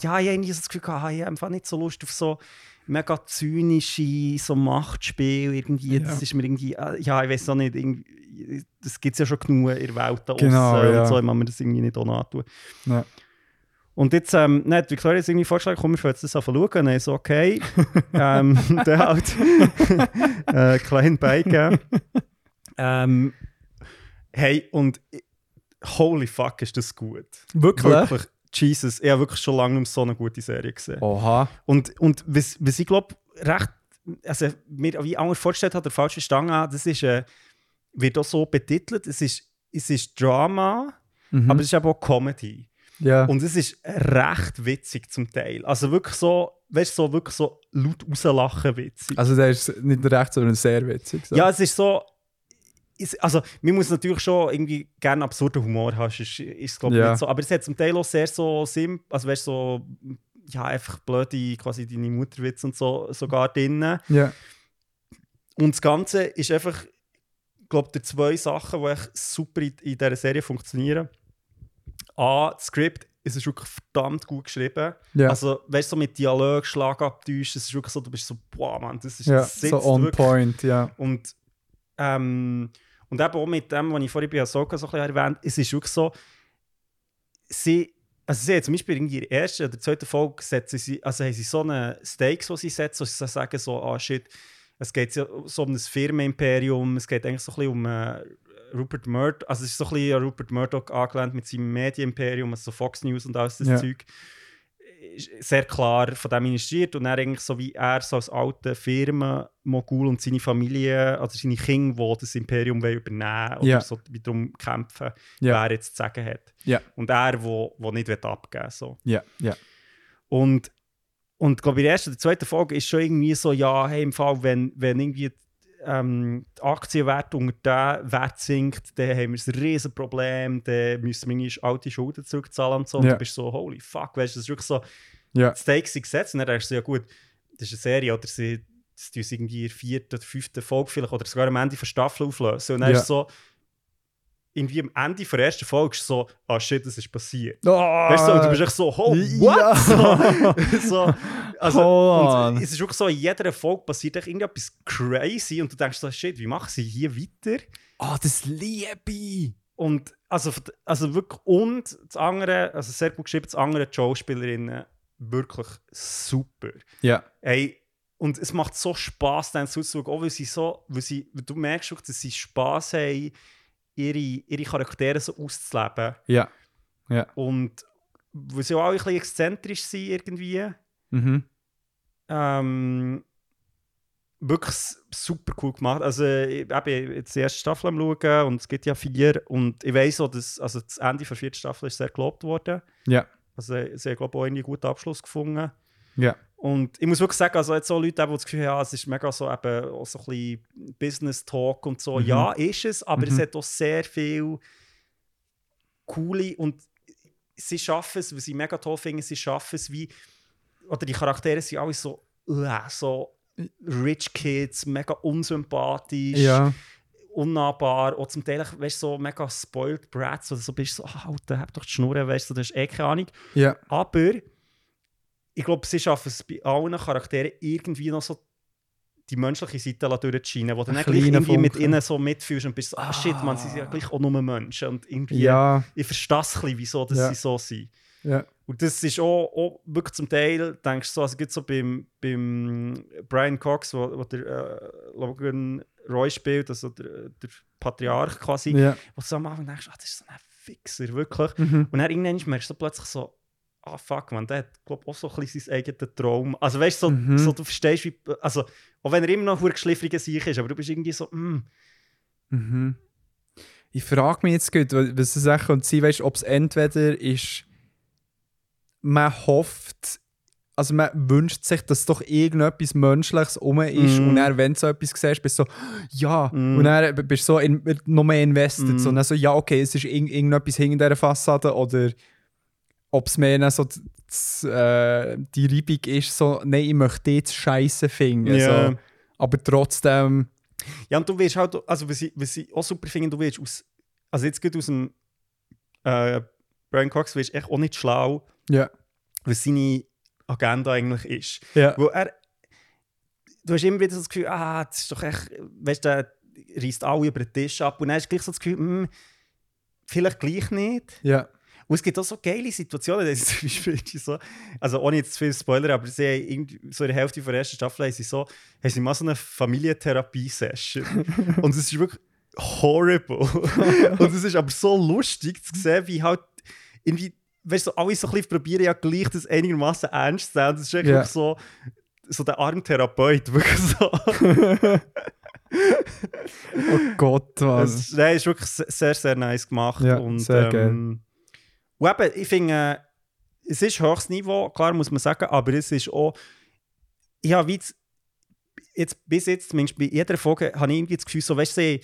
Ja, ich habe das Gefühl, gehabt, ah, ich habe einfach nicht so Lust auf so mega zynische so Machtspiel irgendwie. Ja. Das ist mir irgendwie. äh, Ja, ich weiß auch nicht. Irgendwie, das gibt es ja schon genug in der Welt da Genau, ja. und so. Ich mag mir das irgendwie nicht auch antun. Ja. Und jetzt, ähm, nein, hat Victoria jetzt irgendwie vorgeschlagen, komm, wir wollen jetzt das einfach schauen. Dann so, okay. (laughs) ähm, dann halt äh, kleinen Beigeben. (laughs) ähm, hey, und ich- holy fuck, ist das gut. wirklich? Jesus, ich habe wirklich schon lange nicht so eine gute Serie gesehen. Oha. Und, und was, was ich glaube, recht, also mir wie anders vorgestellt hat, der falsch verstanden hat, das ist, äh, wird auch so betitelt, es ist, es ist Drama, Mhm. aber es ist eben auch Comedy. ja. Und es ist recht witzig zum Teil. Also wirklich so, weißt du, so, wirklich so laut rauslachen witzig. also der ist nicht recht, sondern sehr witzig. So. Ja, es ist so. Ist, also, man muss natürlich schon irgendwie gerne absurden Humor haben, ist, ist glaube ich Ja. nicht so. Aber es hat zum Teil auch sehr so simpel, also weißt so, ja, einfach blöde, quasi deine Mutterwitz und so sogar drin. ja. Und das Ganze ist einfach, ich glaube, die zwei Sachen, die echt super in, in dieser Serie funktionieren. A, das Skript, es ist wirklich verdammt gut geschrieben. Ja. Also, weißt du, so mit Dialog, Schlagabtäusch, es ist wirklich so, du bist so, boah, Mann, das ist ja, das so on wirklich. point, ja. Und, ähm, und eben auch mit dem, was ich vorhin bei Ahsoka so ein bisschen erwähnt es ist wirklich so, sie, also sie zum Beispiel in der ersten oder zweiten Folge setzen sie, also haben sie so eine Stakes, die sie setzen, wo sie so sagen so, ah shit, es geht so um ein Firmenimperium, es geht eigentlich so ein bisschen um äh, Rupert Murdoch, also es ist so ein bisschen Rupert Murdoch angelehnt mit seinem Medienimperium, also Fox News und alles das Ja. Zeug sehr klar von dem initiiert und dann eigentlich so wie er so als alter Firmenmogul und seine Familie, also seine Kinder, die das Imperium übernehmen oder Ja. so wiederum kämpfen, Ja. wer jetzt zu sagen hat. Ja. Und er, wo, wo nicht abgeben will. So. Ja, ja. Und, und glaube in der ersten oder zweiten Folge ist schon irgendwie so, ja, hey, im Fall, wenn, wenn irgendwie ähm, der Aktienwert unter den Wert sinkt, dann haben wir ein riesen Problem, dann müssen wir irgendwie alte Schulden zurückzahlen und so. Und Ja. du bist so, holy fuck, weißt du, das ist wirklich so, Ja. die Stakes sind gesetzt und dann denkst du, ja gut, das ist eine Serie oder sie das tun irgendwie in der vierten oder fünften Folge vielleicht oder sogar am Ende der Staffel auflösen. Und dann Ja. ist so, irgendwie am Ende der ersten Folge ist so, ah shit, das ist passiert. Oh, Weißt du, und du bist echt so, oh, what? Ja. (laughs) So, so, (laughs) also, und es ist wirklich so, in jeder Folge passiert irgendetwas crazy und du denkst so, shit, wie machen sie hier weiter? Ah, das liebe ich. Und also, also wirklich, und das andere, also sehr gut geschrieben, das andere, Schauspielerinnen, wirklich super. Ja. Ey, und es macht so Spaß, dann zuzuschauen, auch weil sie so, weil sie, weil du merkst auch, dass sie Spaß haben, ihre, ihre Charaktere so auszuleben. Ja. Und weil sie auch ein bisschen exzentrisch sind irgendwie. Mhm. Ähm, wirklich super cool gemacht. Also, ich bin jetzt die erste Staffel am schauen und es gibt ja vier. Und ich weiß auch, dass also das Ende der vierten Staffel ist sehr gelobt worden. Ja. Also, sie haben, glaube ich, auch einen guten Abschluss gefunden. Ja. Und ich muss wirklich sagen, also jetzt so Leute, die das Gefühl haben, ja, es ist mega so, eben, auch so ein bisschen Business Talk und so. Mhm. Ja, ist es, aber es Mhm. hat auch sehr viel coole und sie schaffen es, was ich mega toll finde, sie schaffen es wie, oder die Charaktere sind alle so, uh, so rich Kids, mega unsympathisch, Ja. unnahbar, auch zum Teil, weißt du, so mega spoiled brats oder so, bist du so, ah, Alter, hab doch die Schnur, weißt du, das ist eh keine Ahnung. Ja. Aber ich glaube, sie schaffen es bei allen Charakteren irgendwie noch so die menschliche Seite durchzuscheinen, wo du dann gleich irgendwie mit Funke. ihnen so mitfühlst und bist so, ah shit, man, sie sind ja gleich auch nur Menschen und irgendwie, Ja. ich verstehe es ein bisschen, wieso dass Ja. sie so sind. Ja. Und das ist auch, auch wirklich zum Teil, denkst du so, also gibt so beim, beim Brian Cox, wo, wo der äh, Logan Roy spielt, also der, der Patriarch quasi, Ja. wo du so am Anfang denkst, ah, das ist so ein Fixer, wirklich. Mhm. Und dann irgendwann merkst du so plötzlich so, ah fuck, man, der hat glaub, auch so ein bisschen seinen eigenen Traum. Also weißt du, so, Mhm. so, du verstehst, wie, also auch wenn er immer noch ein geschliffriger Sieg ist, aber du bist irgendwie so, mm, Mhm. Ich frage mich jetzt gut, was es echt könnte sein, weißt, ob es entweder ist, man hofft also man wünscht sich, dass doch irgendetwas Menschliches rum ist Mm. und dann, wenn du so etwas siehst, bist du so, ja, Mm. und dann bist du so in, noch mehr invested, Mm. so, und dann so, ja, okay, es ist irgend, irgendetwas hinter dieser Fassade oder ob es mehr so das, äh, die Reibung ist, so, nein, ich möchte jetzt Scheiße finden, Ja. so. aber trotzdem, Ja, und du wirst halt, also was ich, was ich auch super finde, du wirst aus, also jetzt geht aus dem äh, Brian Cox, wirst echt auch nicht schlau, ja, was seine Agenda eigentlich ist. ja, Weil er, du hast immer wieder so das Gefühl, ah, das ist doch echt, weißt du, der reißt alle über den Tisch ab und dann hast du gleich so das Gefühl, hm, vielleicht gleich nicht. ja, Und es gibt auch so geile Situationen, (laughs) dass zum Beispiel so, also ohne jetzt zu viel Spoiler, aber sie haben so in der Hälfte der ersten Staffel haben sie so, haben sie mal so eine Familientherapie-Session. (laughs) und es ist wirklich horrible. (laughs) und es ist aber so lustig zu sehen, wie halt irgendwie, weißt du, so, alle so ein bisschen probieren ja gleich das einigermaßen ernst zu nehmen. Das ist wirklich so, so der arme Therapeut, (laughs) wirklich so. (laughs) oh Gott, was. nein, ist wirklich se- sehr, sehr nice gemacht. Ja, und, sehr ähm, und eben, ich finde, äh, es ist höchstes Niveau, klar muss man sagen, aber es ist auch, ich habe wie jetzt, jetzt, bis jetzt, zumindest bei jeder Folge, habe ich irgendwie das Gefühl, so, weißt du,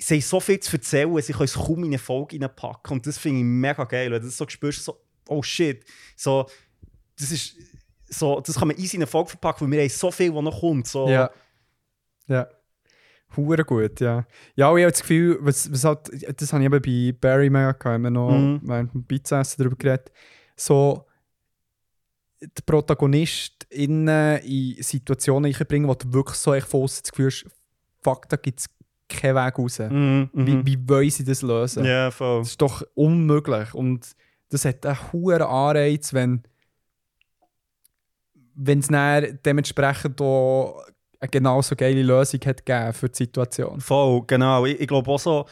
sie, haben so viel zu erzählen, sie können es kaum in eine Folge reinpacken. Und das finde ich mega geil, weil du das so spürst, so, oh shit, so, das ist, so, das kann man easy in eine Folge verpacken, weil wir haben so viel, was noch kommt. So. Ja. Ja. Hure gut, ja. Ja, und ich habe das Gefühl, was, was halt, das habe ich eben bei Barry mega gehabt, wir noch Mhm. während dem Pizza-Essen darüber geredet. So, der Protagonist in, Situationen einbringen, wo du wirklich so echt von das Gefühl hast, fuck, da gibt es keinen Weg raus. Mhm, Wie, mhm. wie wollen sie das lösen? Ja, voll. Das ist doch unmöglich. Und das hat einen hohen Anreiz, wenn wenn es dementsprechend auch eine genauso geile Lösung hat gegeben für die Situation. Voll, genau. Ich, ich glaube auch so,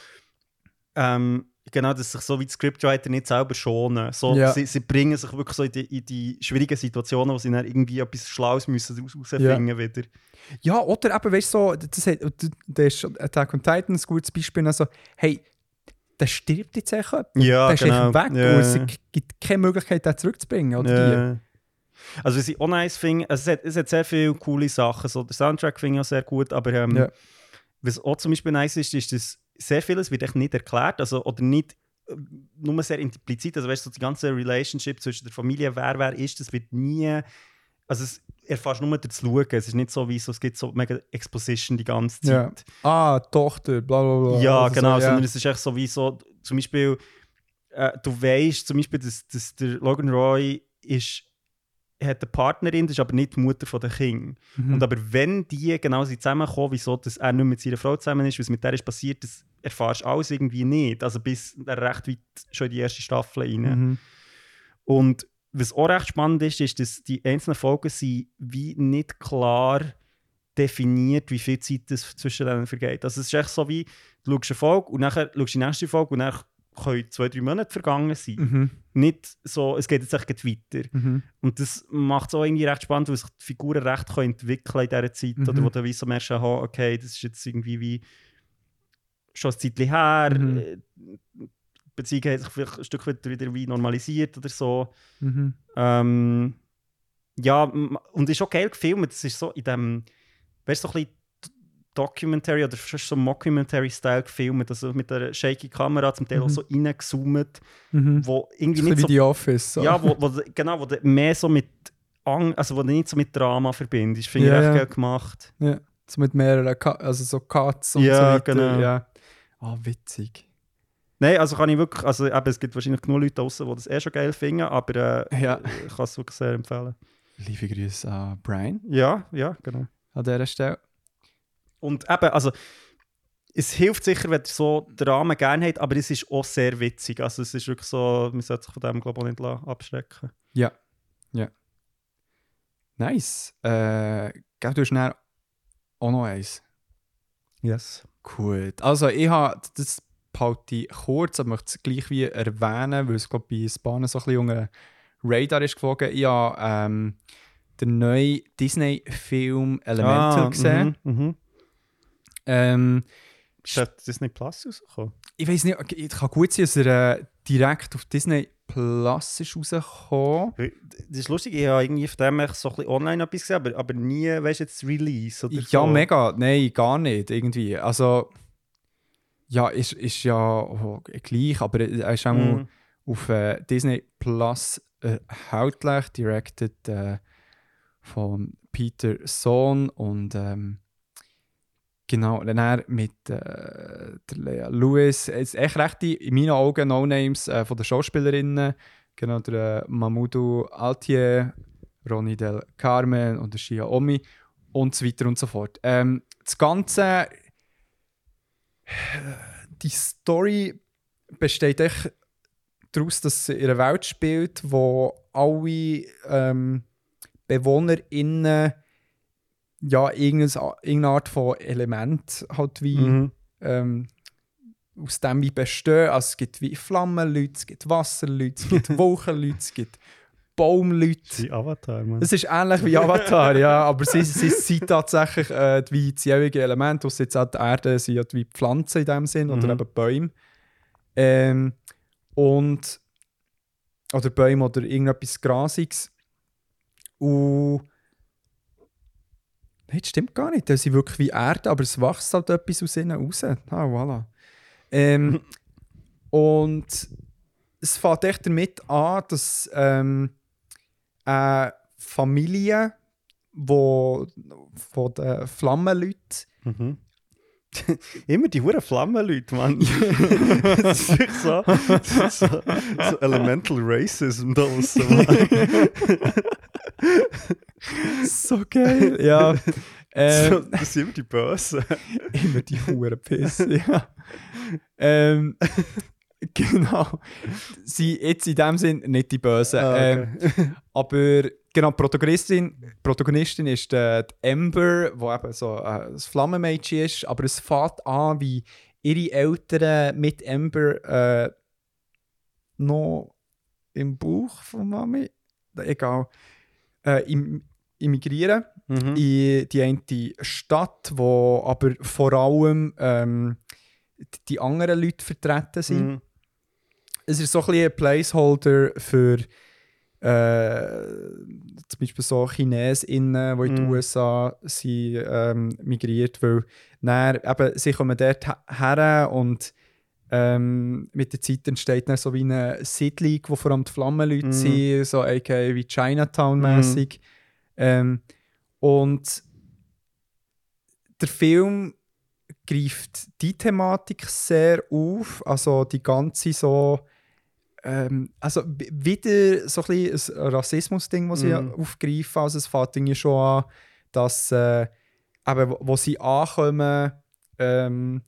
ähm, genau, dass sich so wie die Scriptwriter nicht selber schonen. So, Ja. sie, sie bringen sich wirklich so in die, in die schwierigen Situationen, wo sie dann irgendwie etwas Schlaues müssen raus- rausfinden wieder. Ja, oder eben, weißt du, so, das hat, das ist Attack on Titan ein gutes Beispiel. Also, hey, der stirbt jetzt jemand. Ja, der ist genau. weg. Ja. Und es gibt keine Möglichkeit, den zurückzubringen. Oder die? Ja. Also, was ich auch nice finde, also es, hat, es hat sehr viele coole Sachen. So, der Soundtrack finde ich auch sehr gut, aber ähm, Ja. was auch zum Beispiel nice ist, ist, dass sehr vieles wird echt nicht erklärt also, oder nicht äh, nur sehr implizit. Also, weißt du, so die ganze Relationship zwischen der Familie, wer wer ist, das wird nie. Also, es erfährst nur durch zu schauen. Es ist nicht so wie so, es gibt so mega Exposition die ganze. Zeit. Ah, Tochter, bla bla bla. Ja, Also genau, So, ja. sondern es ist echt so wie so, zum Beispiel, äh, du weißt zum Beispiel, dass, dass der Logan Roy ist, hat eine Partnerin, das ist aber nicht die Mutter von den Kindern. Mhm. Und aber wenn die genau sind zusammenkommen, wieso dass er nicht mit seiner Frau zusammen ist, was mit der ist passiert, das erfährst du alles irgendwie nicht. Also bis recht weit schon in die erste Staffel rein. Mhm. Und was auch recht spannend ist, ist, dass die einzelnen Folgen sind wie nicht klar definiert, wie viel Zeit das zwischen denen vergeht. Also es ist echt so wie, du schaust eine Folge und nachher schaust du die nächste Folge und dann können zwei, drei Monate vergangen sein. Mhm. Nicht so, es geht jetzt echt weiter. Mhm. Und das macht es auch irgendwie recht spannend, weil sich die Figuren recht können entwickeln in dieser Zeit. Mhm. Oder wo du wie so merkst, aha, okay, das ist jetzt irgendwie wie schon ein Zeitchen her. Mhm. äh, Die Beziehung hat sich vielleicht ein Stück weit wieder wie normalisiert oder so. Mhm. Ähm, ja, und ist auch geil gefilmt. Es ist so in dem, weißt du, so ein bisschen Documentary oder fast so Mockumentary-Style gefilmt. Also mit der shaky Kamera zum Teil auch Mhm. so reingezoomt, Mhm. wo irgendwie nicht so wie die Office. So. ja, wo, wo, genau, wo du mehr so mit Ang also wo du nicht so mit Drama verbindest. Finde Ja, ich echt ja. geil gemacht. Ja, so mit mehreren, Ka also so Cuts und Ja, so weiter. genau. Ja. Ah, witzig. Nein, also kann ich wirklich, also eben, es gibt wahrscheinlich genug Leute draußen, die das eh schon geil finden, aber äh, Ja. (laughs) ich kann es wirklich sehr empfehlen. Liebe Grüße an Brian Ja, ja, genau. an dieser Stelle. Und eben, also es hilft sicher, wenn ihr so Drama gerne habt, aber es ist auch sehr witzig. Also es ist wirklich so, man sollte sich von dem glaube ich nicht abschrecken. Ja. Ja. Nice. Äh, gell, du hast dann auch noch eins. Yes. Gut. Also, ich habe das behalte ich kurz, aber möchte es gleich wie erwähnen, weil es, glaube ich, bei Spanen so ein bisschen unter Radar ist geflogen. Ich habe ähm, den neuen Disney-Film Elemental gesehen. Mhm, mhm. Ähm, Ist das Disney Plus rausgekommen? ich weiß nicht, es kann gut sein, dass er äh, direkt auf Disney Plus ist rausgekommen. Das ist lustig, ich habe irgendwie von dem so ein bisschen online etwas gesehen, aber, aber nie, weißt du, jetzt Release oder Ja, so. mega. Nein, gar nicht. Irgendwie. Also, ja, ist, ist ja oh, gleich, aber er ist auch Mhm. auf äh, Disney Plus äh, hautlich, directed äh, von Peter Sohn und ähm, genau, dann er mit äh. Es ist echt recht die, in meinen Augen No-Names äh, von den Schauspielerinnen. Genau, der äh, Mamoudou Altier, Ronnie Del Carmen und der Shia Omi und so weiter und so fort. Ähm, das Ganze, die Story besteht echt daraus, dass es in einer Welt spielt, wo alle ähm, BewohnerInnen ja irgendeine, irgendeine Art von Element halt wie Mhm. ähm, aus dem wie bestehen. Also es gibt wie Flammenleute, es gibt Wasserleute, es gibt (laughs) Wolkenleute, es gibt Baumleute. Die Avatar, man. Es ist ähnlich wie Avatar, ja, aber sie, sie sind tatsächlich äh, wie das ewige Element, was jetzt auch die Erde sind, halt wie Pflanzen in dem Sinn oder Mhm. eben Bäume. Ähm, und oder Bäume oder irgendetwas Grasiges. Und Nein, das stimmt gar nicht. Das sind wirklich wie Erde, aber es wächst halt etwas aus ihnen raus. Ah, voilà. Ähm, (laughs) und es fängt echt damit an, dass ähm, eine Familie, wo von den Flammenleuten Mhm. (laughs) Immer die hure Flammenleute, Mann. (laughs) das ist so, so, so Elemental Racism da draussen, Mann. So geil. ja. (laughs) Ähm, So, das sind immer die Bösen. (laughs) immer die Hurenpiss. ja. ähm, (laughs) genau. Sie jetzt in dem Sinn nicht die Bösen. Ah, ähm, okay. aber genau, Protagonistin, Protagonistin ist äh, die Amber, die eben so äh, das Flammenmädchen ist. Aber es fängt an, wie ihre Eltern mit Amber äh, noch im Bauch von Mami, egal, äh, im, immigrieren Mhm. in die eine Stadt, wo aber vor allem ähm, die- anderen Leute vertreten sind. Mhm. Es ist so ein bisschen ein Placeholder für äh, zum Beispiel so ChinesInnen, die in die Mhm. USA sind, ähm, migriert, weil dann, eben, sie kommen dort he- her und ähm, mit der Zeit entsteht dann so wie eine Siedlung, wo vor allem die Flammenleute Mhm. sind, so aka wie Chinatown-mäßig. Ähm, und der Film greift die Thematik sehr auf, also die ganze so ähm, also wieder so ein ein Rassismus-Ding, das sie Mhm. aufgreifen. Also es fängt irgendwie schon an, dass äh, eben, wo- wo sie ankommen, ähm,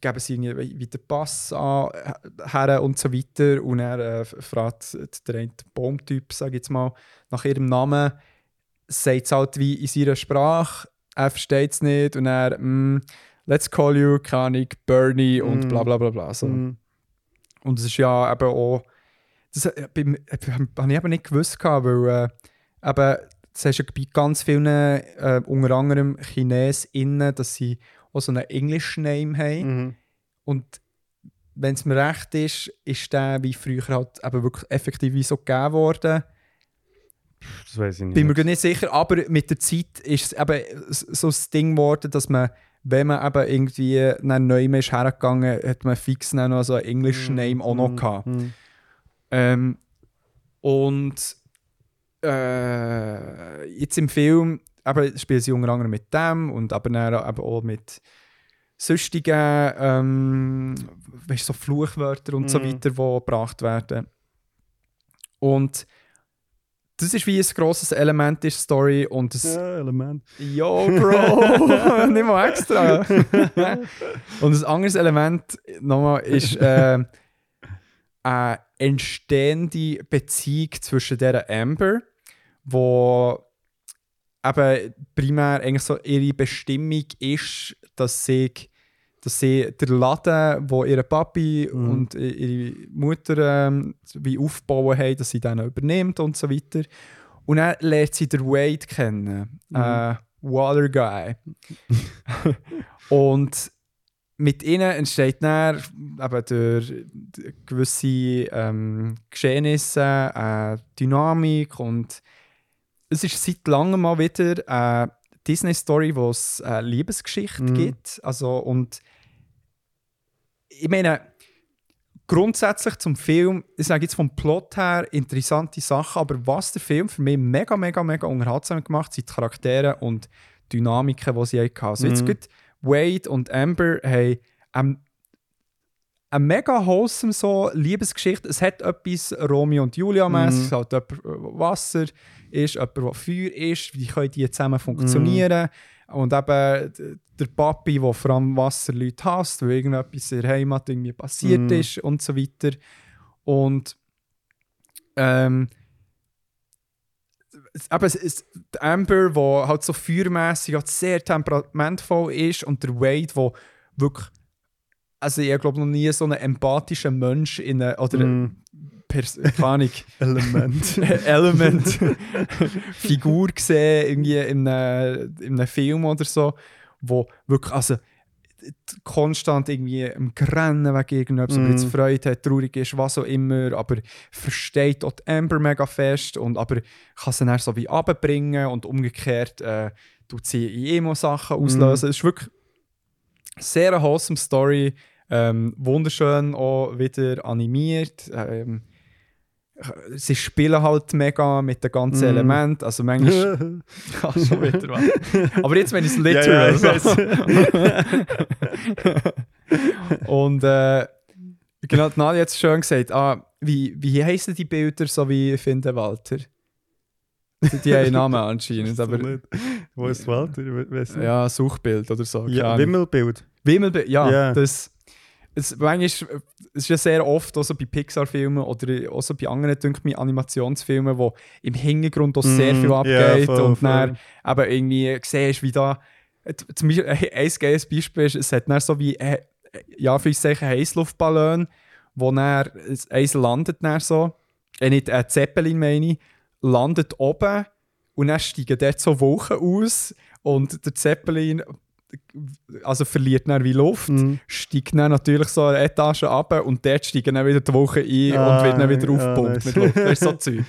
geben sie irgendwie wieder Pass an, her und so weiter. Und er äh, fragt der eine Baumtyp, sage ich jetzt mal, nach ihrem Namen, sagt es halt wie in seiner Sprache, er versteht es nicht und er, mm, let's call you, keine Ahnung, Bernie und Mm. bla bla bla bla. So. Mhm. Und es ist ja eben auch, das äh, äh, habe ich eben nicht gewusst, weil äh, eben, das hast du ja bei ganz vielen, äh, unter anderem ChinesInnen, dass sie auch so einen English Name haben. Mhm. Und wenn es mir recht ist, ist der wie früher halt eben wirklich effektiv wie so gegeben worden. Das weiß ich nicht. Bin mir nicht sicher, aber mit der Zeit ist es eben so das Ding geworden, dass man, wenn man eben irgendwie nach neu ist hergegangen, hat man fix dann noch so einen englischen Name auch noch gehabt. Mhm. Ähm, und äh, jetzt im Film eben, spielen sie unter anderem mit dem und aber dann eben auch mit sonstigen ähm, weißt, so Fluchwörter und so Mhm. weiter, die gebracht werden. Und das ist wie ein grosses Element in der Story und das, Ja, Element. Yo, Bro! (laughs) Nicht mal extra. (laughs) Und ein anderes Element nochmal ist äh, eine entstehende Beziehung zwischen der Amber, wo eben primär eigentlich so ihre Bestimmung ist, dass sie, dass sie der Laden, wo ihre Papi Mhm. und ihre Mutter ähm, wie aufbauen haben, dass sie dann übernimmt und so weiter. Und dann lernt sie den Wade kennen, Mhm. äh, Water Guy. (laughs) und mit ihnen entsteht dann eben durch gewisse ähm, Geschehnisse eine Dynamik und es ist seit langem mal wieder eine Disney-Story, wo es eine Liebesgeschichte Mhm. gibt. Also, und ich meine, grundsätzlich zum Film, ich sage jetzt vom Plot her interessante Sachen, aber was der Film für mich mega, mega, mega unterhaltsam gemacht hat, sind die Charaktere und Dynamiken, die sie hatten. Also jetzt Mhm. gut, Wade und Amber haben ähm, eine mega wholesome so Liebesgeschichte. Es hat etwas Romeo und Julia mäßig. Mhm. Es hat der Wasser ist, jemand, der Feuer ist. Wie können die zusammen funktionieren? Und eben der Papi, der vor allem Wasserleute hasst, weil irgendetwas in der Heimat irgendwie passiert Mhm. ist und so weiter. Und ähm, eben, es ist Amber, die halt so feuermässig halt sehr temperamentvoll ist und der Wade, der wirklich also ich glaube noch nie so einen empathischen Mensch in eine, oder Mhm. Pers Ahnung, (laughs) Element. (laughs) Element Figur gesehen, irgendwie in einem, in einem Film oder so, wo wirklich, also konstant irgendwie im Grennen wegen irgendetwas, ob er jetzt Mm. Freude hat, traurig ist, was auch immer, aber versteht auch die Amber mega fest und aber kann sie dann so wie runterbringen und umgekehrt äh, tut sie in Emo-Sachen auslösen. Es ist wirklich sehr eine wholesome Story, ähm, wunderschön auch wieder animiert. Ähm, sie spielen halt mega mit den ganzen Mm. Elementen. Also manchmal. (laughs) ja, schon wieder was. Aber jetzt, wenn ich es Ja, literal ja, ich so. (laughs) Und äh, genau, Nadia hat es schön gesagt. Ah, wie, wie heissen die Bilder so wie finden Walter? Die, die haben einen Namen (laughs) anscheinend. aber. Wo ist Walter? Weiss nicht. ja, Suchbild oder so. Ja. Wimmelbild. Wimmelbild, ja. Ja. Das, es, manchmal, es ist ja sehr oft auch so bei Pixar-Filmen oder auch so bei anderen denke ich, Animationsfilmen, wo im Hintergrund auch sehr Mm, viel abgeht voll, und voll. dann eben irgendwie siehst, wie da äh, zum Beispiel äh, ein geiles Beispiel ist, es hat dann so wie äh, ja, für Heißluftballon, wo dann eins landet dann so, äh, nicht ein Zeppelin meine ich, landet oben und dann steigen dort so Wolken aus und der Zeppelin also verliert dann wie Luft, Mhm. steigt dann natürlich so eine Etage ab und dort steigen dann wieder die Woche ein Ah, und wird dann wieder ah, aufgepumpt nice. mit Luft. Das ist so (laughs) Zeug.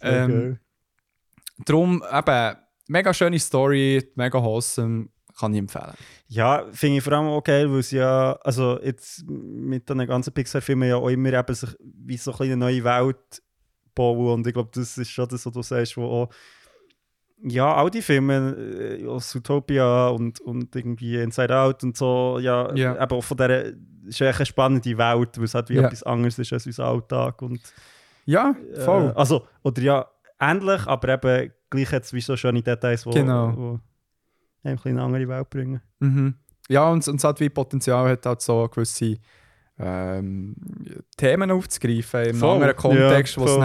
Ähm, geil. Darum eben, mega schöne Story, mega wholesome, kann ich empfehlen. Ja, finde ich vor allem auch geil, weil es ja, also jetzt mit den ganzen Pixar-Filmen ja auch immer eben sich wie so eine kleine neue Welt bauen und ich glaube, das ist schon das, was du sagst, wo auch ja, all die Filme äh, aus Utopia und, und irgendwie Inside Out und so, ja, eben auch von dieser, ist echt eine spannende Welt, weil es halt wie Ja. etwas anderes ist als unser Alltag und Ja, voll. äh, also, oder ja, ähnlich, aber eben gleich jetzt wie so schöne Details, die Genau. wo einem ein bisschen in eine andere Welt bringen. Mhm. Ja, und, und es hat wie Potenzial, hat halt so gewisse ähm, Themen aufzugreifen in einem Voll, anderen Kontext, ja, wo es dann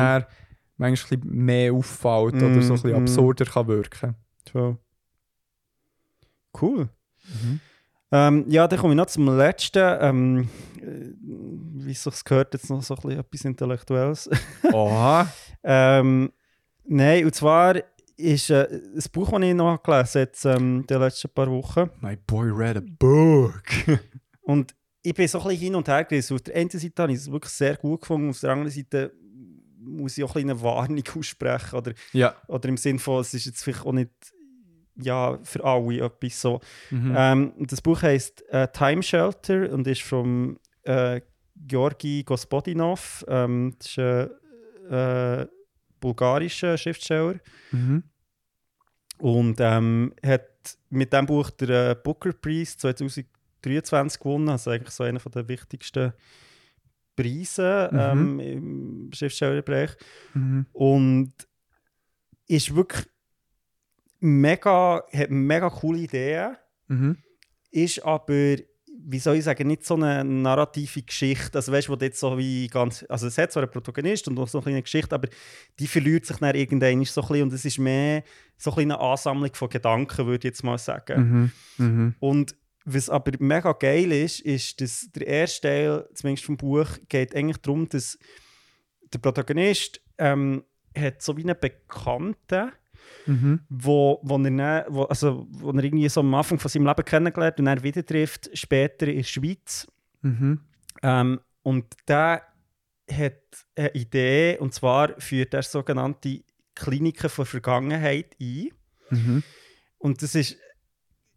manchmal ein mehr auffällt oder Mm, so ein bisschen mm. absurder kann wirken. So. Cool. Mhm. Ähm, ja, dann komme ich noch zum letzten. Ähm, äh, wie es sich gehört, jetzt noch so ein bisschen etwas Intellektuelles. (laughs) Oha. ähm, Nein, und zwar ist äh, ein Buch, das ich noch gelesen habe, jetzt, ähm, in den letzten paar Wochen. My boy read a book. (laughs) Und ich bin so ein bisschen hin und her gerissen. Auf der einen Seite habe ich es wirklich sehr gut gefunden, auf der anderen Seite muss ich auch ein eine Warnung (laughs) aussprechen. Oder, ja. oder im Sinne von, es ist jetzt vielleicht auch nicht ja, für alle etwas so. Mhm. Ähm, das Buch heißt äh, Time Shelter und ist von äh, Georgi Gospodinov. Ähm, das ist ein äh, bulgarischer Schriftsteller. Mhm. Und ähm, hat mit diesem Buch den äh, Booker Prize 2023 gewonnen. Also eigentlich so einer der wichtigsten Preise Mhm. ähm, im Schriftstellerbereich. Mhm. Und ist wirklich mega, hat mega coole Ideen, Mhm. ist aber, wie soll ich sagen, nicht so eine narrative Geschichte. Also weißt du, jetzt so wie ganz, also es hat zwar einen Protagonist und auch so eine kleine Geschichte, aber die verliert sich dann irgendwann so ein bisschen und es ist mehr so ein eine Ansammlung von Gedanken, würde ich jetzt mal sagen. Mhm. Mhm. Und was aber mega geil ist, ist, dass der erste Teil, zumindest vom Buch, geht eigentlich darum, dass der Protagonist ähm, hat so wie einen Bekannten Mhm. wo, wo, er, dann, wo, also, wo er irgendwie so am Anfang von seinem Leben kennengelernt und dann wieder trifft, später in der Schweiz. Mhm. Ähm, und der hat eine Idee, und zwar führt er sogenannte Kliniken von Vergangenheit ein. Mhm. Und das ist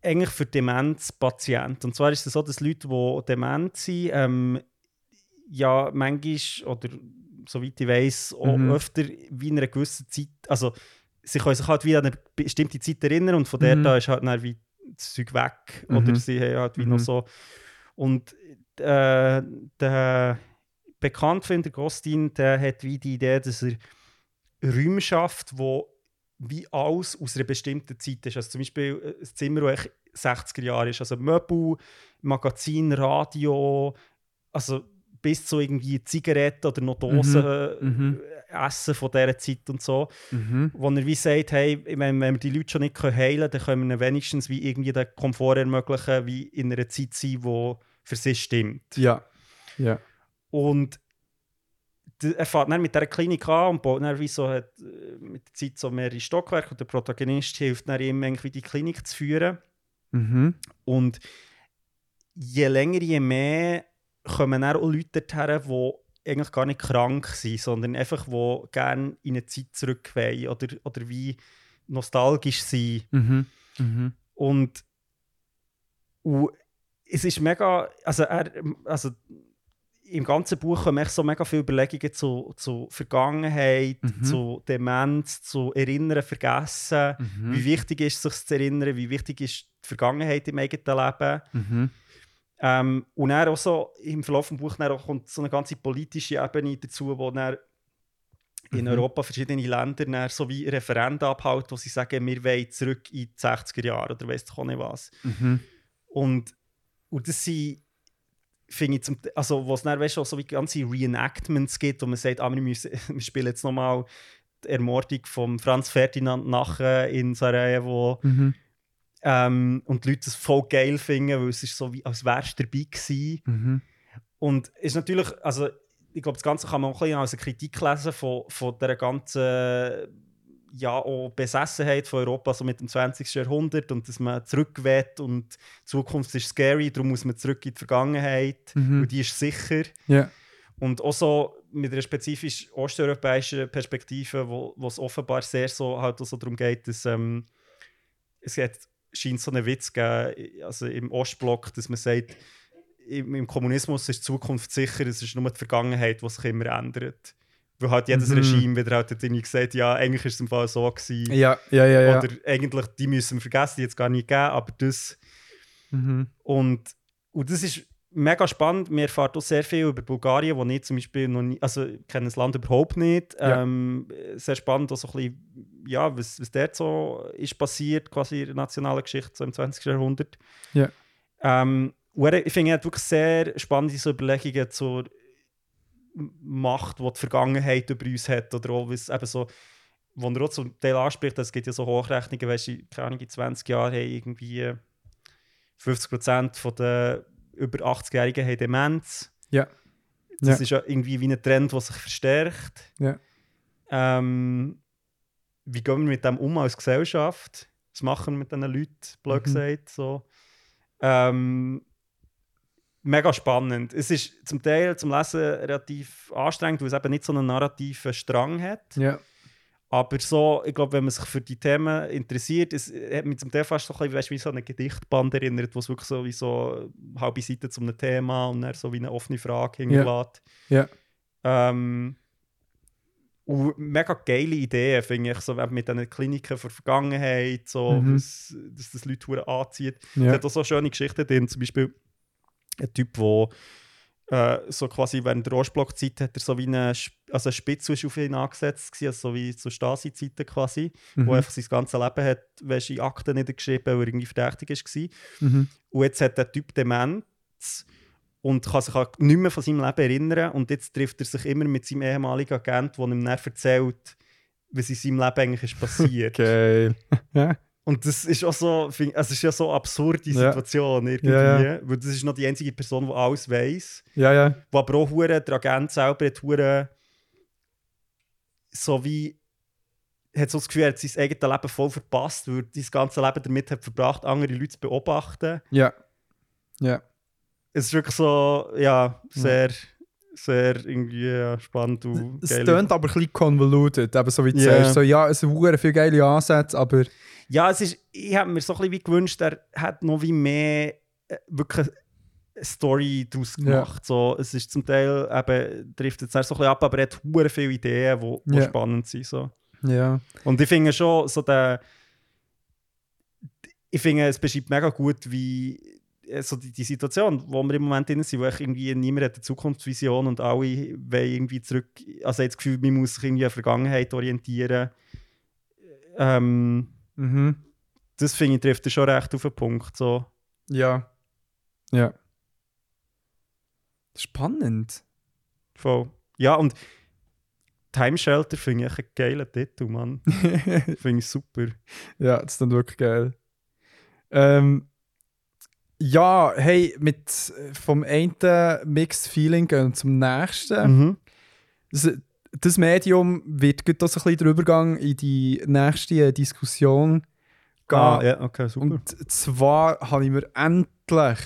eigentlich für Demenzpatienten. Und zwar ist es so, dass Leute, die dement sind, ähm, ja, manchmal, oder soweit ich weiß, auch Mhm. öfter wie in einer gewissen Zeit, also sie können sich halt wie an eine bestimmte Zeit erinnern und von der Mhm. da ist halt dann wie das Zeug weg. Mhm. Oder sie haben halt wie noch Mhm. so. Und äh, der Bekanntfinder Gostin, der hat wie die Idee, dass er Räume schafft, wo wie alles aus einer bestimmten Zeit ist. Also zum Beispiel äh, ein Zimmer, das echt 60er Jahre ist. Also Möbel, Magazin, Radio, also bis zu irgendwie Zigaretten oder noch Dosen Mhm. äh, Essen von dieser Zeit und so. Mhm. Wo er wie sagt, hey, wenn, wenn wir die Leute schon nicht heilen können, dann können wir wenigstens wie irgendwie den Komfort ermöglichen, wie in einer Zeit sein, die für sie stimmt. Ja. Ja. Und er fährt dann mit dieser Klinik an und baut dann wie so hat, äh, mit der Zeit so mehrere Stockwerke und der Protagonist hilft dann ihm irgendwie die Klinik zu führen. Mhm. Und je länger, je mehr kommen dann auch Leute dorthin, die eigentlich gar nicht krank sind, sondern einfach, die gerne in eine Zeit zurück wollen oder, oder wie nostalgisch sind. Mhm. Mhm. Und, und es ist mega, also, er, also im ganzen Buch kommen echt so mega viele Überlegungen zu, zu Vergangenheit, Mhm. zu Demenz, zu Erinnern, Vergessen. Mhm. Wie wichtig ist es, sich zu erinnern? Wie wichtig ist die Vergangenheit im eigenen Leben? Mhm. Ähm, und dann auch so im Verlauf des Buches auch kommt so eine ganze politische Ebene dazu, wo dann in Mhm. Europa verschiedene Länder dann so wie Referenden abhalten, wo sie sagen, wir wollen zurück in die 60er Jahre oder weiss doch auch nicht was. Mhm. Und, und das sind, finde ich, zum, also wo es dann weißt, auch so wie ganze Reenactments gibt, wo man sagt, ah, wir, müssen, (laughs) wir spielen jetzt nochmal die Ermordung von Franz Ferdinand nachher in Sarajevo. Mhm. Ähm, und die Leute das voll geil finden, weil es ist so wie, als wärst du dabei gewesen. Mhm. Und ist natürlich, also ich glaube, das Ganze kann man auch ein bisschen als eine Kritik lesen von, von der ganzen ja, auch Besessenheit von Europa so mit dem 20. Jahrhundert und dass man zurück will und die Zukunft ist scary, darum muss man zurück in die Vergangenheit Mhm. und die ist sicher. Ja. Und auch so mit einer spezifisch osteuropäischen Perspektive, wo wo es offenbar sehr so, halt auch so darum geht, dass ähm, es hat, scheint so einen Witz zu geben, also im Ostblock, dass man sagt, im, im Kommunismus ist die Zukunft sicher, es ist nur die Vergangenheit, die sich immer ändert. Weil halt jedes Mhm. Regime wieder halt hat irgendwie gesagt, ja, eigentlich ist es im Fall so gewesen. Ja, ja, ja, ja. Oder eigentlich, die müssen wir vergessen, die jetzt gar nicht geben, aber das. Mhm. Und, und das ist mega spannend. Wir erfahren auch sehr viel über Bulgarien, wo ich zum Beispiel noch nie, also ich kenne das Land überhaupt nicht. Ja. Ähm, sehr spannend, auch so ein bisschen, ja, was, was dort so ist passiert, quasi in der nationalen Geschichte so im 20. Jahrhundert. Ja. Ähm, ich finde, er hat wirklich sehr spannende so Überlegungen zur Macht, die die Vergangenheit über uns hat. Oder auch, eben so, wo er auch zum Teil anspricht, es gibt ja so Hochrechnungen, weißt du, keine Ahnung, in 20 Jahren haben irgendwie 50% der über 80-Jährigen haben Demenz. Ja. Das Ja. ist ja irgendwie wie ein Trend, der sich verstärkt. Ja. Ähm, wie gehen wir mit dem um als Gesellschaft? Was machen wir mit diesen Leuten, blöd Mhm. gesagt? So. Ähm, mega spannend. Es ist zum Teil zum Lesen relativ anstrengend, weil es eben nicht so einen narrativen Strang hat. Ja. Aber so, ich glaube, wenn man sich für die Themen interessiert, es hat mich zum Teil fast so ein bisschen, weißt, wie so eine Gedichtband erinnert, wo es wirklich so wie so halbe Seite zu einem Thema und dann so wie eine offene Frage hinterlässt. Ja. Ähm, und mega geile Ideen, finde ich, so mit diesen Kliniken für Vergangenheit, so, Mhm. was, dass das Leute anzieht. Es Ja. hat auch so schöne Geschichten drin, zum Beispiel ein Typ, der äh, so quasi während der Ostblockzeit hat er so wie eine, also eine Spitze auf ihn angesetzt, gewesen, also so wie zu Stasi-Zeiten quasi, Mhm. wo einfach sein ganzes Leben hat, weißt, in Akten niedergeschrieben, weil er irgendwie verdächtig war. Mhm. Und jetzt hat der Typ Demenz und kann sich nicht mehr von seinem Leben erinnern. Und jetzt trifft er sich immer mit seinem ehemaligen Agent, der ihm dann erzählt, was in seinem Leben eigentlich ist passiert. (laughs) Geil. (laughs) ja. Und das ist auch so, es ist ja so eine absurde Ja. Situation irgendwie. Ja, Weil das ist noch die einzige Person, die alles weiß. Ja, ja. Die aber auch hure, der Agent selber hat hure so wie hat so das Gefühl, er hat sein eigenes Leben voll verpasst, weil er sein ganzes Leben damit hat verbracht, andere Leute zu beobachten. Ja. Ja. Es ist wirklich so, ja, sehr, sehr irgendwie ja, spannend und Es tönt aber ein bisschen convoluted, eben so wie du Ja. sagst. So, ja, es sind viele geile Ansätze, aber Ja, es ist, ich habe mir so ein bisschen wie gewünscht, er hat noch wie mehr äh, wirklich eine Story daraus gemacht. So, es ist zum Teil eben, trifft jetzt so ein bisschen ab, aber er hat hure viele Ideen, die die Ja. spannend sind. So. ja. Und ich finde schon, so der, ich finde, es beschreibt mega gut, wie äh, so die, die Situation, wo wir im Moment drin sind, wo echt irgendwie niemand hat eine Zukunftsvision und alle wollen irgendwie zurück, also hat das Gefühl, man muss sich irgendwie an die Vergangenheit orientieren. Ähm, Mhm. das finde ich, trifft schon recht auf den Punkt. So. Ja. Ja. Spannend. Voll. Ja, und Time Shelter finde ich echt einen geilen Titel, Mann. (laughs) finde ich super. Ja, das ist dann wirklich geil. Ähm, ja, hey, mit äh, vom einen Mixed Feeling gehen zum nächsten. Mhm. Das, das Medium wird gut so ein bisschen der Übergang in die nächste Diskussion gehen. Ah, ja, okay, super. Und zwar habe ich mir endlich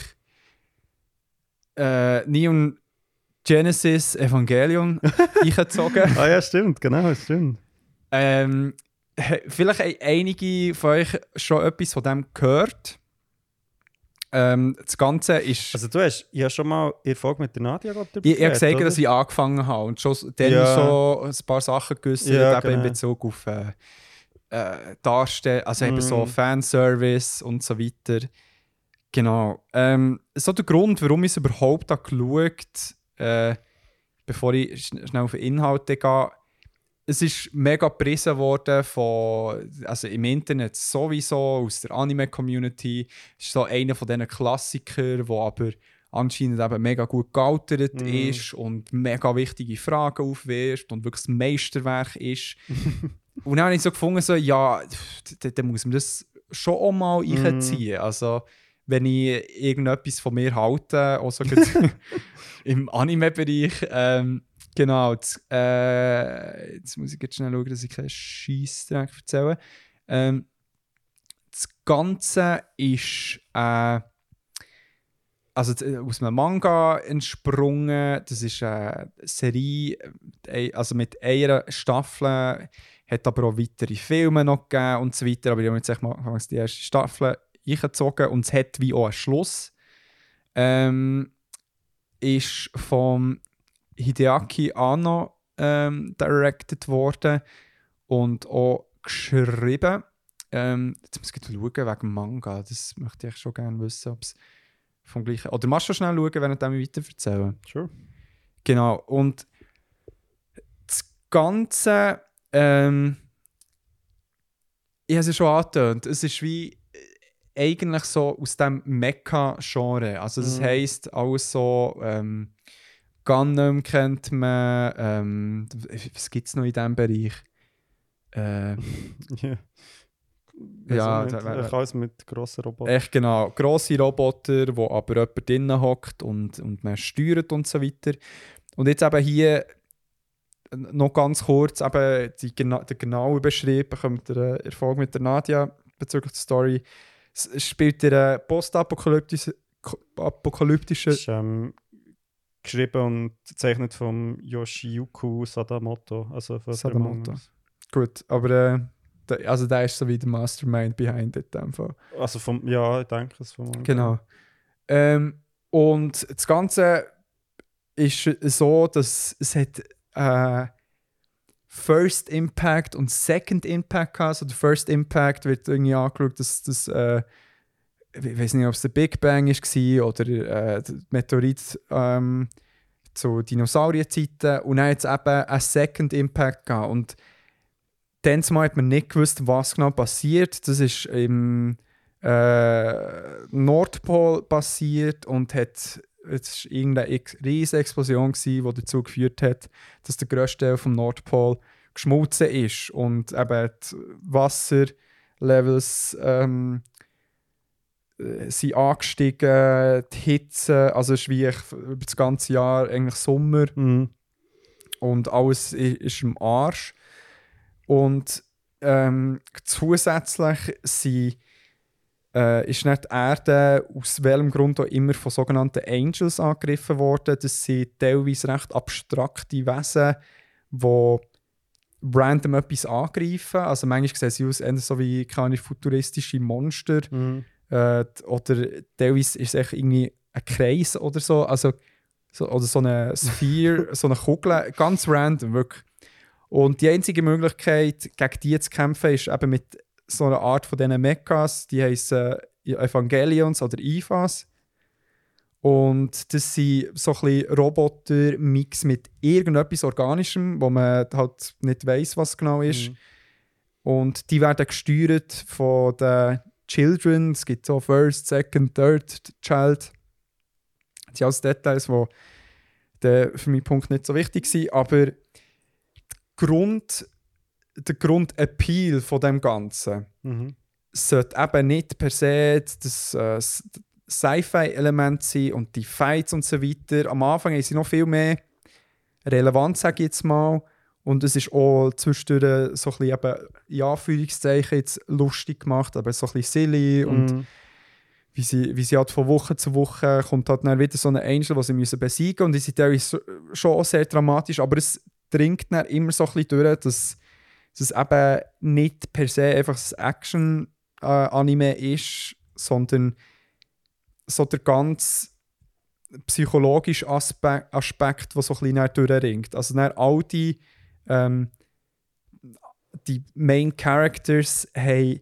äh, Neon Genesis Evangelion (laughs) eingezogen. ah ja, stimmt, genau, stimmt. Ähm, vielleicht haben einige von euch schon etwas von dem gehört. Ähm, das Ganze ist. Also du hast ja schon mal in Folge mit der Nadia darüber ich ich habe gesagt, dass oder? ich angefangen habe und schon dann Ja. so ein paar Sachen gegessen, Ja, eben in genau. Bezug auf äh, äh, also eben so Mm. Fanservice und so weiter. Genau. Ähm, so der Grund, warum ich es überhaupt habe geschaut äh, bevor ich schn- schnell auf die Inhalte gehe, es ist mega gepriesen worden von, also im Internet sowieso, aus der Anime-Community. Es ist so einer von diesen Klassikern, der aber anscheinend eben mega gut gealtert Mhm. ist und mega wichtige Fragen aufwirft und wirklich ein Meisterwerk ist. (laughs) und dann habe ich so gefunden, so, ja, dann muss man das schon auch mal einziehen. Also, wenn ich irgendetwas von mir halte, auch so (laughs) im Anime-Bereich, ähm, genau, das, äh, jetzt muss ich jetzt schnell schauen, dass ich keinen Scheissdreck erzähle. Ähm, das Ganze ist äh, also aus einem Manga entsprungen. Das ist eine Serie, äh, also mit einer Staffel, hat aber auch weitere Filme noch gegeben und so weiter. Aber ich habe jetzt mal die erste Staffel eingezogen und es hat wie auch einen Schluss. Ähm, ist vom Hideaki Anno ähm, directed worden und auch geschrieben. Ähm, jetzt muss ich schauen wegen Manga. Das möchte ich schon gerne wissen, ob es vom gleichen. Oder machst du schnell schauen, während ich weiter erzählen? Sure. Genau. Und das Ganze, ähm, ich habe es ja schon angetönt, es ist wie äh, eigentlich so aus dem Mecha-Genre. Also das Mhm. heisst, alles so ähm, Gundam kennt man, ähm, was gibt es noch in diesem Bereich? Äh, (laughs) Ja. Ja, also da- mit, ich kann es mit grossen Robotern. Echt genau. Grosse Roboter, wo aber jemand drinnen hockt und, und man steuert und so weiter. Und jetzt eben hier noch ganz kurz eben die, gena der genaue Beschrieb bekommt der Erfolg mit der Nadia bezüglich der Story. Es spielt in einer postapokalyptischen apokalyptischen ähm, geschrieben und gezeichnet von Yoshiyuku Sadamoto. Also von Sadamoto. Gut, aber äh, der, also der ist so wie der Mastermind behind it Fall. Also vom, ja, ich denke es vom Manga. Genau. Ähm, und das Ganze ist so, dass es hat äh, First Impact und Second Impact hat. Also der First Impact wird irgendwie angeschaut, dass das äh, ich weiß nicht, ob es der Big Bang war oder äh, Meteorit ähm, zu Dinosaurierzeiten und dann es eben einen Second Impact gehabt. Und dann zumal hat man nicht gewusst, was genau passiert. Das ist im äh, Nordpol passiert und hat war irgendeine riesige Explosion gewesen, die dazu geführt hat, dass der grösste Teil vom Nordpol geschmolzen ist und eben die Wasserlevels ähm, äh, sind angestiegen, die Hitze, also es ist wie ich- über das ganze Jahr eigentlich Sommer Mhm. und alles ist im Arsch. Und ähm, zusätzlich sind, äh, ist nicht die Erde aus welchem Grund auch immer von sogenannten Angels angegriffen worden. Das sind teilweise recht abstrakte Wesen, die random etwas angreifen. Also manchmal sehen sie aus so wie keine futuristische Monster. Mhm. Äh, oder teilweise ist es echt irgendwie ein Kreis oder so. Also, so oder so eine Sphere, (laughs) so eine Kugel. Ganz random, wirklich. Und die einzige Möglichkeit, gegen die zu kämpfen, ist eben mit so einer Art von diesen Mechas. Die heißen Evangelions oder IFAs. Und das sind so ein bisschen Roboter-Mix mit irgendetwas Organischem, wo man halt nicht weiß, was genau ist. Mhm. Und die werden gesteuert von den Children. Es gibt so First, Second, Third Child. Das sind alles Details, die für meinen Punkt nicht so wichtig sind. Aber der Grund, der Grundappeal von dem Ganzen Mhm. sollte eben nicht per se das äh, S- Sci-Fi-Element sein und die Fights und so weiter. Am Anfang haben sie noch viel mehr relevant, sage ich jetzt mal. Und es ist auch zwischendurch so ein bisschen eben, in Anführungszeichen jetzt lustig gemacht, aber so ein bisschen silly und Mhm. wie sie, wie sie halt von Woche zu Woche kommt halt dann wieder so ein Angel, den sie müssen besiegen und die sind teilweise schon auch sehr dramatisch, aber es dringt dann immer so ein bisschen durch, dass, dass es eben nicht per se einfach ein Action-Anime ist, sondern so der ganze psychologische Aspekt, Aspekt der so ein bisschen durchringt. Also dann all die, ähm, die Main Characters haben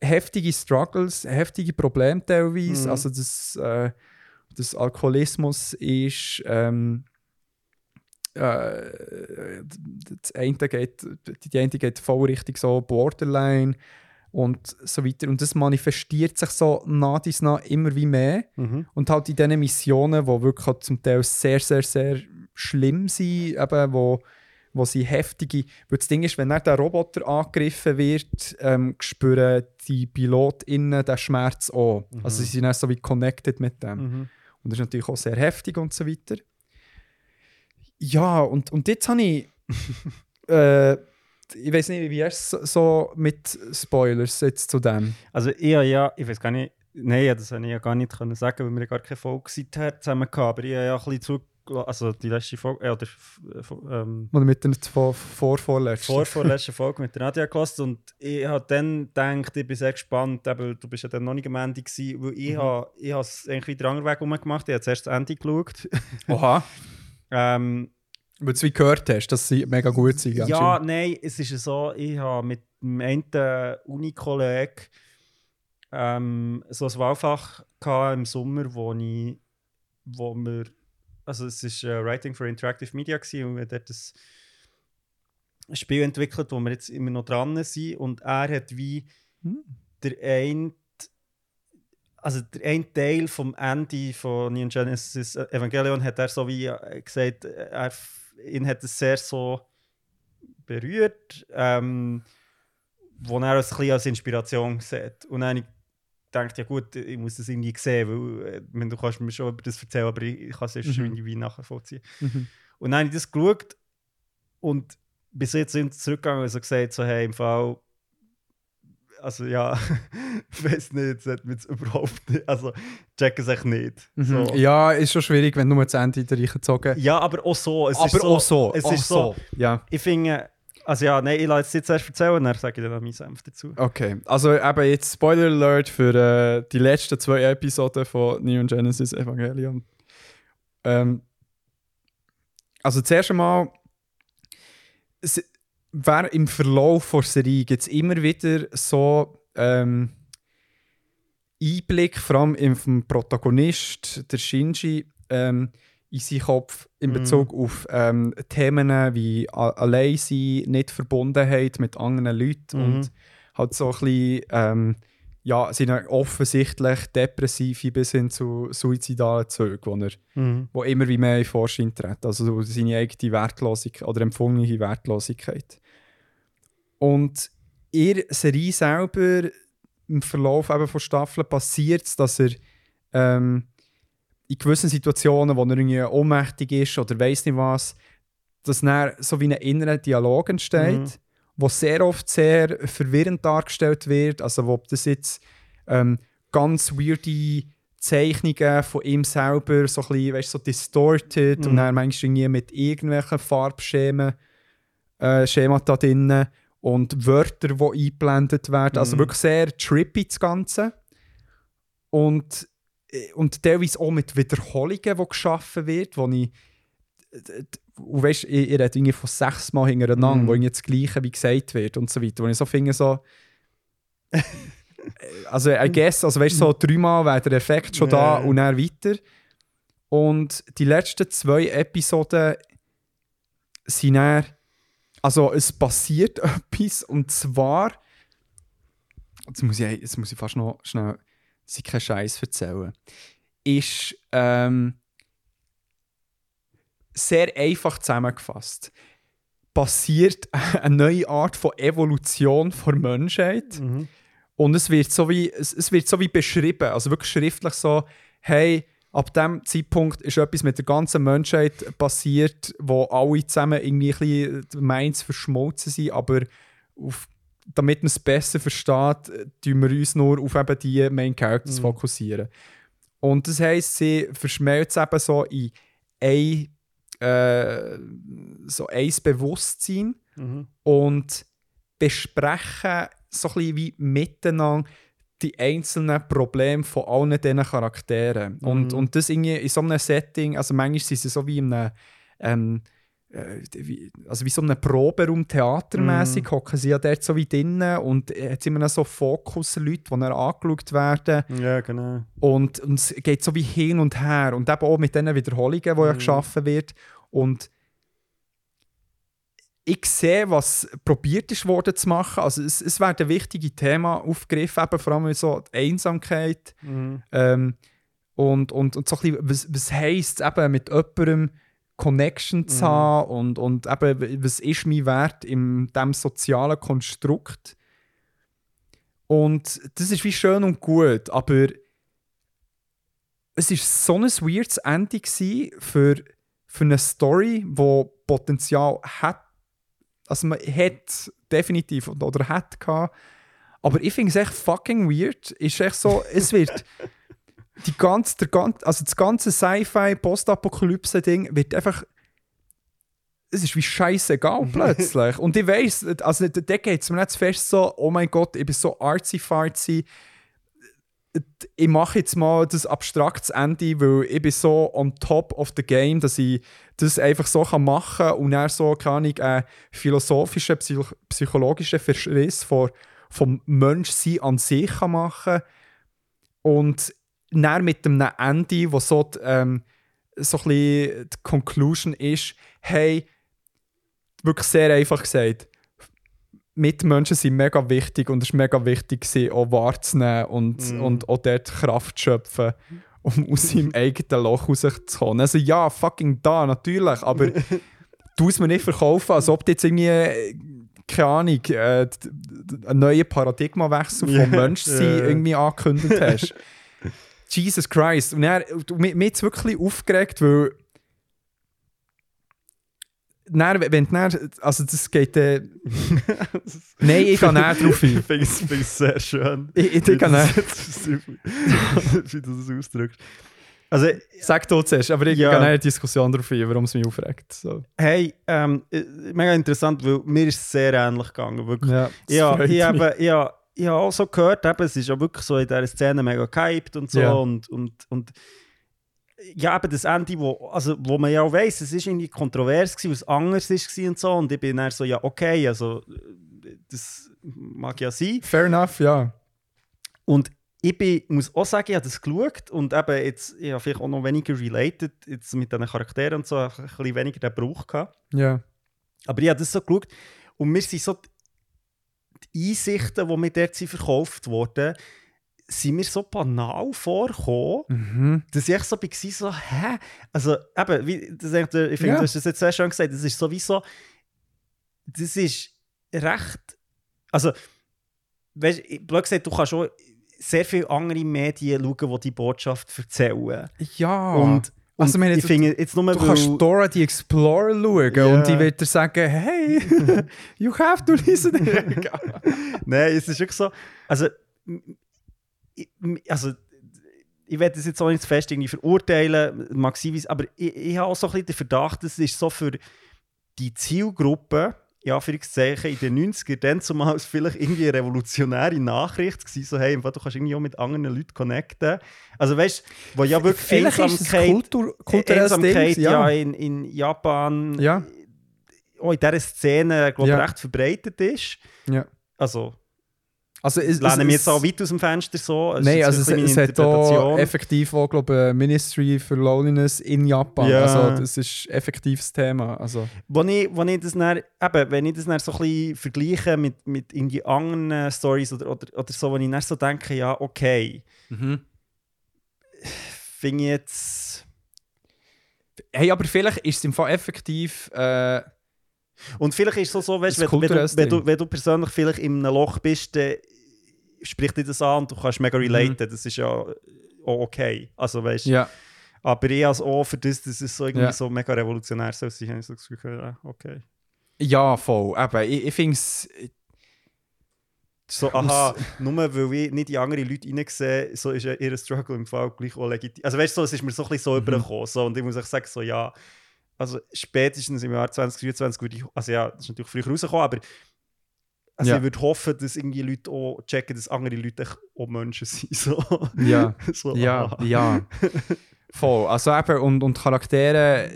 heftige Struggles, heftige Probleme teilweise. Mhm. Also das, äh, das Alkoholismus ist ähm, äh, das eine geht, die eine geht voll richtig so Borderline und so weiter. Und das manifestiert sich so nach dies nach immer wie mehr. Mhm. Und halt in diesen Missionen, die wirklich halt zum Teil sehr, sehr, sehr schlimm sind, eben, wo, wo sie heftige. Weil das Ding ist, wenn der Roboter angegriffen wird, ähm, spüren die PilotInnen den Schmerz auch. Also sie sind dann so wie connected mit dem. Mhm. Und das ist natürlich auch sehr heftig und so weiter. Ja, und, und jetzt habe ich. (laughs) äh, ich weiß nicht, wie ist es so mit Spoilers jetzt zu dem? Also ich habe ja, ich weiß gar nicht, nein, das habe ich ja gar nicht können sagen, weil wir ja gar keine Folge seither zusammen hatten, aber ich habe ja ein bisschen zugelassen, also die letzte Folge, äh, oder ähm, Oder mit der vor, vor vorletzten? vor vorletzten (laughs) Folge mit der Nadia gelassen und ich habe dann gedacht, ich bin sehr gespannt, eben, du bist ja dann noch nicht am Ende gewesen, weil ich ich habe es eigentlich wieder anderen Weg gemacht, ich habe zuerst das Ende geschaut. (laughs) Oha. (laughs) ähm, Weil du es wie gehört hast, dass sie mega gut sind. Ja, nein, es ist ja so, ich habe mit dem einen Unikollegen ähm, so ein Wahlfach im Sommer, wo, ich, wo wir, also es ist äh, Writing for Interactive Media gewesen, und wir haben dort ein Spiel entwickelt, wo wir jetzt immer noch dran sind und er hat wie der ein also der ein Teil vom Ende von Neon Genesis Evangelion hat er so wie äh, gesagt, er, ihn hat es sehr so berührt, ähm, wo er es ein bisschen als Inspiration sieht. Und dann habe ich gedacht, ja gut, ich muss das irgendwie sehen, weil äh, ich meine, du kannst mir schon über das erzählen, aber ich, ich kann es erst Mhm. irgendwie nachvollziehen. Mhm. Und dann habe ich das geschaut und bis jetzt sind sie zurückgegangen und so gesagt, so, hey, im Fall, also ja, (laughs) ich weiß nicht, das hat mir jetzt überhaupt nicht, also checken es echt nicht. Mhm. So. Ja, ist schon schwierig, wenn du nur das Ende reingezogen Ja, aber auch so. Es Aber ist so, auch so. Es auch ist so. Ja, Ich finde, also ja, nein, ich lasse es jetzt erst erzählen und dann sage ich dann meinen Senf dazu. okay. Also eben jetzt Spoiler Alert für äh, die letzten zwei Episoden von Neon Genesis Evangelion. Ähm, also zuerst einmal, wer im Verlauf der Serie gibt es immer wieder so ähm, Einblick, vor allem vom Protagonist, der Shinji, ähm, in seinen Kopf in Mhm. Bezug auf ähm, Themen wie allein sein, nicht Verbundenheit mit anderen Leuten Mhm. und halt so ein bisschen, ähm, ja, seine offensichtlich depressive bis hin zu suizidalen Züge, wo er Mhm. wo immer wie mehr in Vorschein tritt. Also so seine eigene Wertlosigkeit oder empfundene Wertlosigkeit. Und der Serie selber, im Verlauf eben von Staffeln, passiert es, dass er ähm, in gewissen Situationen, wo er irgendwie ohnmächtig ist oder weiß nicht was, dass dann so wie ein innerer Dialog entsteht. Mhm. wo sehr oft sehr verwirrend dargestellt wird. Also, ob das jetzt ähm, ganz weirde Zeichnungen von ihm selber, so ein bisschen, weißt, so distorted und Mhm. dann manchmal irgendwie mit irgendwelchen Farbschemen äh, Schemata drin und Wörter, die eingeblendet werden. Also Mhm. wirklich sehr trippy das Ganze. Und, und teilweise auch mit Wiederholungen, die geschaffen wird, wo ich und weißt, ich, ich rede von sechs Mal hintereinander, Mhm. wo irgendwie das Gleiche wie gesagt wird und so weiter. Wo ich so finde, so. (laughs) also, I guess, also weißt, so dreimal wäre der Effekt schon da Ja. und dann weiter. Und die letzten zwei Episoden sind dann. Also, es passiert (laughs) etwas und zwar. Jetzt muss ich, jetzt muss ich fast noch schnell. Sie keinen Scheiß erzählen. Ist. Ähm, sehr einfach zusammengefasst. Passiert (laughs) eine neue Art von Evolution der Menschheit. Mhm. Und es wird, so wie, es, es wird so wie beschrieben, also wirklich schriftlich so, hey, ab dem Zeitpunkt ist etwas mit der ganzen Menschheit passiert, wo alle zusammen irgendwie ein bisschen meins verschmolzen sind, aber auf, damit man es besser versteht, äh, tun wir uns nur auf eben die Main Characters Mhm. fokussieren. Und das heisst, sie verschmelzen eben so in ein, äh, so ein Bewusstsein Mhm. und besprechen so ein bisschen wie miteinander die einzelnen Probleme von allen diesen Charakteren. Und, Mhm. und das irgendwie in so einem Setting, also manchmal sind sie so wie in einem, ähm, äh, wie, also wie so einem Proberaum theatermäßig, Mhm. hocken sie ja dort so wie drinnen und jetzt immer so Fokusleute, die dann angeschaut werden. Ja, genau. Und, und es geht so wie hin und her. Und eben auch mit diesen Wiederholungen, die ja Mhm. geschaffen wird. Und ich sehe, was probiert ist worden zu machen. Also es, es werden wichtige Themen aufgegriffen, eben vor allem so die Einsamkeit. Mhm. Ähm, und, und, und so ein bisschen, was, was heisst es eben mit jemandem Connection zu Mhm. haben und, und eben, was ist mein Wert in diesem sozialen Konstrukt. Und das ist wie schön und gut, aber es ist so ein weirdes Ende für, für eine Story, die Potenzial hat. Also man hat definitiv oder, hat gehabt. Aber ich finde es echt fucking weird. Ist echt so, es wird (laughs) ganze, der ganze, also das ganze Sci-Fi Postapokalypse-Ding wird einfach es ist wie scheißegal (laughs) plötzlich. Und ich weiß, also da geht es mir nicht fest so, oh mein Gott, ich bin so artsy-fartsy. Ich mache jetzt mal das abstraktes Ende, weil ich bin so on top of the game, dass ich das einfach so kann machen und dann so, keine Ahnung, einen philosophischen, psych psychologischen Verschriss vom Menschsein an sich kann machen und dann mit einem Ende, wo so, die, ähm, so ein bisschen die Conclusion ist, hey, wirklich sehr einfach gesagt, Mitmenschen sind mega wichtig und es ist mega wichtig, sie auch wahrzunehmen und, Mhm. und auch dort Kraft zu schöpfen, um (laughs) aus seinem eigenen Loch rauszukommen. Also ja, fucking da, natürlich, aber (laughs) du es mir nicht verkaufen, als ob du jetzt irgendwie, äh, keine Ahnung, äh, einen neuen Paradigmawechsel vom Ja, Menschsein ja. irgendwie angekündigt hast. (laughs) Jesus Christ. Und er, mich mich wirklich aufgeregt, weil dann, wenn dann, also das geht äh, (laughs) Nein, ich gehe näher drauf ein. Ich finde es sehr schön. Ich, ich, ich gehe näher. (laughs) wie du das ausdrückst. Also, Sag du zuerst, aber ich Ja. gehe eine Diskussion darauf ein, warum es mich aufregt. So. hey, ähm, äh, mega interessant, weil mir ist es sehr ähnlich gegangen. Wirklich. Ja, Ja, ich habe ja, ich habe auch so gehört, eben, es ist ja wirklich so in dieser Szene mega gehypt und so. Ja. Und, und, und ja, eben das Ende, wo, also, wo man ja auch weiss, es ist irgendwie kontrovers gewesen, was anders war und so. Und ich bin dann so, ja, okay, also das mag ja sein. Fair enough, ja. Und ich bin, muss auch sagen, ich habe das geschaut und eben jetzt, ich habe vielleicht auch noch weniger related jetzt mit diesen Charakteren und so, ein bisschen weniger den Brauch gehabt. Ja. Aber ich habe das so geschaut und mir sind so die Einsichten, die mir dort verkauft wurden, sind mir so banal vorgekommen, Mhm. dass ich so war, so, hä? Also eben, wie, das, ich finde, Ja. du hast das jetzt sehr schön gesagt, das ist sowieso, das ist recht, also, weißt du, blöd gesagt, du kannst schon sehr viele andere Medien schauen, die die Botschaft erzählen. Ja. Und Also, haben ich finde jetzt nur, Du kannst Dora the Explorer schauen Ja. und die wird dir sagen, hey, (laughs) you have to listen. (laughs) Nein, es ist wirklich so. Also, ich, also ich werde das jetzt auch nicht zu fest irgendwie verurteilen, wie's- aber ich, ich habe auch so ein bisschen den Verdacht, es ist so für die Zielgruppe, in Anführungszeichen, in den 90ern, dann zumal vielleicht irgendwie eine revolutionäre Nachricht gewesen, so hey, du kannst irgendwie auch mit anderen Leuten connecten. Also weißt du, wo ja wirklich Vielleicht Einsamkeit, Kultur Einsamkeit Ding. ja. Ja. in, in Japan Ja. auch in dieser Szene, glaube Ja. recht verbreitet ist. Ja. Also, Also, es, lehnen es- wir jetzt auch weit aus dem Fenster so? Es ist Nein, also es, ein es hat auch effektiv auch, glaube ich, Ministry for Loneliness in Japan. Ja. Also das ist effektives Thema. Also, Wo ich, wo ich das dann, eben, wenn ich das dann so ein bisschen vergleiche mit, mit irgendwie anderen Stories oder, oder, oder so, wo ich dann so denke, ja, okay, finde ich jetzt... hey, aber vielleicht ist es im Fall effektiv... Äh, Und vielleicht ist es so, weißt, wenn, wenn, du, wenn, du, wenn du persönlich vielleicht in einem Loch bist, dann spricht dich das an und du kannst mega Mhm. relaten. Das ist ja auch okay. Also weißt ja. Aber ich als auch für das, dass es so irgendwie Ja. so mega revolutionär soll sein, habe ich so das Gefühl, ja, okay. ja, voll. Eben, ich, ich finde es... So, aha, nur weil ich nicht die anderen Leute reinsehe, so ist ja ihr Struggle im Fall gleich auch legitim. Also weißt du, so, es ist mir so ein bisschen so Mhm. übergekommen. So, und ich muss auch sagen, so ja, also spätestens im Jahr 2023 würde ich, also ja, das ist natürlich früher rausgekommen, aber also Ja. ich würde hoffen, dass irgendwie Leute auch checken, dass andere Leute auch Menschen sind. (laughs) So. Ja. (laughs) so, Ja, aha. ja. (laughs) Voll. Also eben, und, und Charaktere,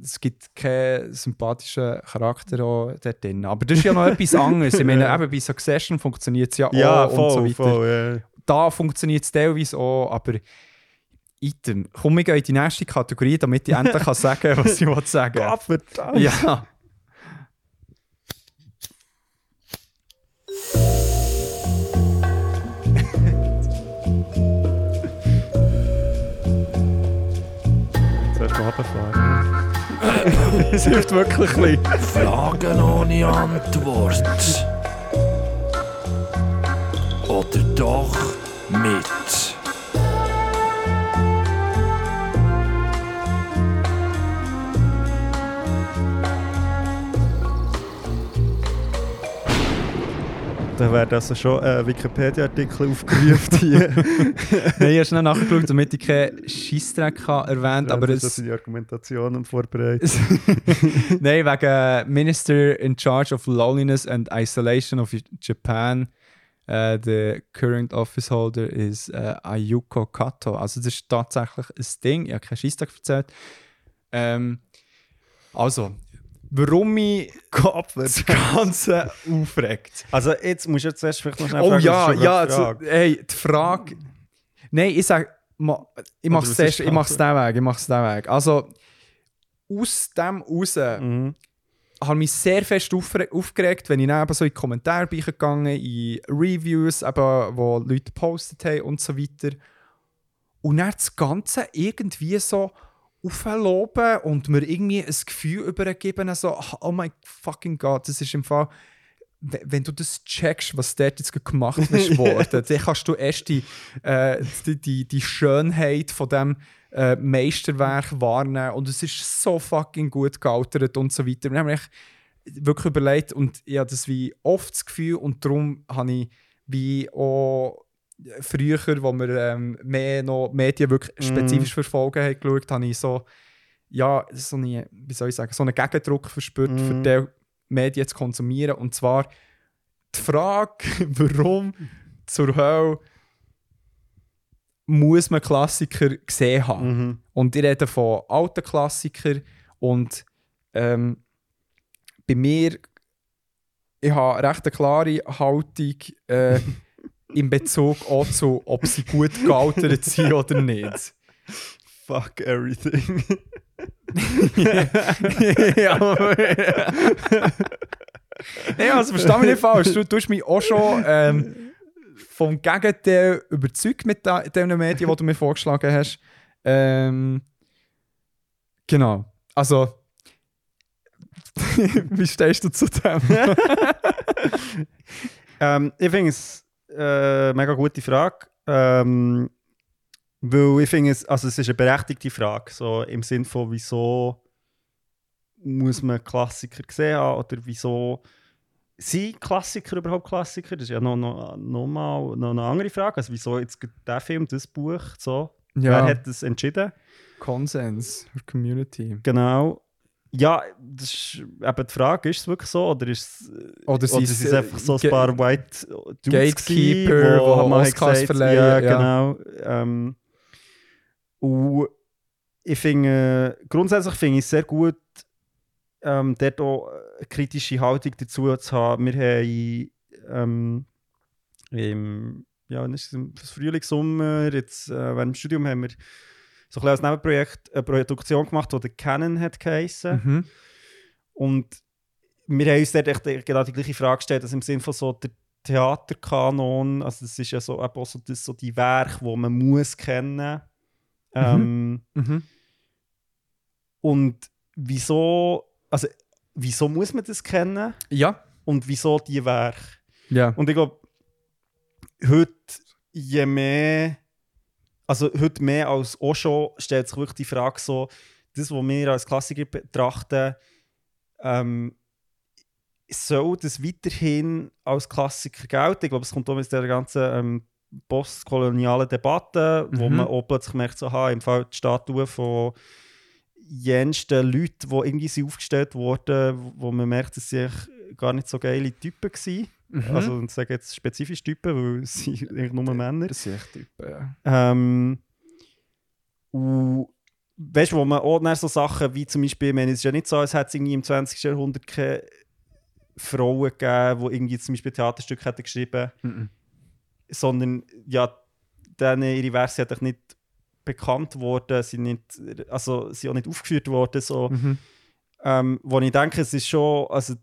es gibt keinen sympathischen Charakter auch dort drin. Aber das ist ja noch etwas anderes. Ich meine, eben bei Succession funktioniert es ja, Ja, auch voll, und so weiter. voll, ja. Da funktioniert es teilweise auch, aber Item. Komm, wir gehen in die nächste Kategorie, damit ich endlich kann sagen was ich will sagen verdammt. Ja. Runterfahren. Es hilft wirklich ein. Fragen ohne Antwort. Oder doch mit. Da werden also schon äh, Wikipedia-Artikel aufgerufen hier. (laughs) Nein, ich habe schnell nachgeschaut, damit ich keinen Scheissdreck habe erwähnt aber das es... sind die Argumentationen vorbereitet. (laughs) Nein, wegen Minister in Charge of Loneliness and Isolation of Japan. Uh, the current office holder is uh, Ayuko Kato. Also das ist tatsächlich ein Ding. Ich habe keinen Scheissdreck erzählt. Ähm, also, warum mich das Ganze aufregt. Also jetzt musst du jetzt zuerst vielleicht noch schnell Oh fragen, ja, ist ja, die also, Frage? hey, die Frage. Nein, ich sage, ich mache es den Weg, ich mach's den Weg. Also, aus dem raus Mhm. habe mich sehr fest aufgeregt, wenn ich dann eben so in die Kommentare bin gegangen, in Reviews, eben, wo Leute gepostet haben und so weiter. Und dann das Ganze irgendwie so aufloben und mir irgendwie ein Gefühl übergeben, so, oh mein fucking Gott, das ist im Fall, we- wenn du das checkst, was dort jetzt gemacht ist (laughs) worden, dann kannst du erst die, äh, die, die, die Schönheit von dem äh, Meisterwerk wahrnehmen und es ist so fucking gut gealtert und so weiter. Ich habe mir echt wirklich überlegt und ich habe das wie oft das Gefühl und darum habe ich wie auch früher, wo wir ähm, mehr noch Medien wirklich Mhm. spezifisch verfolgen haben, geschaut, habe ich so, ja, so eine, wie soll ich sagen, so einen Gegendruck verspürt, für Mhm. die Medien zu konsumieren. Und zwar die Frage, (laughs) warum zur Hölle muss man Klassiker gesehen haben. Mhm. Und ich rede von alten Klassikern und ähm, bei mir, ich habe recht eine klare Haltung äh, (laughs) in Bezug auch zu, ob sie gut gealtert sind oder nicht. Fuck everything. (laughs) ja, aber- Nein, also versteh mich nicht falsch. Du tust mich auch schon ähm, vom Gegenteil überzeugt mit den Medien, die du mir vorgeschlagen hast. Ähm, genau. Also, (laughs) wie stehst du zu dem? (laughs) ähm, ich finde es äh, mega gute Frage. Ähm, Weil ich finde, es, also es ist eine berechtigte Frage, so im Sinn von, wieso muss man Klassiker gesehen haben oder wieso sind Klassiker überhaupt Klassiker? Das ist ja noch, noch, noch mal noch eine andere Frage. Also wieso jetzt der Film, das Buch, so? Ja. Wer hat das entschieden? Konsens Community. Genau. Ja, das ist eben die Frage, ist es wirklich so oder ist es, Oder oder sind sind es einfach so ein paar White Dudes Gatekeeper, gewesen, wo hat Oscars gesagt, verleihen, Ja, ja. genau. Ähm, und ich finde, grundsätzlich finde ich es sehr gut, ähm, dort auch eine kritische Haltung dazu zu haben. Wir haben ähm, im, ja, ist? Im Frühling, Sommer, jetzt äh, während dem Studium haben wir so ein als Nebenprojekt eine Produktion gemacht, die der Canon hat geheissen. Mhm. Und wir haben uns dort echt genau die gleiche Frage gestellt, also im Sinne von so der Theaterkanon, also das ist ja so, auch so, das, so die Werke, die man muss kennen. Ähm, Mhm. und wieso, also wieso muss man das kennen Ja. und wieso die Werke? Ja. Und ich glaube, heute je mehr, also heute mehr als auch schon, stellt sich wirklich die Frage so, das, was wir als Klassiker betrachten, ähm, soll das weiterhin als Klassiker gelten? Ich glaube, es kommt auch mit der ganzen ähm, postkolonialen Debatte, wo Mhm. man auch plötzlich merkt, so, aha, im Fall die Statuen von jensten Leuten, die irgendwie sind aufgestellt wurden, wo man merkt, dass sie gar nicht so geile Typen waren. Mhm. Also ich sage jetzt spezifisch Typen, weil (laughs) es sind eigentlich nur Männer. das sind echt Typen, ja. Ähm, und weißt du, wo man auch so Sachen wie zum Beispiel, ich meine, es ist ja nicht so, als hätte es irgendwie im 20. Jahrhundert keine Frauen gegeben, die irgendwie zum Beispiel Theaterstücke hätten geschrieben Mhm. sondern ja, denen ihre sind einfach nicht bekannt worden, sind nicht, also sind auch nicht aufgeführt worden. So. Mhm. Ähm, wo ich denke, es ist schon, also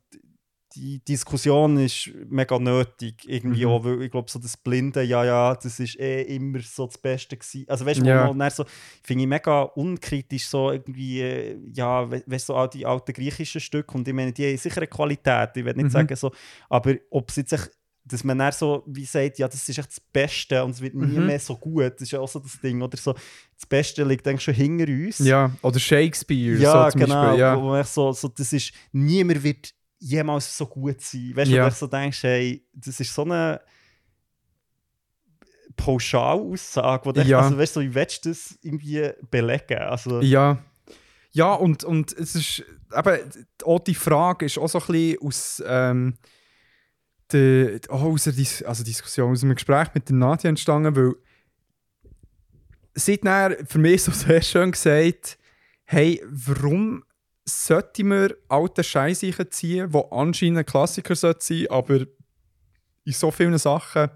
die Diskussion ist mega nötig, irgendwie Mhm. auch, weil ich glaube, so das Blinde, ja, ja, das ist eh immer so das Beste gewesen. Also weißt du, Ja. man dann so, finde ich mega unkritisch, so irgendwie, äh, ja, we- weißt du, so all die alten griechischen Stücke und ich meine, die haben sicher eine Qualität, ich will nicht Mhm. sagen so, aber ob es jetzt echt dass man dann so wie sagt, ja, das ist echt das Beste und es wird nie Mhm. mehr so gut. Das ist ja auch so das Ding. Oder so, das Beste liegt eigentlich schon hinter uns. Ja, oder Shakespeare. ja so zum genau. Beispiel, ja. Wo man echt so, so, das ist, niemand wird jemals so gut sein. Weißt du, Ja. wo du so denkst, hey, das ist so eine Pauschalaussage, wo Ja. also weißt du, so, wie willst du das irgendwie belegen? Also, Ja. Ja, und, und es ist eben, auch die Frage ist auch so ein bisschen aus, ähm, der, auch aus der Dis also Diskussion, aus einem Gespräch mit der Nadja entstanden, weil sie hat für mich so (laughs) sehr schön gesagt, hey, warum sollten wir alte Scheiße ziehen, die anscheinend ein Klassiker sollte sein, aber in so vielen Sachen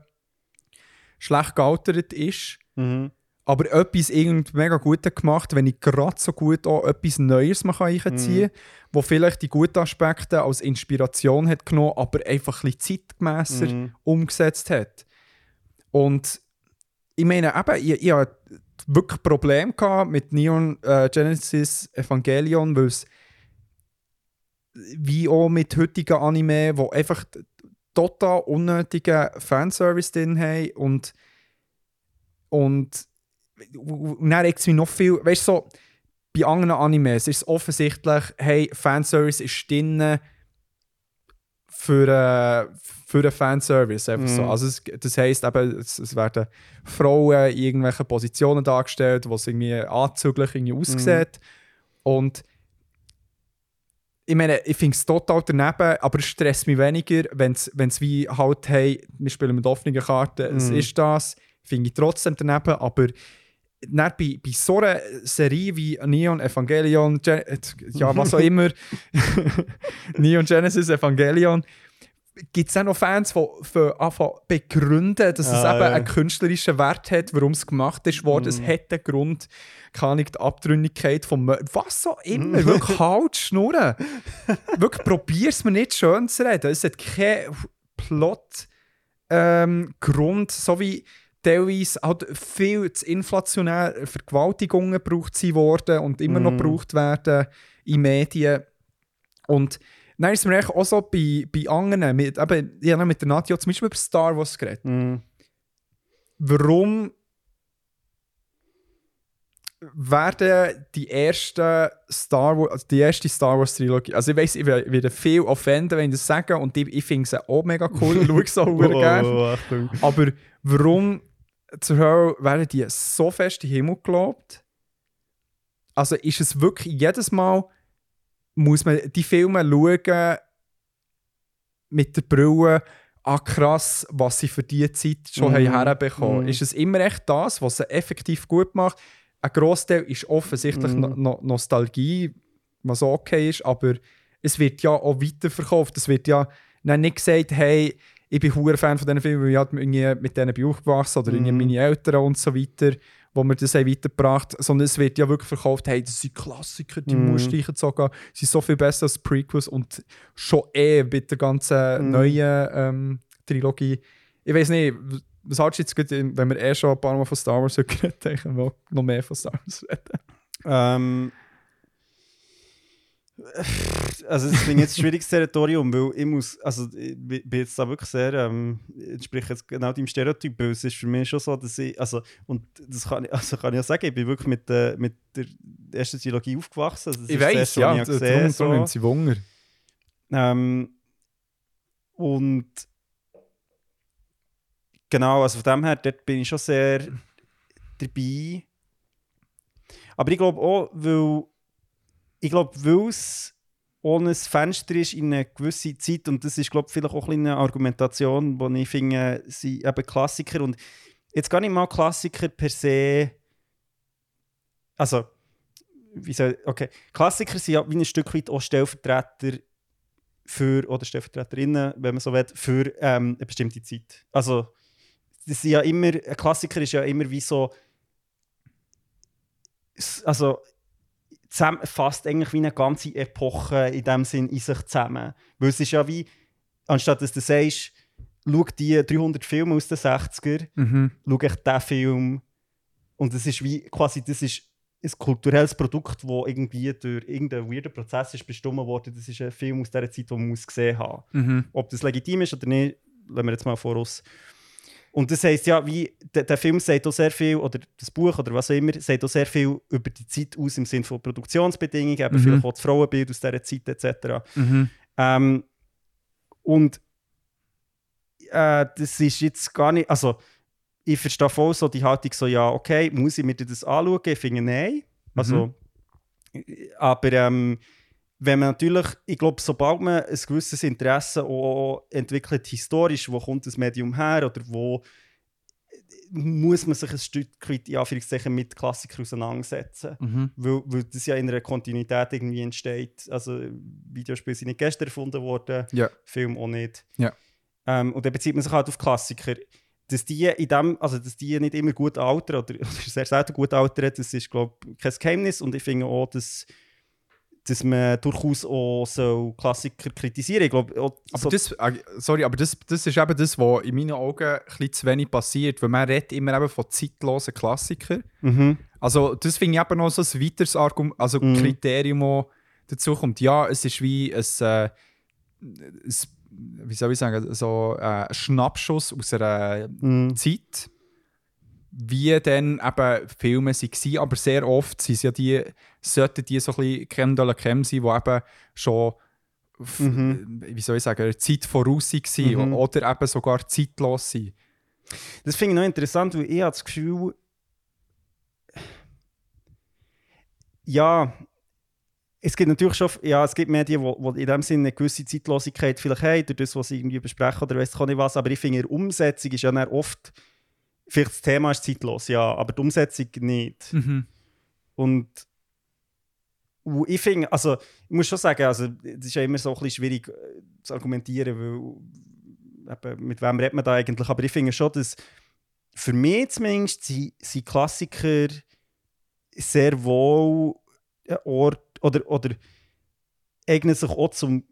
schlecht gealtert ist mhm. aber etwas irgendwie mega gut gemacht, wenn ich gerade so gut auch etwas Neues mal einziehen kann, wo vielleicht die guten Aspekte als Inspiration hat genommen, aber einfach ein bisschen zeitgemässer Mhm. umgesetzt hat. Und ich meine, eben, ich, ich hatte wirklich Probleme mit Neon äh, Genesis Evangelion, weil es wie auch mit heutigen Anime, wo einfach total unnötigen Fanservice drin haben und und und dann es mich noch viel, weißt du, so, bei anderen Animes ist es offensichtlich, hey, Fanservice ist drin für, äh, für einen Fanservice. Einfach so. Mhm. Also es, das heisst eben, es, es werden Frauen in irgendwelchen Positionen dargestellt, wo es irgendwie anzüglich irgendwie aussieht. Und ich meine, ich finde es total daneben, aber es stresst mich weniger, wenn es wie halt, hey, wir spielen mit offenen Karten, es Mhm. ist das, finde ich trotzdem daneben, aber dann bei, bei so einer Serie wie Neon Evangelion, Gen äh, ja, was auch (laughs) immer, (laughs) Neon Genesis Evangelion, gibt es auch noch Fans, die anfangen begründen, dass es Ah, eben ja. einen künstlerischen Wert hat, warum es gemacht ist worden. Es Mhm. hat einen Grund, keine Ahnung, die Abtrünnigkeit vom Mö Was auch immer, (laughs) wirklich halt schnurren. wirklich, probier es mir nicht schön zu reden. Es hat keinen Plot ähm, Grund, so wie teilweise halt viel zu inflationär Vergewaltigungen gebraucht sie worden und immer noch Mhm. gebraucht werden in Medien. Und dann ist mir eigentlich auch so bei, bei anderen, mit, eben, ich habe mit der Nadja zum Beispiel über Star Wars geredet. Mhm. Warum werden die ersten Star Wars, also die erste Star Wars Trilogie, also ich weiß, ich werde viel offenden, wenn ich das sage, und ich, ich finde sie auch mega cool, ich schaue sie auch (laughs) oh, gerne. Oh, Achtung. Aber warum zur Hölle werden die so fest in den Himmel gelobt? Also ist es wirklich jedes Mal, muss man die Filme schauen mit der Brille, ah krass, was sie für diese Zeit schon Mhm. haben herbekommen. Mhm. Ist es immer echt das, was sie effektiv gut macht? Ein Großteil ist offensichtlich Mhm. no no Nostalgie, was okay ist, aber es wird ja auch weiterverkauft. Es wird ja nicht gesagt, hey, ich bin hure Fan von diesen Filmen, weil ich halt mit denen bin aufgewachsen oder Mhm. meine Eltern und so weiter, wo mir das haben weitergebracht sondern es wird ja wirklich verkauft, hey, das sind Klassiker, die Mhm. musst du sogar, sie sind so viel besser als Prequels und schon eh mit der ganzen Mhm. neuen ähm, Trilogie. Ich weiß nicht, was hältst du jetzt, gut, wenn wir eh schon ein paar Mal von Star Wars geredet haben, können wir noch mehr von Star Wars reden. Ähm, also das finde ich jetzt ein schwieriges Territorium, weil ich muss, also ich bin jetzt da wirklich sehr, ähm, entspricht jetzt genau deinem Stereotyp, weil es ist für mich schon so, dass ich, also, und das kann ich, also kann ich ja sagen, ich bin wirklich mit, der mit der ersten Trilogie aufgewachsen. Also das Ich weiß, ja, ich darum, gesehen darum so. nimmt sie Wunder. Ähm, und genau, also von dem her, dort bin ich schon sehr dabei. Aber ich glaube auch, weil ich glaube, weil es ohne ein Fenster ist in eine gewisse Zeit und das ist glaube ich vielleicht auch ein eine Argumentation, wo ich finde, sie eben Klassiker und jetzt gar nicht mal Klassiker per se, also wie soll, okay, Klassiker sind ja wie ein Stück weit auch Stellvertreter für, oder Stellvertreterinnen, wenn man so will, für ähm, eine bestimmte Zeit. Also, das sind ja immer, ein Klassiker ist ja immer wie so, also, fasst eigentlich wie eine ganze Epoche in dem Sinn in sich zusammen. Weil es ist ja wie, anstatt dass du sagst, schau die 300 Filme aus den 60er, Mhm. schau ich diesen Film und es ist wie quasi, das ist ein kulturelles Produkt, das irgendwie durch irgendeinen weirden Prozess ist bestimmt worden. Das ist ein Film aus dieser Zeit, den man gesehen haben Mhm. Ob das legitim ist oder nicht, lassen wir jetzt mal voraus. Und das heisst ja, wie der, der Film sagt auch sehr viel, oder das Buch oder was auch immer, sagt auch sehr viel über die Zeit aus im Sinne von Produktionsbedingungen, eben Mhm. vielleicht auch das Frauenbild aus dieser Zeit etc. Mhm. Ähm, und äh, das ist jetzt gar nicht, also ich verstehe voll so die Haltung so, ja, okay, muss ich mir das anschauen? Ich finde, nein. Also, aber ähm, wenn man natürlich, ich glaube, sobald man ein gewisses Interesse auch entwickelt, historisch, wo kommt das Medium her oder wo muss man sich ein Stück weit in Anführungszeichen mit Klassikern auseinandersetzen. Mhm. Weil, weil das ja in einer Kontinuität irgendwie entsteht. Also Videospiele sind nicht gestern erfunden worden, Ja. Film auch nicht. Ja. Ähm, und dann bezieht man sich halt auf Klassiker. Dass die, in dem, also dass die nicht immer gut altern oder, (laughs) oder sehr selten gut altern, das ist glaube ich kein Geheimnis. Und ich finde auch, dass, dass man durchaus auch so Klassiker kritisieren. Ich glaube, auch Aber so, das, äh, sorry, aber das, das ist eben das, was in meinen Augen ein bisschen zu wenig passiert, weil man redet immer eben von zeitlosen Klassikern. mhm. Also das finde ich eben noch so ein weiteres Argument, also Mhm. Kriterium, das dazu kommt. Ja, es ist wie ein, äh, ein wie soll ich sagen, so äh, ein Schnappschuss aus einer Mhm. Zeit, wie dann eben Filme waren, aber sehr oft sind ja die, sollten die so ein bisschen Crème de la Crème sein, die eben schon Mhm. wie soll ich sagen, Zeit voraus waren Mhm. oder eben sogar zeitlos sind. Das finde ich noch interessant, weil ich habe das Gefühl, ja, es gibt natürlich schon, ja, es gibt Medien, die, in dem Sinne eine gewisse Zeitlosigkeit vielleicht haben, durch das, was sie irgendwie besprechen oder weiss ich nicht was, aber ich finde, in der Umsetzung ist ja dann oft, vielleicht das Thema ist zeitlos, ja, aber die Umsetzung nicht. Und und ich finde, also ich muss schon sagen, also es ist ja immer so ein bisschen schwierig äh, zu argumentieren, weil eben, mit wem redet man da eigentlich, aber ich finde schon, dass für mich zumindest sind Klassiker sehr wohl ein Ort oder, oder eignen sich auch zum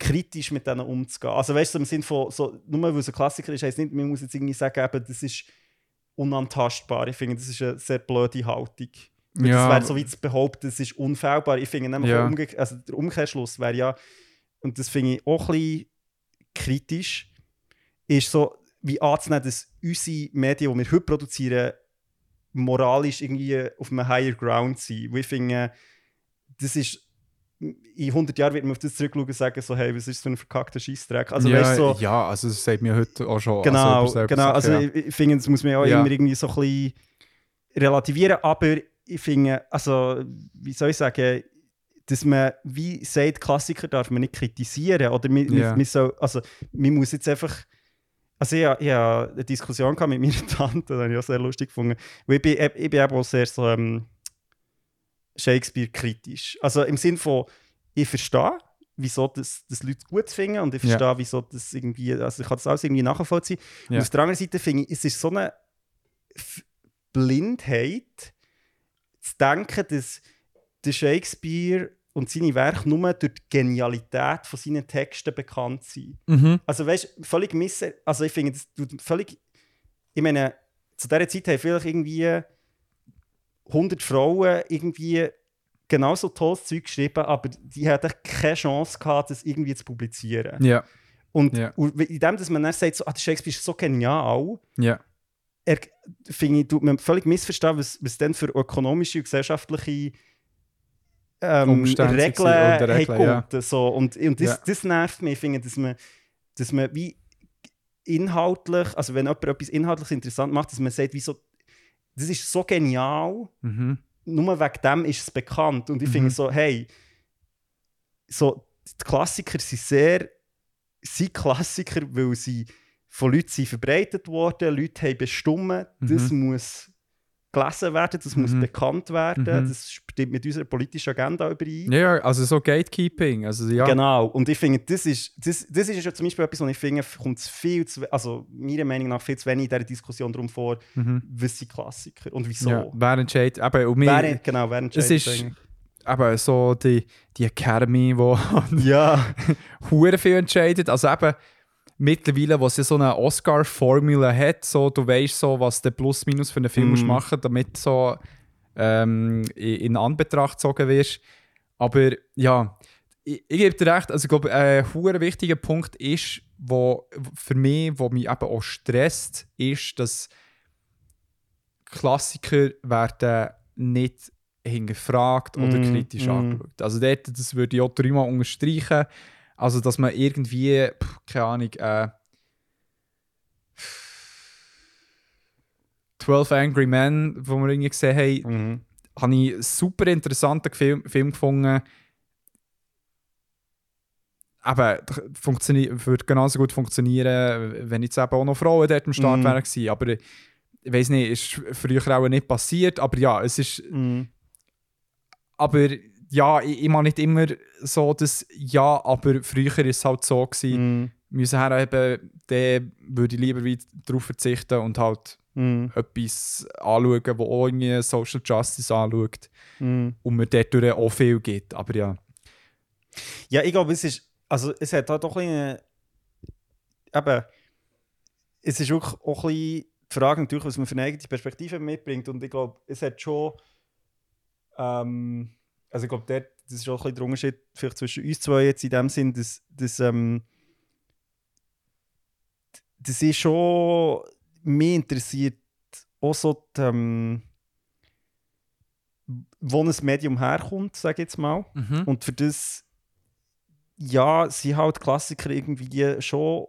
kritisch mit denen umzugehen. Also weißt du, im Sinne von, so, nur weil es ein Klassiker ist, heisst nicht, man muss jetzt irgendwie sagen, eben, das ist unantastbar. Ich finde, das ist eine sehr blöde Haltung. Weil Ja, das wäre so wie zu behaupten, das ist unfehlbar. Ich finde nämlich, Ja. umge also der Umkehrschluss wäre ja, und das finde ich auch ein bisschen kritisch, ist so, wie anzunehmen, dass unsere Medien, die wir heute produzieren, moralisch irgendwie auf einem higher ground sein. Wo ich finde, das ist in 100 Jahren wird man auf das zurückschauen und sagen so, hey, was ist für ein verkackter Scheissdreck? Also ja, weißt so, ja, also das sagt mir heute auch schon. Genau, also, genau. selber Also gesagt, ich, ich finde, das muss man ja auch Ja. immer irgendwie so ein bisschen relativieren, aber ich finde, also wie soll ich sagen, dass man, wie sagt, Klassiker darf man nicht kritisieren oder man, Ja. man, soll, also man muss jetzt einfach, also ich, ich hatte eine Diskussion mit meiner (laughs) Tante, das habe ich auch sehr lustig gefunden, weil ich bin, ich bin eben auch sehr so ähm, Shakespeare-kritisch. Also im Sinn von, ich verstehe, wieso das, das Leute gut finden und ich Ja. verstehe, wieso das irgendwie, also ich kann das alles irgendwie nachvollziehen. Und Ja. auf der anderen Seite finde ich, es ist so eine F- Blindheit, zu denken, dass der Shakespeare und seine Werke nur durch die Genialität von seinen Texten bekannt sind. Mhm. Also weißt du, völlig missen, also ich finde, das tut völlig, ich meine, zu dieser Zeit haben vielleicht irgendwie 100 Frauen irgendwie genauso tolles Zeug geschrieben, aber die hatten keine Chance gehabt, das irgendwie zu publizieren. Ja, Und, Ja. und in dem, dass man dann sagt, so, ah, Shakespeare ist so genial, ja. er, finde ich, tut man völlig missverstehen, was, was denn für ökonomische und gesellschaftliche ähm, Regeln, Regeln, haben ja. so. Und, und das, Ja. das nervt mich. Ich finde, dass man, dass man wie inhaltlich, also wenn jemand etwas inhaltlich interessant macht, dass man sagt, wieso, das ist so genial, Mhm. nur wegen dem ist es bekannt. Und ich Mhm. finde so, hey, so, die Klassiker sind sehr sind Klassiker, weil sie von Leuten sind verbreitet worden, Leute haben bestimmt, das muss gelesen werden, das muss Mhm. bekannt werden, Mhm. das stimmt mit unserer politischen Agenda überein. Ja, also so Gatekeeping. Also ja. Genau, und ich finde, das ist, das, das ist ja zum Beispiel etwas, was ich finde, kommt viel zu, also meiner Meinung nach viel zu wenig in dieser Diskussion darum vor, Mhm. was sind Klassiker und wieso. Ja, wer entscheidet, und wir, Wer, genau, wer es entscheidet eben so die, die Academy, die Ja, (laughs) hure viel entscheidet. Also eben mittlerweile, wo sie so eine Oscar-Formel hat, so, du weißt so, was der Plus-Minus für einen Film Mm. musst machen damit so ähm, in, Anbetracht gezogen wirst. Aber ja, ich, ich gebe dir recht, also ich glaube, ein hure wichtiger Punkt ist, wo für mich, wo mich eben auch stresst, ist, dass Klassiker werden nicht hingefragt oder Mm, kritisch mm. angeschaut. Also dort, das würde ich auch dreimal unterstreichen. Also, dass man irgendwie, pff, keine Ahnung, äh, 12 Angry Men, wo wir irgendwie gesehen haben, mhm. habe ich einen super interessanten Film, Film gefunden. Aber würde genauso gut funktionieren, wenn jetzt eben auch noch Frauen dort am Start Mhm. wären gewesen. Aber ich weiß nicht, ist früher auch nicht passiert. Aber ja, es ist. Mhm. Aber ja, ich, ich meine nicht immer so, dass ja, aber früher ist es halt so gewesen. Mhm. Müssen eben, dann würde ich lieber wieder darauf verzichten und halt Mhm. etwas anschauen, das auch irgendwie Social Justice anschaut Mhm. und mir dort auch viel gibt. Aber ja. Ja, ich glaube, es ist. Also, es hat halt auch ein bisschen. Eben. Es ist wirklich auch ein bisschen die Frage, natürlich, was man für eine eigene Perspektive mitbringt. Und ich glaube, es hat schon. Ähm, also, ich glaube, dort, das ist auch ein bisschen der Unterschied vielleicht zwischen uns zwei jetzt in dem Sinn, dass. dass ähm, das ist schon. Mich interessiert auch so, die, ähm, wo ein Medium herkommt, sage ich jetzt mal. Und für das, ja, sind halt Klassiker irgendwie schon,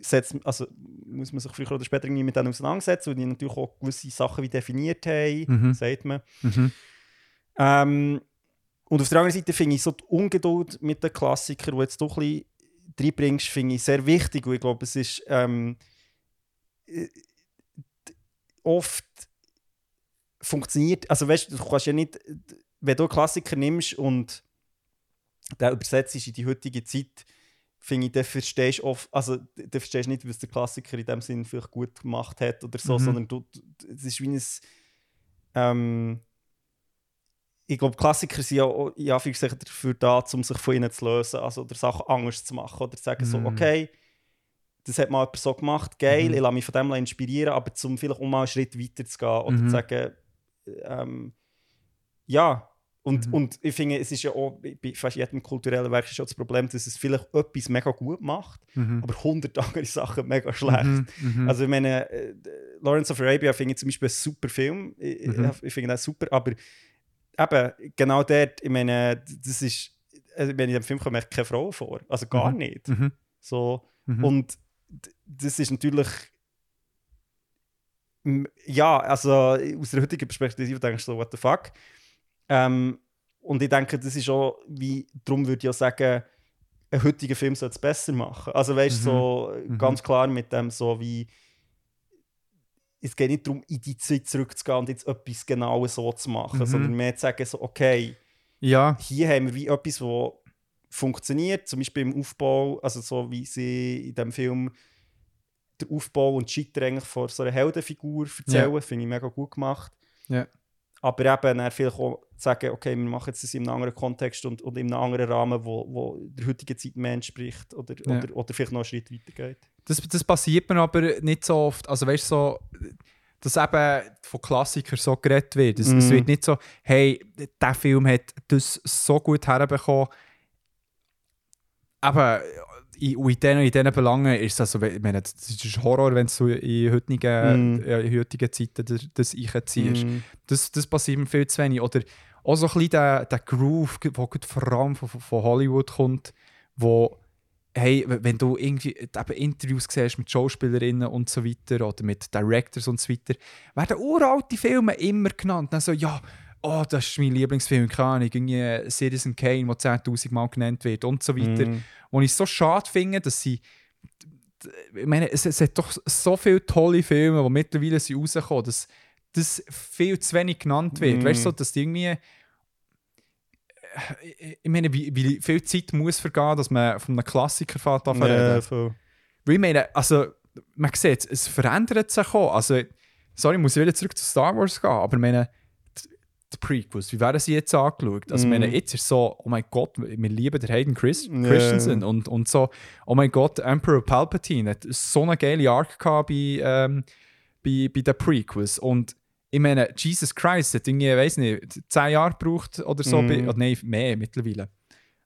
setzt, also muss man sich früher oder später irgendwie mit denen auseinandersetzen, weil die natürlich auch gewisse Sachen wie definiert haben, Mhm. sagt man. Mhm. Ähm, und auf der anderen Seite finde ich so die Ungeduld mit den Klassikern, die jetzt doch ein bisschen reinbringst, finde ich sehr wichtig, weil ich glaube, es ist ähm, äh, oft funktioniert, also weißt du, du kannst ja nicht, wenn du einen Klassiker nimmst und den übersetzt in die heutige Zeit, finde ich, dann verstehst du oft, also dann verstehst nicht, was der Klassiker in dem Sinn vielleicht gut gemacht hat oder so, Mhm. sondern du- es ist wie ein ähm, ich glaube, Klassiker sind ja auch, in Anführungszeichen dafür da, um sich von ihnen zu lösen, also oder Sachen anders zu machen oder zu sagen, so, Mhm. okay, das hat mal jemand so gemacht, geil, Mhm. ich lasse mich von dem inspirieren, aber zum vielleicht auch mal einen Schritt weiter zu gehen oder Mhm. zu sagen, ähm, ja, Und, und ich finde, es ist ja auch, bei fast jedem kulturellen Werk ist das Problem, dass es vielleicht etwas mega gut macht, Mhm. aber hundert (laughs) andere Sachen mega schlecht. Mhm, mhm. Also ich meine, äh, Lawrence of Arabia finde ich zum Beispiel einen super Film. Ich, Mhm. ich, ich finde das super, aber eben, genau dort, ich meine, das ist, also wenn ich in dem Film komme, keine Frau vor. Also gar Mhm. nicht. Mhm. So, Mhm. und das ist natürlich. Ja, also aus der heutigen Perspektive denkst du so, what the fuck. Ähm, und ich denke, das ist auch, wie, darum würde ich auch sagen, ein heutiger Film sollte es besser machen. Also weißt du, Mhm. so äh, ganz klar mit dem so wie es geht nicht darum, in die Zeit zurückzugehen und jetzt etwas genau so zu machen, Mhm. sondern mehr zu sagen, so, okay, Ja, hier haben wir wie etwas, das funktioniert, zum Beispiel im Aufbau, also so wie sie in dem Film der Aufbau und die Scheiter eigentlich von so einer Heldenfigur erzählen, finde ich mega gut gemacht. Ja. Aber eben dann vielleicht auch sagen, okay, wir machen jetzt das in einem anderen Kontext und, und in einem anderen Rahmen, wo, wo der heutigen Zeit mehr entspricht oder, Ja. oder, oder vielleicht noch einen Schritt weiter geht. Das, das passiert mir aber nicht so oft. Also weißt du, so, dass eben von Klassikern so geredet wird. Es, es Mhm. wird nicht so, hey, der Film hat das so gut herbekommen. Aber in, in diesen, in diesen Belangen ist es also, ich meine, das ist Horror, wenn du in heutigen, äh, in heutigen Zeiten das, das einziehst. Mm. Das, das passiert mir viel zu wenig. Oder auch so ein bisschen der, der Groove, der vor allem von, von Hollywood kommt, wo, hey, wenn du irgendwie eben Interviews siehst mit Schauspielerinnen und so weiter oder mit Directors und so weiter, werden uralte Filme immer genannt. Dann so, ja, oh, das ist mein Lieblingsfilm, keine Ahnung, irgendwie Citizen Kane, der 10'000 Mal genannt wird und so weiter. Mm. Und ich es so schade finde, dass sie. Ich meine, es, es hat doch so viele tolle Filme, die mittlerweile sind rausgekommen, dass das viel zu wenig genannt wird. Mhm. Weißt du, so, dass die irgendwie. Ich- meine, wie, wie viel Zeit muss vergehen, dass man von einem Klassiker fährt an Ja, voll. Weil ich meine, also, man sieht, es verändert sich auch. Also, sorry, ich muss wieder zurück zu Star Wars gehen, aber ich meine, die, Prequels, wie werden sie jetzt angeschaut? Also, ich meine, Mhm. jetzt ist so, oh mein Gott, wir lieben den Hayden Chris, Ja. Christensen und, und so, oh mein Gott, Emperor Palpatine hat so eine geile Arc gehabt bei, ähm, bei, bei den Prequels. Und ich meine, Jesus Christ hat irgendwie, ich weiß nicht, 10 Jahre gebraucht oder so, Mhm. bei, oder nein, mehr mittlerweile.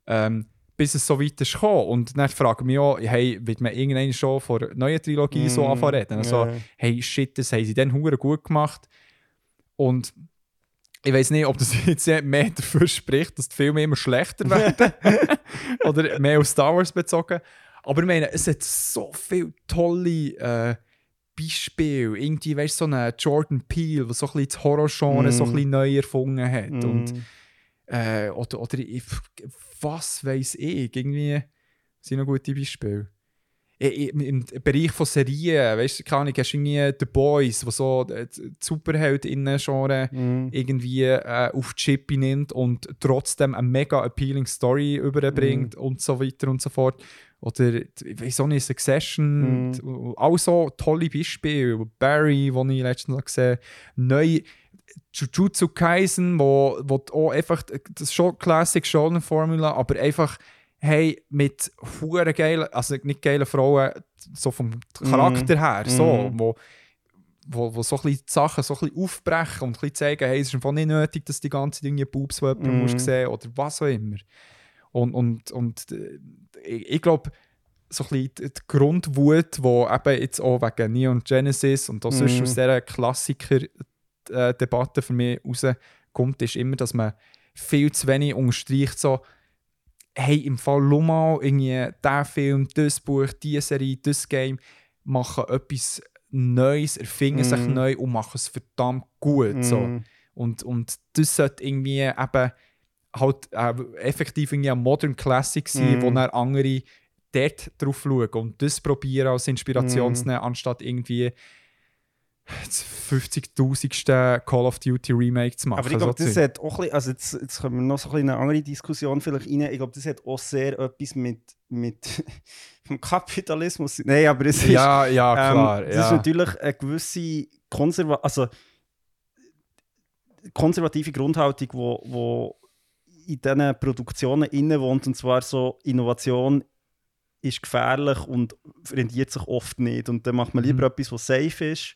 Ähm, bis es so weit ist gekommen. Und dann frage ich mich auch, hey, wird man irgendwann schon vor der neuen Trilogie so Mhm. anfangen reden? Also, Ja. hey, shit, das haben sie dann hure gut gemacht. Und ich weiß nicht, ob das (laughs) jetzt mehr dafür spricht, dass die Filme immer schlechter werden. (laughs) oder mehr auf Star Wars bezogen. Aber ich meine, es hat so viele tolle äh, Beispiele. Irgendwie, weißt du, so einen Jordan Peele, der so ein bisschen das Horror-Genre Mm. so ein bisschen neu erfunden hat. Mm. Und, äh, oder, oder ich, was weiß ich, irgendwie sind noch gute Beispiele. I- Im Bereich von Serien, weißt du, keine Ahnung, hast du irgendwie The Boys, wo so äh, die Superheld-Genre Mm. irgendwie äh, auf die Chippe nimmt und trotzdem eine mega appealing Story überbringt und so weiter und so fort. Oder auch nicht, Succession, Mhm. all so tolle Beispiele. Barry, den ich letztens noch gesehen habe. Neu Jujutsu Kaisen, wo, wo auch einfach, das ist schon Classic Shonen Formula, aber einfach hey, mit hure geilen, also nicht geilen Frauen, so vom Charakter her, so, Mhm. wo, wo, wo so ein bisschen die Sachen so ein bisschen aufbrechen und ein bisschen zeigen, hey, es ist einfach nicht nötig, dass die ganze Dinge Boobs von jemandem Mhm. musst sehen oder was auch immer. Und, und, und äh, ich, ich glaube, so ein bisschen die, Grundwut, die eben jetzt auch wegen Neon Genesis und auch sonst Mhm. aus dieser Klassiker-Debatte für mich rauskommt, ist immer, dass man viel zu wenig unterstreicht, so, hey, im Fall Luma, irgendwie der Film, das Buch, diese Serie, das Game, machen etwas Neues, erfinden sich Mhm. neu und machen es verdammt gut. So. Mm. Und, und das sollte irgendwie eben halt äh, effektiv irgendwie ein Modern Classic sein, Mhm. wo dann andere dort drauf schauen und das probieren als Inspiration Mhm. zu nehmen, anstatt irgendwie das 50.000. Call of Duty Remake zu machen. Aber ich glaube, das hat auch ein bisschen, also jetzt, jetzt kommen wir noch so ein bisschen in eine andere Diskussion vielleicht rein. Ich glaube, das hat auch sehr etwas mit, mit (laughs) dem Kapitalismus. Nein, aber es ist, ja, ja, klar. ähm, das ja. ist natürlich eine gewisse Konserva also, konservative Grundhaltung, wo, wo in diesen Produktionen innewohnt, und zwar so Innovation ist gefährlich und rendiert sich oft nicht. Und dann macht man lieber Mhm. etwas, was safe ist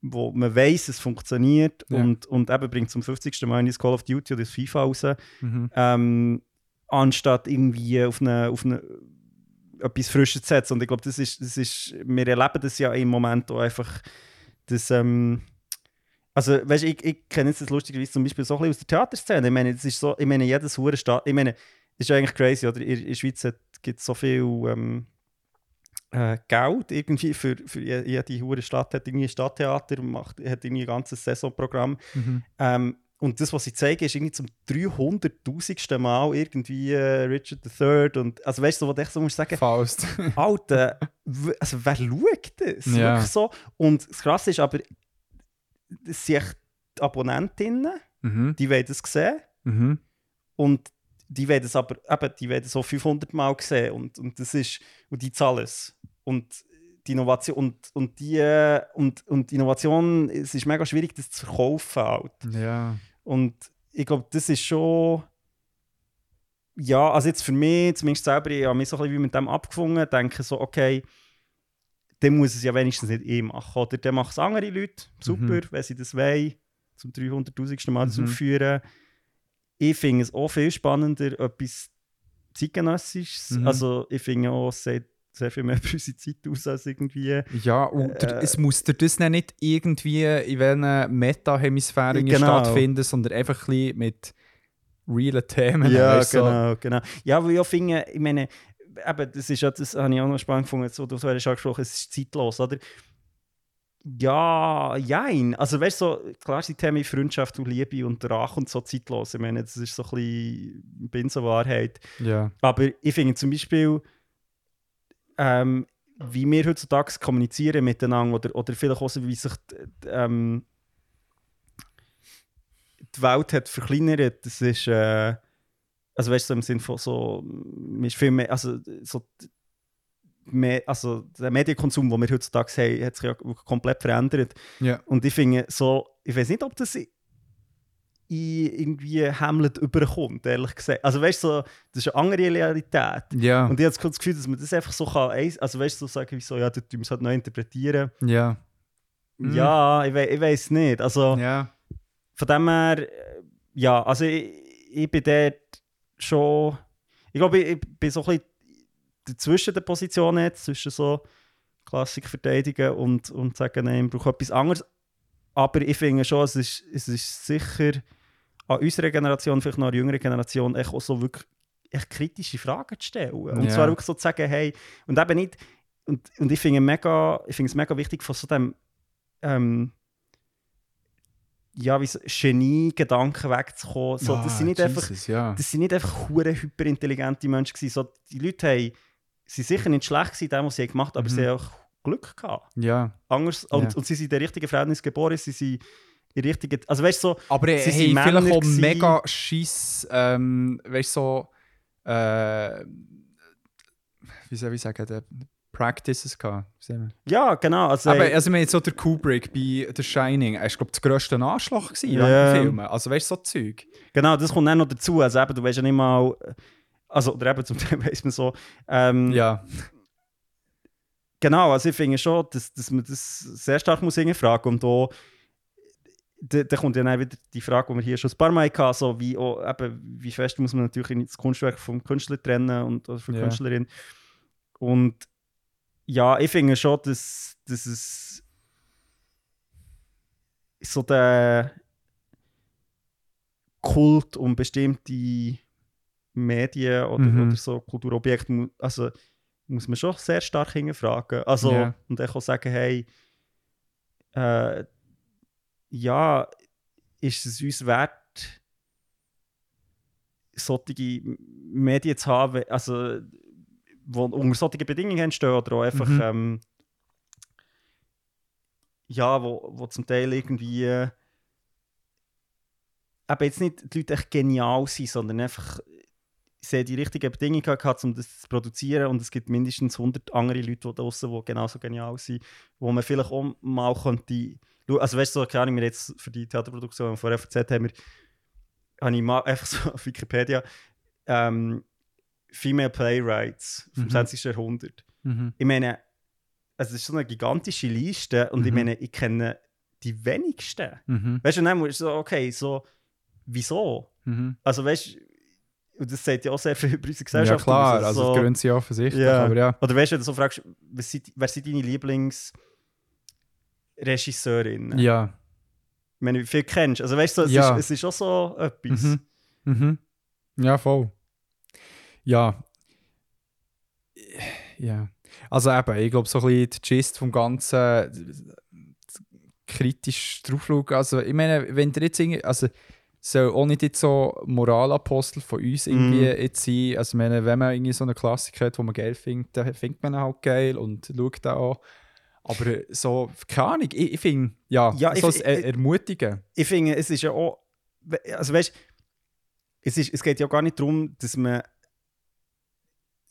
wo man weiß, es funktioniert Ja. und, und eben bringt zum 50. Mal das Call of Duty oder das FIFA raus, Mhm. ähm, anstatt irgendwie auf eine, auf eine etwas Frisches zu setzen. Und ich glaube, das ist, das ist, wir erleben das ja im Moment auch einfach, dass, ähm, also, weißt, ich, ich kenne jetzt das lustigerweise zum Beispiel so ein bisschen aus der Theaterszene. Ich meine, das ist so, ich meine, jedes hure Stadt, ich meine, das ist eigentlich crazy, oder? In, in der Schweiz gibt es so viel ähm, äh, Geld irgendwie für, für je- jede hure Stadt hat irgendwie ein Stadttheater und macht, hat irgendwie ein ganzes Saisonprogramm. Mhm. Ähm, und das, was sie zeigen, ist irgendwie zum 300.000. Mal irgendwie äh, Richard III und also weißt du, was ich so muss sagen, Faust. (laughs) Alter, also wer schaut das? Wirklich so. Und das Krasse ist aber, das sind echt die Abonnentinnen, mhm. die wollen das sehen Mhm. und die wollen das aber, eben, die das so 500 Mal sehen und, und das ist, und die zahlen es. Und die Innovation, und, und die, und, und die Innovation, es ist mega schwierig, das zu verkaufen halt. Ja. Und ich glaube, das ist schon. Ja, also jetzt für mich, zumindest selber, ich habe mich so ein bisschen wie mit dem abgefunden, denke so, okay, dann muss es ja wenigstens nicht ich machen. Oder dann machen es andere Leute, super, Mhm. wenn sie das wollen, zum 300.000. Mal das Mhm. aufführen. Ich finde es auch viel spannender, etwas zeitgenössisches. Mhm. Also ich finde auch, es sieht sehr viel mehr für unsere Zeit aus als irgendwie. Ja, und Äh, es muss dir das nicht irgendwie in welchen Meta-Hemisphären Genau. stattfinden, sondern einfach ein bisschen mit realen Themen. Ja, weißt so. genau, genau. Ja, weil ich finde, ich meine, eben, das ist ja, das habe ich auch noch spannend gefunden, so, du hast ja schon gesprochen, es ist zeitlos, oder? Ja, jein. Also weißt du, so, klar sind Themen Freundschaft und Liebe und Rache und so zeitlos. Ich meine, das ist so ein bisschen Binsenwahrheit. Ja. Aber ich finde zum Beispiel, ähm, wie wir heutzutage kommunizieren miteinander oder, oder vielleicht auch wie sich d- d- ähm, die Welt hat verkleinert, das ist, äh, also weißt du, so im Sinne von so, man ist viel mehr, also so, mehr, also der Medienkonsum, den wir heutzutage haben, hat sich ja komplett verändert. Ja. Und ich finde so, ich weiß nicht, ob das in irgendwie Hamlet überkommt, ehrlich gesagt. Also weißt du, so, das ist eine andere Realität. Ja. Und ich habe das Gefühl, dass man das einfach so kann, also weißt du, so sagen wie so, ja, du musst halt neu interpretieren. ja. Mhm. Ja, ich, we ich weiß nicht. Also Ja. von dem her, äh, ja, also ich, ich bin dort schon, ich glaube, ich, ich bin so ein bisschen dazwischen der Position jetzt, zwischen so Klassik verteidigen und, und sagen, nein, ich brauche etwas anderes. Aber ich finde schon, es ist, es ist sicher an unserer Generation, vielleicht noch an der jüngeren Generation, echt auch so wirklich echt kritische Fragen zu stellen. Und Ja. zwar wirklich so zu sagen, hey, und eben nicht, und, und ich finde mega, ich finde es mega wichtig von so dem ähm, ja, wie so Genie-Gedanken wegzukommen. So, Ja, das sind nicht einfach Jesus, ja. das sind nicht einfach hure hyperintelligente Menschen gewesen. So, die Leute haben, sind sicher nicht schlecht gewesen, dem, was sie gemacht haben, aber Mhm. sie haben auch Glück gehabt. ja. Anders, und, Ja. und sie sind in den richtigen Verhältnissen geboren, sie sind in richtigen, also weißt du, so, Aber Sie hey, sind vielleicht auch gewesen. mega Schiss, ähm, weißt du, so, äh, wie soll ich sagen, der Practices gehabt. Wir? ja, genau, also, Aber also, ich meine, jetzt so der Kubrick bei The Shining, er war, glaube ich, der grösste Anschlag gewesen Ja. während dem Film. Also, weißt du, so Zeug. genau, das kommt dann noch dazu, also eben, du weißt ja nicht mal, also, oder eben zum (laughs) Teil weiss man so, ähm, Ja. Genau, also ich finde schon, dass, dass man das sehr stark muss hinterfragen und auch da, da kommt ja dann wieder die Frage, die wir hier schon ein paar Mal hatten, so wie, auch, eben, wie fest muss man natürlich das Kunstwerk vom Künstler trennen und oder die Ja. Künstlerin. Und ja, ich finde schon, dass, dass es so der Kult um bestimmte Medien oder, Mhm. oder so Kulturobjekte, also muss man schon sehr stark hinterfragen. Also, Ja. und dann auch sagen, hey, äh, ja, ist es uns wert, solche Medien zu haben, also, wo unter solchen Bedingungen entstehen oder auch einfach, Mhm. ähm, ja, wo, wo zum Teil irgendwie äh, eben jetzt nicht die Leute echt genial sind, sondern einfach sie haben die richtigen Bedingungen gehabt, um das zu produzieren und es gibt mindestens 100 andere Leute da draussen, die genauso genial sind, wo man vielleicht auch mal könnte also weißt du, so, keine Ahnung, wir jetzt für die Theaterproduktion von FZ haben wir habe ich mal (laughs) einfach so auf Wikipedia ähm, Female Playwrights vom Mhm. 20. Jahrhundert. Mhm. Ich meine, also es ist so eine gigantische Liste und ich Mhm. meine, ich kenne die wenigsten. Mhm. Weißt du, und dann musst du so, okay, so, wieso? Mhm. Also weißt du, und das sagt ja auch sehr viel über unsere Ja, Gesellschaft. klar, aus, also so, die Gründe sind offensichtlich, Ja. aber ja. Oder weißt du, wenn du so fragst, wer sind deine Lieblingsregisseurinnen? Ja. Ich meine, wie viel kennst du? Also weißt du, es, Ja. ist, es ist auch so etwas. Mhm. Mhm. Ja, voll. Ja. Ja. Also eben, ich glaube, so ein bisschen die Gist vom Ganzen kritisch drauf schauen. Also, ich meine, wenn der jetzt irgendwie, also soll auch nicht jetzt so Moralapostel von uns irgendwie Mhm. jetzt sein. Also, ich meine, wenn man irgendwie so einen Klassiker hat, den man geil findet, dann findet man ihn halt geil und schaut den an. Aber so, keine Ahnung, ich, ich finde, ja, Ja, ich so das Er- Ermutigen. Ich finde, es ist ja auch. Also weißt es, ist, es geht ja gar nicht darum, dass man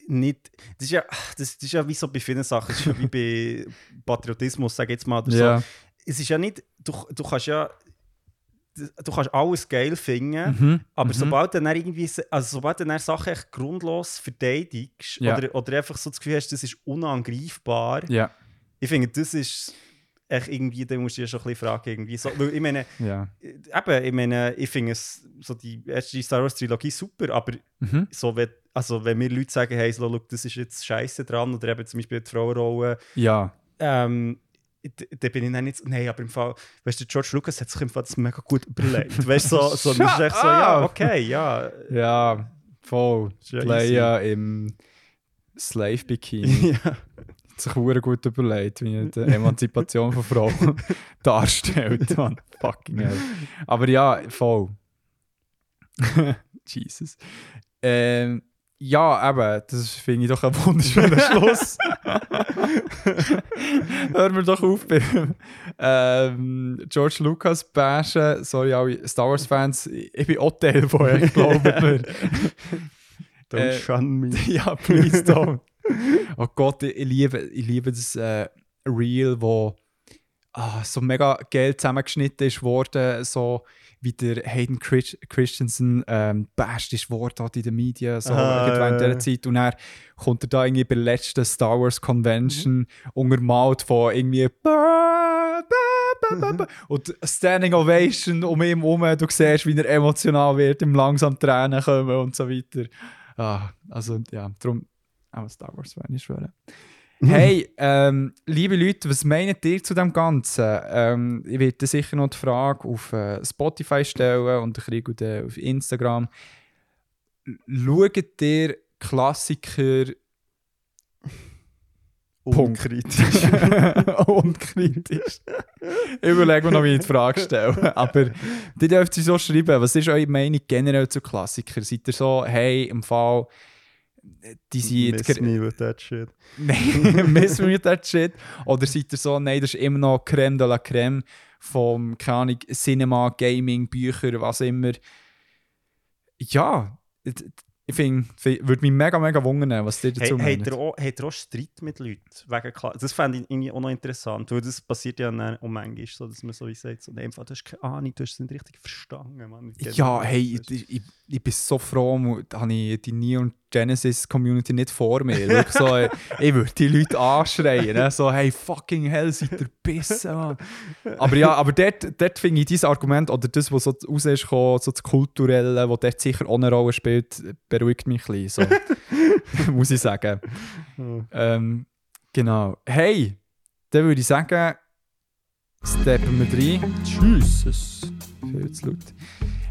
nicht. Das ist ja, das, das ist ja wie so bei vielen Sachen, das ist ja wie bei (laughs) Patriotismus, sag ich jetzt mal. Oder Ja. so. Es ist ja nicht. Du, du kannst ja. Du kannst alles geil finden, Mhm. aber Mhm. sobald du dann irgendwie, also sobald du dann Sachen echt grundlos verteidigst Ja. oder, oder einfach so das Gefühl hast, das ist unangreifbar, Ja, ich finde, das ist echt irgendwie, da musst du dir schon ein bisschen fragen, irgendwie so, weil ich meine, ja. eben, ich meine, ich finde es, so die erste Star Wars Trilogie super, aber Mhm. so, wenn, also wenn mir Leute sagen, hey, so, look, das ist jetzt scheiße dran, oder eben zum Beispiel die Frauenrolle, Ja, ähm, da bin ich dann nicht so, nein, aber im Fall, weißt du, George Lucas hat sich im Fall das mega gut überlegt. Weißt du, so, so, echt so, ja, okay, ja. ja, voll. (laughs) Ja Leia im Slave-Bikini. ja. Hat sich hure gut überlegt, wie er die Emanzipation von Frauen (laughs) darstellt. Man. Fucking hell. Aber ja, voll. (laughs) Jesus. Ähm, ja, eben, das finde ich doch ein wunderschöner (laughs) Schluss. Hören wir doch auf beim ähm, George Lucas bashen. Sorry, alle Star Wars-Fans. Ich bin auch Teil von euch, glaubt mir. (laughs) Don't Äh, shun me. (laughs) ja, please don't. oh Gott, ich, liebe, ich liebe das äh, Reel, wo ah, so mega geil zusammengeschnitten ist worden, so wie der Hayden Chris Christensen ähm, best ist worden hat in den Medien, so Ah, irgendwann in dieser. Zeit. Und er kommt er da irgendwie bei der letzten Star Wars Convention untermalt von irgendwie ba. und Standing Ovation um ihn herum. Du siehst, wie er emotional wird, ihm langsam Tränen kommen und so weiter. Ah, also ja, darum auch Star Wars Fan ich schwöre. Hey, ähm, liebe Leute, was meint ihr zu dem Ganzen? Ähm, ich werde sicher noch die Frage auf äh, Spotify stellen und kriege dann auf Instagram. Schaut ihr Klassiker (laughs) Unkritisch. (laughs) unkritisch? ich überlege mir noch, wie ich die Frage stelle. (laughs) Aber die dürft ihr so schreiben. Was ist eure Meinung generell zu Klassikern? Seid ihr so, hey, im Fall, die sind Miss me with that shit. (laughs) Nein, (laughs) miss me with that shit. Oder seid ihr so, nein, das ist immer noch Creme de la Creme vom, keine Ahnung, Cinema, Gaming, Bücher, was immer. Ja, ich finde, würde mich mega, mega wundern, was Hey, dazu habt, meint. auch, habt ihr auch Streit mit Leuten? Wegen Kla das fände ich irgendwie auch noch interessant, weil das passiert ja dann auch manchmal so, dass man so wie sagt, so, Fall, du hast keine Ahnung, du hast es nicht richtig verstanden. Mann. Ja, hey, ich, ich, ich bin so froh, habe ich die Neon Genesis Community nicht vor mir. So, ey, (laughs) ich würde die Leute anschreien, ne? so, hey, fucking hell, seid ihr Bissen, Mann. Aber ja, aber dort, dort finde ich dieses Argument, oder das, was so raus ist, so das Kulturelle, was dort sicher auch eine Rolle spielt, beruhigt mich ein bisschen, so. (laughs) muss ich sagen. Ähm, genau. Hey, dann würde ich sagen, steppen wir rein. Jesus, viel zu laut.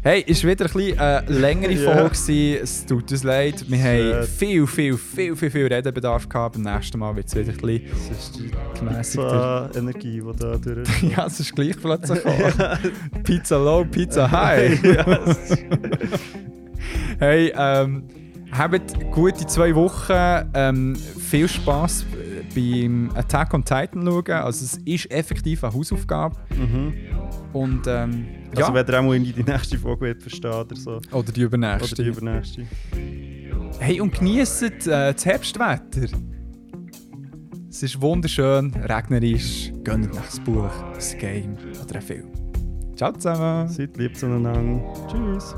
Hey, ist wieder ein bisschen eine längere. Folge gewesen. Es tut uns leid. Wir haben viel, viel, viel, viel, viel Redebedarf gehabt. Beim nächsten Mal wird es wieder ein bisschen Das ist die gemäßigter. Energie, die da durch (laughs) Ja, es ist gleich plötzlich. (laughs) Pizza low, Pizza high. Hey, ähm, habt gute zwei Wochen. Ähm, viel Spaß beim Attack on Titan schauen. Also es ist effektiv eine Hausaufgabe. Mhm. Und ähm, Also ja, wenn ihr auch mal irgendwie die nächste Folge verstehen oder so. oder die Oder die übernächste. übernächste. Hey, und genießt äh, das Herbstwetter. Es ist wunderschön, regnerisch. Gönnt nach das Buch, das Game oder ein Film. Ciao zusammen. Seid lieb zueinander. Tschüss.